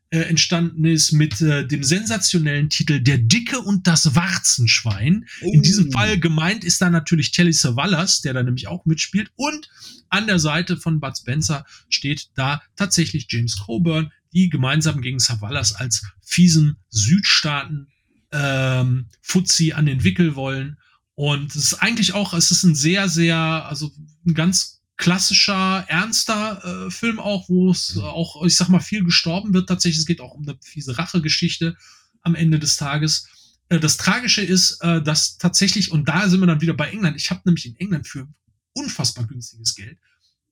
äh, entstanden ist mit äh, dem sensationellen Titel Der Dicke und das Warzenschwein. Oh. In diesem oh. Fall gemeint ist da natürlich Telly Savalas, der da nämlich auch mitspielt. Und an der Seite von Bud Spencer steht da tatsächlich James Coburn, die gemeinsam gegen Savalas als fiesen Südstaaten ähm, Fuzzi an den Wickel wollen. Und es ist eigentlich auch, es ist ein sehr, sehr, also ein ganz klassischer, ernster äh, Film auch, wo es mhm. auch, ich sag mal, viel gestorben wird. Tatsächlich, es geht auch um eine fiese Rachegeschichte am Ende des Tages. Äh, das Tragische ist, äh, dass tatsächlich, und da sind wir dann wieder bei England, ich habe nämlich in England für unfassbar günstiges Geld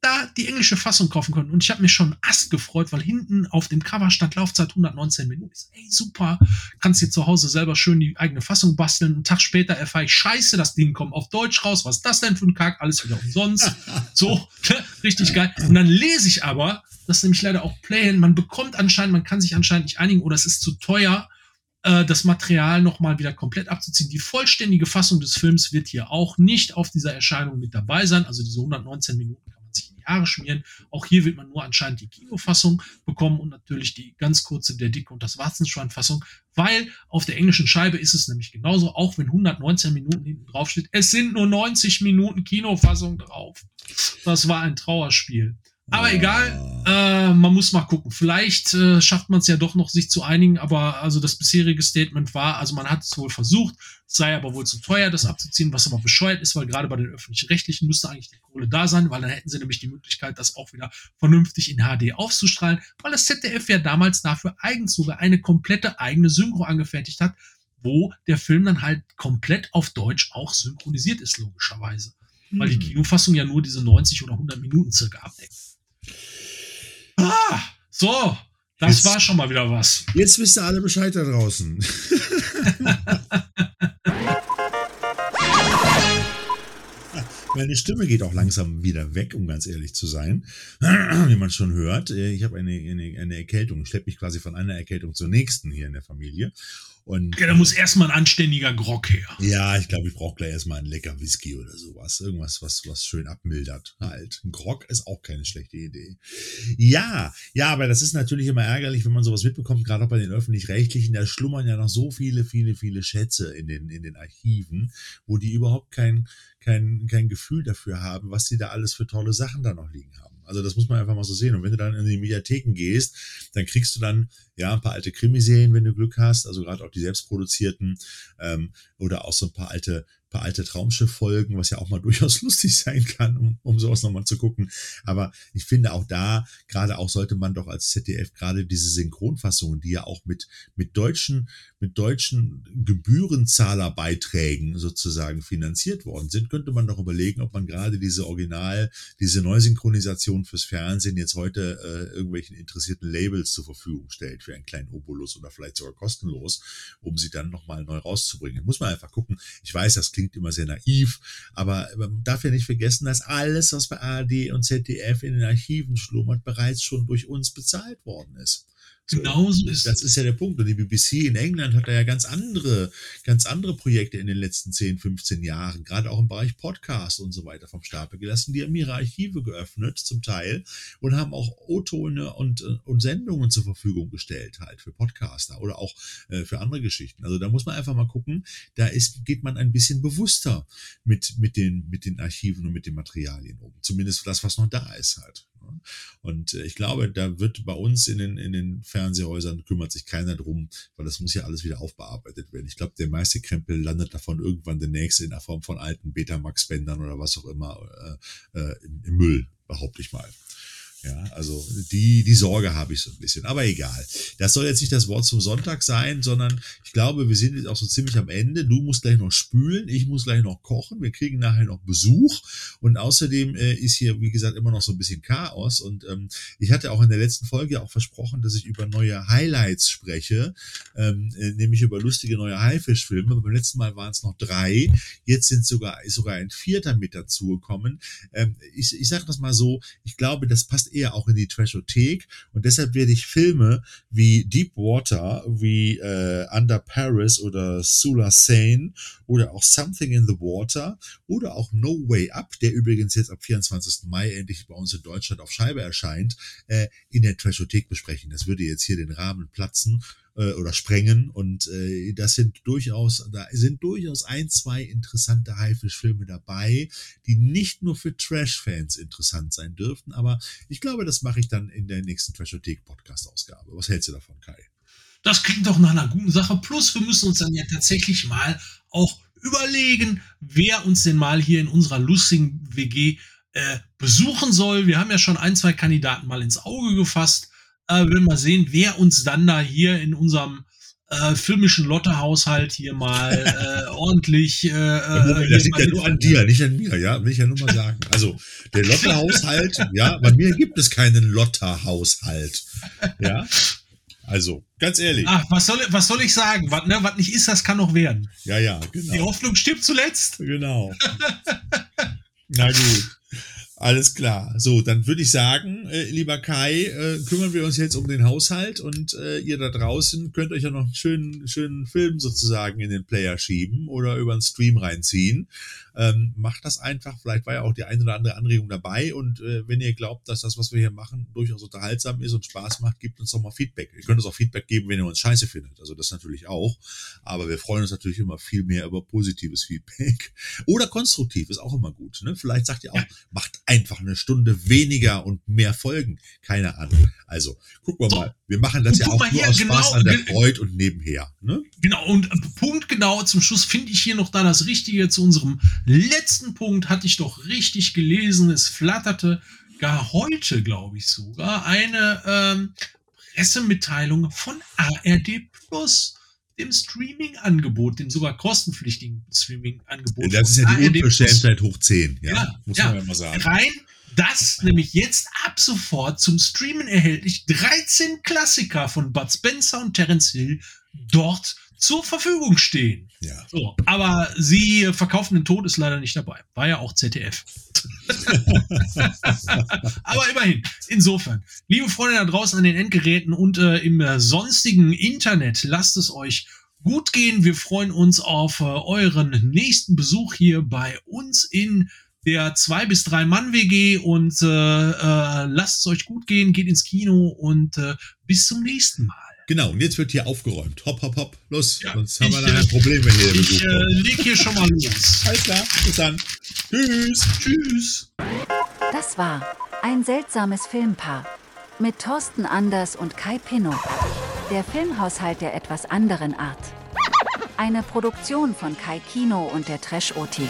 da die englische Fassung kaufen können. Und ich habe mich schon Ast gefreut, weil hinten auf dem Cover stand Laufzeit 119 Minuten. Ich so, ey, super, kannst dir zu Hause selber schön die eigene Fassung basteln. Einen Tag später erfahre ich, scheiße, das Ding kommt auf Deutsch raus. Was ist das denn für ein Kack? Alles wieder umsonst. so, richtig geil. Und dann lese ich aber, das ist nämlich leider auch Playen, man bekommt anscheinend, man kann sich anscheinend nicht einigen oder es ist zu teuer, äh, das Material nochmal wieder komplett abzuziehen. Die vollständige Fassung des Films wird hier auch nicht auf dieser Erscheinung mit dabei sein. Also diese 119 Minuten Haare schmieren. Auch hier wird man nur anscheinend die Kinofassung bekommen und natürlich die ganz kurze Der Dicke und das Warzenschwein-Fassung, weil auf der englischen Scheibe ist es nämlich genauso, auch wenn 119 Minuten hinten drauf steht. Es sind nur 90 Minuten Kinofassung drauf. Das war ein Trauerspiel. Aber egal, äh, man muss mal gucken. Vielleicht äh, schafft man es ja doch noch, sich zu einigen. Aber also das bisherige Statement war, also man hat es wohl versucht, sei aber wohl zu teuer, das abzuziehen, was aber bescheuert ist, weil gerade bei den öffentlich-rechtlichen müsste eigentlich die Kohle da sein, weil dann hätten sie nämlich die Möglichkeit, das auch wieder vernünftig in HD aufzustrahlen, weil das ZDF ja damals dafür eigens sogar eine komplette eigene Synchro angefertigt hat, wo der Film dann halt komplett auf Deutsch auch synchronisiert ist, logischerweise. Weil die hm. Kinofassung ja nur diese 90 oder 100 Minuten circa abdeckt. Ah, so, das jetzt, war schon mal wieder was. Jetzt wisst ihr alle Bescheid da draußen. Meine Stimme geht auch langsam wieder weg, um ganz ehrlich zu sein. Wie man schon hört, ich habe eine, eine, eine Erkältung. Ich schleppe mich quasi von einer Erkältung zur nächsten hier in der Familie. Und, ja, da muss erstmal ein anständiger Grog her. Ja, ich glaube, ich brauche gleich erstmal einen lecker Whisky oder sowas. Irgendwas, was, was schön abmildert. Halt. Ein Grog ist auch keine schlechte Idee. Ja, ja, aber das ist natürlich immer ärgerlich, wenn man sowas mitbekommt, gerade auch bei den Öffentlich-Rechtlichen. Da schlummern ja noch so viele, viele, viele Schätze in den, in den Archiven, wo die überhaupt kein, kein, kein Gefühl dafür haben, was sie da alles für tolle Sachen da noch liegen haben. Also das muss man einfach mal so sehen. Und wenn du dann in die Mediatheken gehst, dann kriegst du dann ja ein paar alte Krimiserien, wenn du Glück hast, also gerade auch die selbstproduzierten ähm, oder auch so ein paar alte paar alte Traumschiff-Folgen, was ja auch mal durchaus lustig sein kann, um, um sowas nochmal zu gucken. Aber ich finde auch da, gerade auch sollte man doch als ZDF gerade diese Synchronfassungen, die ja auch mit, mit deutschen, mit deutschen Gebührenzahlerbeiträgen sozusagen finanziert worden sind, könnte man doch überlegen, ob man gerade diese Original, diese Neusynchronisation fürs Fernsehen jetzt heute äh, irgendwelchen interessierten Labels zur Verfügung stellt für einen kleinen Obolus oder vielleicht sogar kostenlos, um sie dann nochmal neu rauszubringen. Muss man einfach gucken. Ich weiß, das klingt immer sehr naiv, aber man darf ja nicht vergessen, dass alles, was bei ARD und ZDF in den Archiven schlummert, bereits schon durch uns bezahlt worden ist. Genau so ist Das ist ja der Punkt. Und die BBC in England hat da ja ganz andere, ganz andere Projekte in den letzten 10, 15 Jahren, gerade auch im Bereich Podcast und so weiter vom Stapel gelassen. Die haben ihre Archive geöffnet, zum Teil, und haben auch O-Tone und, äh, und Sendungen zur Verfügung gestellt, halt für Podcaster oder auch äh, für andere Geschichten. Also da muss man einfach mal gucken, da ist, geht man ein bisschen bewusster mit, mit den, mit den Archiven und mit den Materialien um. Zumindest das, was noch da ist halt. Und äh, ich glaube, da wird bei uns in den, in den Fernsehhäusern kümmert sich keiner drum, weil das muss ja alles wieder aufbearbeitet werden. Ich glaube, der meiste Krempel landet davon irgendwann demnächst in der Form von alten Betamax-Bändern oder was auch immer äh, äh, im, im Müll, behaupte ich mal. Ja, also die, die Sorge habe ich so ein bisschen. Aber egal. Das soll jetzt nicht das Wort zum Sonntag sein, sondern ich glaube, wir sind jetzt auch so ziemlich am Ende. Du musst gleich noch spülen, ich muss gleich noch kochen. Wir kriegen nachher noch Besuch. Und außerdem äh, ist hier, wie gesagt, immer noch so ein bisschen Chaos. Und ähm, ich hatte auch in der letzten Folge auch versprochen, dass ich über neue Highlights spreche, ähm, äh, nämlich über lustige neue Haifischfilme. Beim letzten Mal waren es noch drei. Jetzt sind sogar, ist sogar ein vierter mit dazugekommen. Ähm, ich ich sage das mal so, ich glaube, das passt eher auch in die Trashothek und deshalb werde ich Filme wie Deep Water, wie äh, Under Paris oder Sula Sane oder auch Something in the Water oder auch No Way Up, der übrigens jetzt ab 24. Mai endlich bei uns in Deutschland auf Scheibe erscheint, äh, in der Trashothek besprechen. Das würde jetzt hier den Rahmen platzen äh, oder sprengen. Und äh, das sind durchaus, da sind durchaus ein, zwei interessante Haifischfilme dabei, die nicht nur für Trash-Fans interessant sein dürften. Aber ich glaube, das mache ich dann in der nächsten Trashothek-Podcast-Ausgabe. Was hältst du davon, Kai? Das klingt doch nach einer guten Sache. Plus, wir müssen uns dann ja tatsächlich mal auch überlegen, wer uns denn mal hier in unserer lustigen WG äh, besuchen soll. Wir haben ja schon ein, zwei Kandidaten mal ins Auge gefasst. Äh, wir mal sehen, wer uns dann da hier in unserem äh, filmischen Lotte-Haushalt hier mal äh, ordentlich. Äh, Moment, das liegt ja nur an dir, nicht an mir, ja, will ich ja nur mal sagen. Also der Lotte-Haushalt, ja, bei mir gibt es keinen Lotter-Haushalt, ja. Also, ganz ehrlich. Ach, was soll, was soll ich sagen? Was, ne, was nicht ist, das kann noch werden. Ja, ja, genau. Die Hoffnung stirbt zuletzt. Genau. Na gut. Alles klar. So, dann würde ich sagen, äh, lieber Kai, äh, kümmern wir uns jetzt um den Haushalt und äh, ihr da draußen könnt euch ja noch einen schönen, schönen Film sozusagen in den Player schieben oder über den Stream reinziehen. Ähm, macht das einfach. Vielleicht war ja auch die eine oder andere Anregung dabei. Und äh, wenn ihr glaubt, dass das, was wir hier machen, durchaus unterhaltsam ist und Spaß macht, gebt uns doch mal Feedback. Ihr könnt uns auch Feedback geben, wenn ihr uns scheiße findet. Also das natürlich auch. Aber wir freuen uns natürlich immer viel mehr über positives Feedback. Oder konstruktiv ist auch immer gut. Ne? Vielleicht sagt ihr auch, macht einfach eine Stunde weniger und mehr Folgen. Keine Ahnung. Also, gucken wir so, mal. Wir machen das ja auch nur hier, aus Spaß genau, an der Freude und nebenher. Ne? Genau, und äh, Punkt genau zum Schluss finde ich hier noch da das Richtige zu unserem letzten Punkt. Hatte ich doch richtig gelesen. Es flatterte gar heute, glaube ich sogar, eine ähm, Pressemitteilung von ARD Plus dem Streaming-Angebot, dem sogar kostenpflichtigen Streaming-Angebot. Das ist ja die Unverschämtheit hoch 10, ja, ja muss ja, man ja mal sagen. Rein das nämlich jetzt ab sofort zum Streamen erhältlich 13 Klassiker von Bud Spencer und Terence Hill dort zur Verfügung stehen. Ja. So, aber sie verkaufen den Tod ist leider nicht dabei. War ja auch ZDF. aber immerhin, insofern, liebe Freunde da draußen an den Endgeräten und äh, im äh, sonstigen Internet, lasst es euch gut gehen. Wir freuen uns auf äh, euren nächsten Besuch hier bei uns in der zwei bis drei Mann WG und äh, äh, lasst es euch gut gehen, geht ins Kino und äh, bis zum nächsten Mal. Genau, und jetzt wird hier aufgeräumt. Hopp, hopp, hopp. Los, ja, sonst haben wir nachher ein Problem, wenn hier Ich äh, leg hier schon mal los. Alles klar, bis dann. Tschüss. Tschüss. Das war ein seltsames Filmpaar mit Thorsten Anders und Kai Pinnow. Der Filmhaushalt der etwas anderen Art. Eine Produktion von Kai Kino und der Trash-Othik.